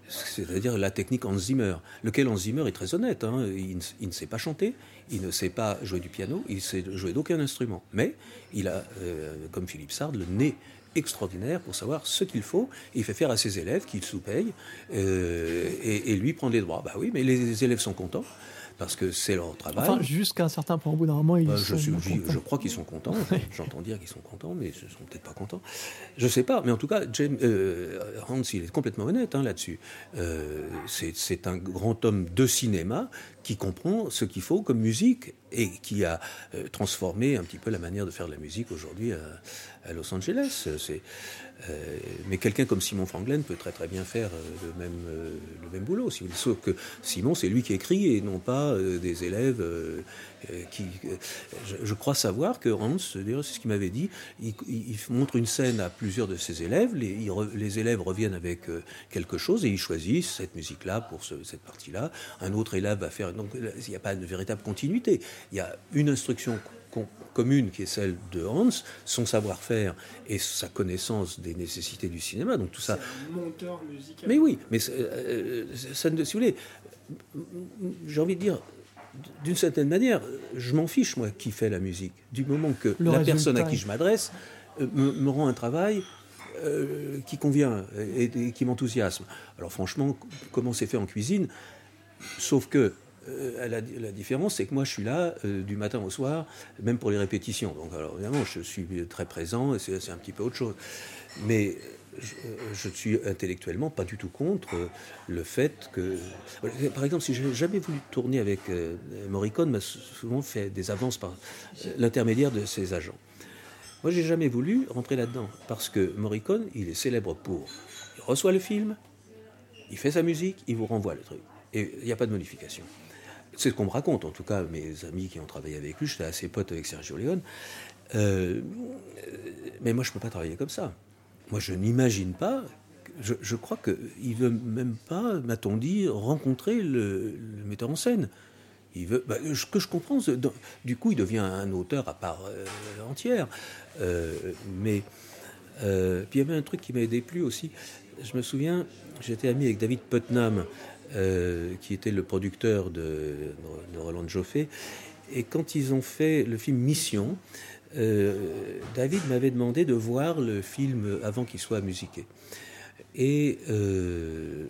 c'est-à-dire la technique Hans Zimmer, lequel Hans Zimmer est très honnête. Hein. Il, ne sait pas chanter, il ne sait pas jouer du piano, il ne sait jouer d'aucun instrument. Mais il a, euh, comme Philippe Sard, le nez extraordinaire pour savoir ce qu'il faut. il fait faire à ses élèves qu'il sous-paye euh, et, et, lui prendre les droits. Bah oui, mais les élèves sont contents parce que c'est leur travail. Enfin, jusqu'à un certain point, au bout d'un moment, ils bah, sont je, je, crois qu'ils sont contents. J'entends dire qu'ils sont contents, mais ils ne sont peut-être pas contents. Je ne sais pas, mais en tout cas, James, euh, Hans, il est complètement honnête hein, là-dessus. Euh, c'est un grand homme de cinéma qui comprend ce qu'il faut comme musique et qui a euh, transformé un petit peu la manière de faire de la musique aujourd'hui à, Los Angeles. Euh, mais quelqu'un comme Simon Franglen peut très très bien faire euh, le même, euh, le même boulot. Sauf que Simon, c'est lui qui écrit et non pas des élèves qui. Je, crois savoir que Hans, c'est ce qu'il m'avait dit, il, montre une scène à plusieurs de ses élèves, les, les élèves reviennent avec quelque chose et ils choisissent cette musique-là pour cette partie-là. Un autre élève va faire. Donc il n'y a pas de véritable continuité. Il y a une instruction commune qui est celle de Hans, son savoir-faire et sa connaissance des nécessités du cinéma. Donc tout ça. Un monteur musical. Mais oui, mais euh, ça, si vous voulez, j'ai envie de dire, d'une certaine manière, je m'en fiche moi qui fait la musique, du moment que la personne à qui je m'adresse euh, me, rend un travail. Euh, qui convient et qui m'enthousiasme. Alors franchement, comment c'est fait en cuisine? Sauf que euh, la, différence, c'est que moi, je suis là euh, du matin au soir, même pour les répétitions. Donc, alors, évidemment, je suis très présent, et c'est un petit peu autre chose. Mais je, ne suis intellectuellement pas du tout contre le fait que. Par exemple, si j'ai jamais voulu tourner avec euh, Morricone, m'a souvent fait des avances par l'intermédiaire de ses agents. Moi, j'ai jamais voulu rentrer là-dedans, parce que Morricone, il est célèbre pour. Il reçoit le film, il fait sa musique, il vous renvoie le truc. Et il n'y a pas de modification. C'est ce qu'on me raconte, en tout cas, mes amis qui ont travaillé avec lui, j'étais assez pote avec Sergio Leone. Euh, mais moi, je ne peux pas travailler comme ça. Moi, je n'imagine pas. Je, crois qu'il ne veut même pas, m'a-t-on dit, rencontrer le, metteur en scène. Il veut, bah, ce que je comprends, du coup, il devient un auteur à part euh, entière. Euh, mais puis il y avait un truc qui m'a déplu aussi. Je me souviens, j'étais ami avec David Putnam, euh, qui était le producteur de, Roland Joffé. Et quand ils ont fait le film Mission, euh, David m'avait demandé de voir le film avant qu'il soit musiqué. Et euh,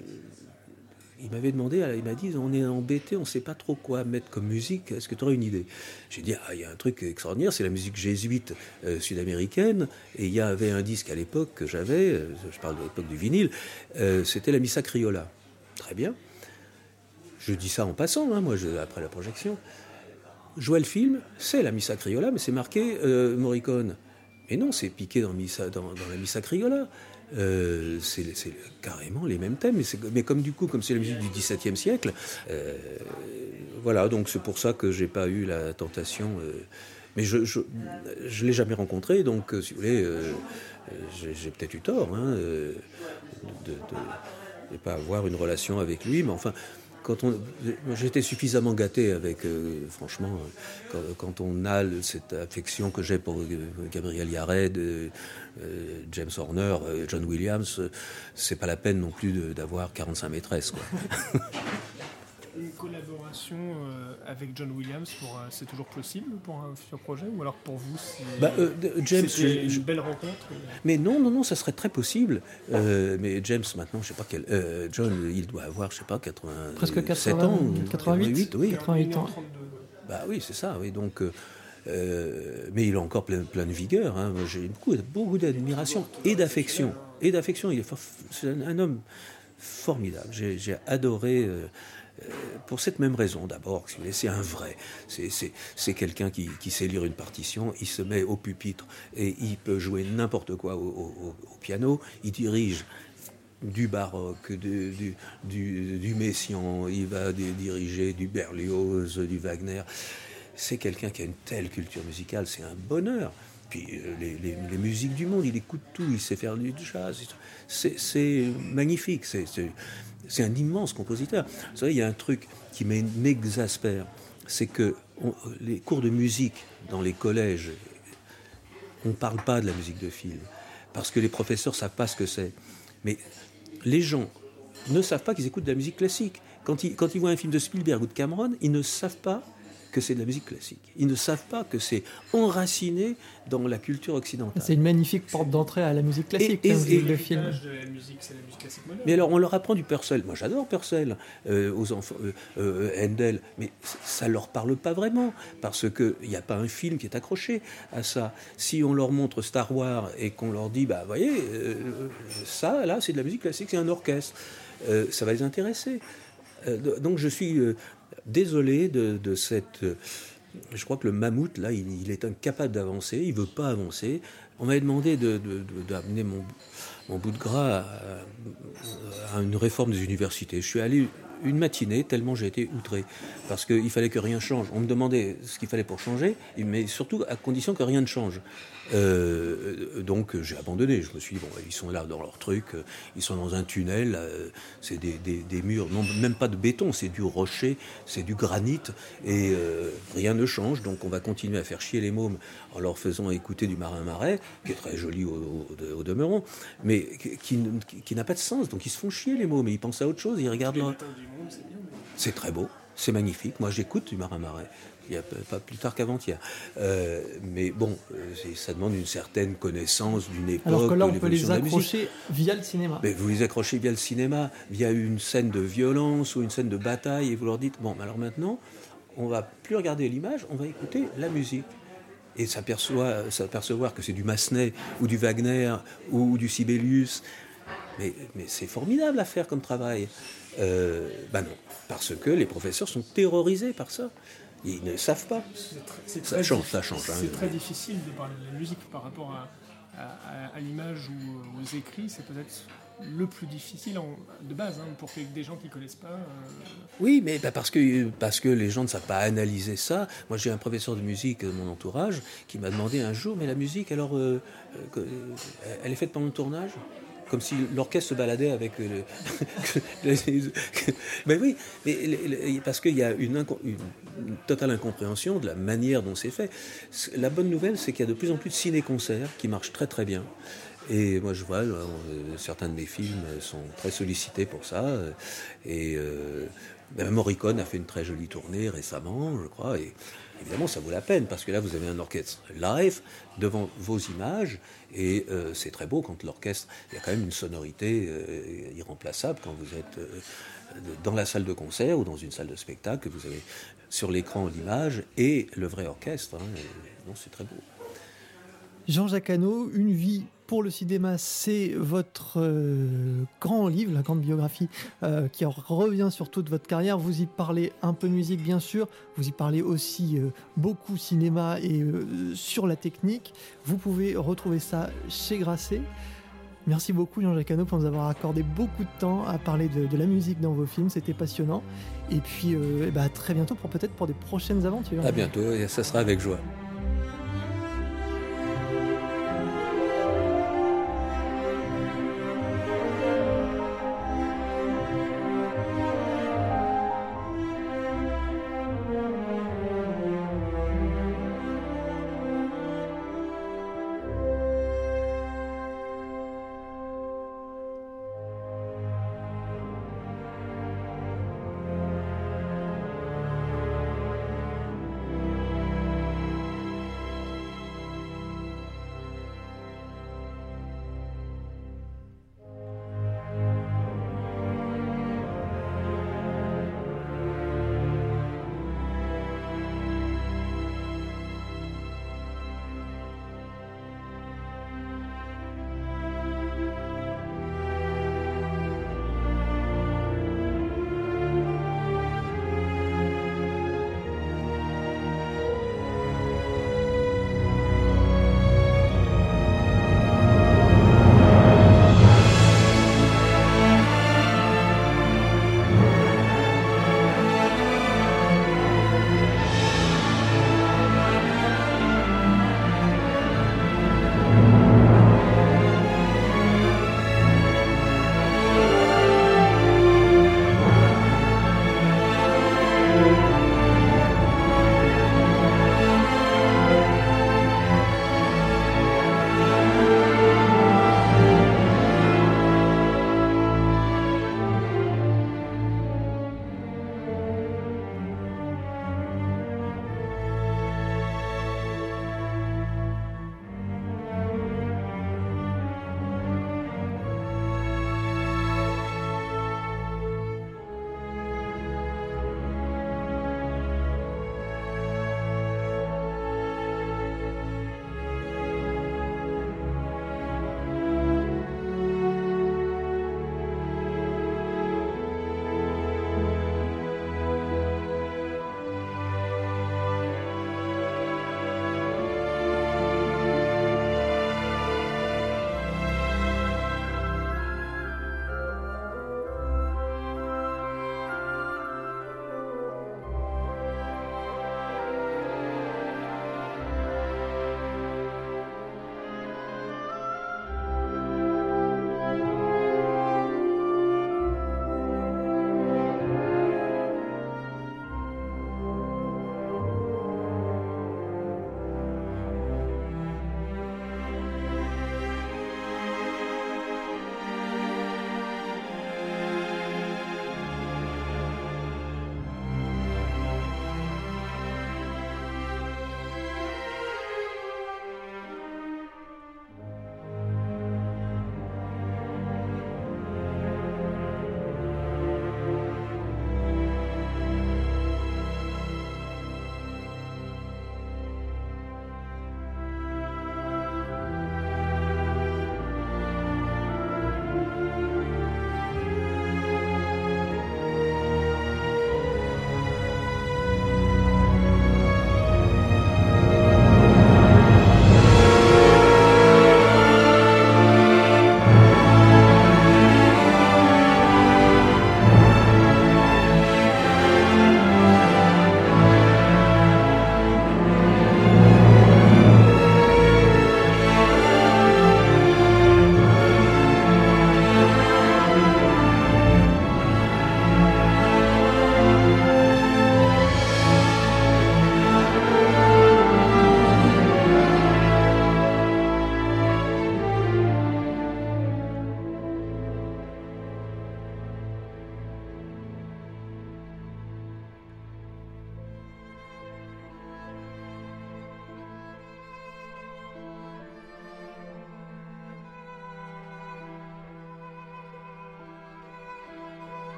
il m'avait demandé, il m'a dit, on est embêté, on ne sait pas trop quoi mettre comme musique, est-ce que tu aurais une idée? J'ai dit, ah, il y a un truc extraordinaire, c'est la musique jésuite sud-américaine, et il y avait un disque à l'époque que j'avais, je parle de l'époque du vinyle, c'était la Missa Criolla. Très bien. Je dis ça en passant, hein, moi, après la projection. Je vois le film, c'est la Missa Criolla, mais c'est marqué euh, Morricone. Mais non, c'est piqué dans, Missa, dans, la Missa Criolla. Euh, c'est carrément les mêmes thèmes, mais, comme du coup, comme c'est la musique du XVIIe siècle, euh, voilà, donc c'est pour ça que j'ai pas eu la tentation. Mais je ne l'ai jamais rencontré, donc si vous voulez, j'ai peut-être eu tort hein, de ne pas avoir une relation avec lui, mais enfin, quand on, j'étais suffisamment gâté avec, euh, franchement, euh, quand, on a cette affection que j'ai pour euh, Gabriel Yared, James Horner, John Williams, c'est pas la peine non plus d'avoir 45 maîtresses. Une collaboration euh, avec John Williams, pour, c'est toujours possible pour un futur projet Ou alors pour vous, c'est bah, euh, James, une belle rencontre Mais non, non, non, ça serait très possible. Euh, mais James, maintenant, je sais pas quel. John, il doit avoir, je sais pas, 80, Presque 80, ans. 88, oui. 88 ans. Bah oui, c'est ça, oui. Donc. mais il a encore plein, plein de vigueur. Hein. J'ai beaucoup, beaucoup d'admiration et d'affection. Et d'affection. Il est, c'est un, homme formidable. J'ai adoré euh, pour cette même raison, d'abord, c'est un vrai. C'est quelqu'un qui, sait lire une partition, il se met au pupitre et il peut jouer n'importe quoi au, piano, il dirige du baroque, du, Messiaen, il va diriger du Berlioz, du Wagner. C'est quelqu'un qui a une telle culture musicale, c'est un bonheur. Puis euh, les, musiques du monde, il écoute tout, il sait faire du jazz. C'est magnifique. C'est un immense compositeur. Vous savez, il y a un truc qui m'exaspère, c'est que les cours de musique dans les collèges, on ne parle pas de la musique de film, parce que les professeurs ne savent pas ce que c'est. Mais les gens ne savent pas qu'ils écoutent de la musique classique. Quand ils, quand ils voient un film de Spielberg ou de Cameron, ils ne savent pas que c'est de la musique classique. Ils ne savent pas que c'est enraciné dans la culture occidentale. C'est une magnifique porte d'entrée à la musique classique, et, le film. mais alors, on leur apprend du Purcell. Moi, j'adore Purcell euh, aux enfants, euh, euh, Handel, mais ça leur parle pas vraiment parce que il n'y a pas un film qui est accroché à ça. Si on leur montre Star Wars et qu'on leur dit, bah, voyez, ça, là, c'est de la musique classique, c'est un orchestre, ça va les intéresser. donc, je suis désolé de, cette. Je crois que le mammouth, là, il, est incapable d'avancer, il ne veut pas avancer. On m'avait demandé d'amener mon, mon, bout de gras à, à, une réforme des universités. Je suis allé une matinée, tellement j'ai été outré, parce qu'il fallait que rien change. On me demandait ce qu'il fallait pour changer, mais surtout à condition que rien ne change. Euh, donc j'ai abandonné. Je me suis dit, bon, ils sont là dans leur truc, ils sont dans un tunnel, c'est des, des, murs, non, même pas de béton, c'est du rocher, c'est du granit, et euh, rien ne change. Donc on va continuer à faire chier les mômes en leur faisant écouter du marin marais, qui est très joli au, demeurant, mais qui, qui, n'a pas de sens. Donc ils se font chier les mômes, ils pensent à autre chose, ils regardent leur... C'est très beau, c'est magnifique. Moi, j'écoute du marin marais. Il n'y a pas plus tard qu'avant-hier. Euh, mais bon, euh, ça demande une certaine connaissance d'une époque. Alors que là, on peut les accrocher via le cinéma. Mais vous les accrochez via le cinéma, via une scène de violence ou une scène de bataille, et vous leur dites bon, alors maintenant, on va plus regarder l'image, on va écouter la musique. Et s'apercevoir que c'est du Massenet ou du Wagner ou du Sibelius. Mais, mais c'est formidable à faire comme travail. Euh, ben non, parce que les professeurs sont terrorisés par ça. Ils ne savent pas. ça change, ça change. Hein. C'est très difficile de parler de la musique par rapport à, l'image ou aux écrits. C'est peut-être le plus difficile de base hein, pour des gens qui ne connaissent pas. Euh. Oui, mais bah, parce, que, parce que les gens ne savent pas analyser ça. Moi, j'ai un professeur de musique de mon entourage qui m'a demandé un jour, mais la musique, alors, euh, elle est faite pendant le tournage? Comme si l'orchestre se baladait avec le. mais oui, parce qu'il y a une, totale incompréhension de la manière dont c'est fait. La bonne nouvelle, c'est qu'il y a de plus en plus de ciné-concerts qui marchent très très bien. Et moi, je vois, euh, certains de mes films sont très sollicités pour ça. Et euh, ben, Morricone a fait une très jolie tournée récemment, je crois. Évidemment, ça vaut la peine parce que là, vous avez un orchestre live devant vos images et euh, c'est très beau quand l'orchestre, il y a quand même une sonorité euh, irremplaçable quand vous êtes euh, dans la salle de concert ou dans une salle de spectacle, vous avez sur l'écran l'image et le vrai orchestre. Hein, c'est très beau. Jean-Jacques Hano, Une vie pour le cinéma, c'est votre euh, grand livre, la grande biographie euh, qui revient sur toute votre carrière. Vous y parlez un peu musique, bien sûr. Vous y parlez aussi euh, beaucoup cinéma et sur la technique. Vous pouvez retrouver ça chez Grasset. Merci beaucoup Jean-Jacques Hano pour nous avoir accordé beaucoup de temps à parler de, la musique dans vos films, c'était passionnant. Et puis euh, bah, très bientôt pour peut-être pour des prochaines aventures. À bientôt et ça sera avec joie.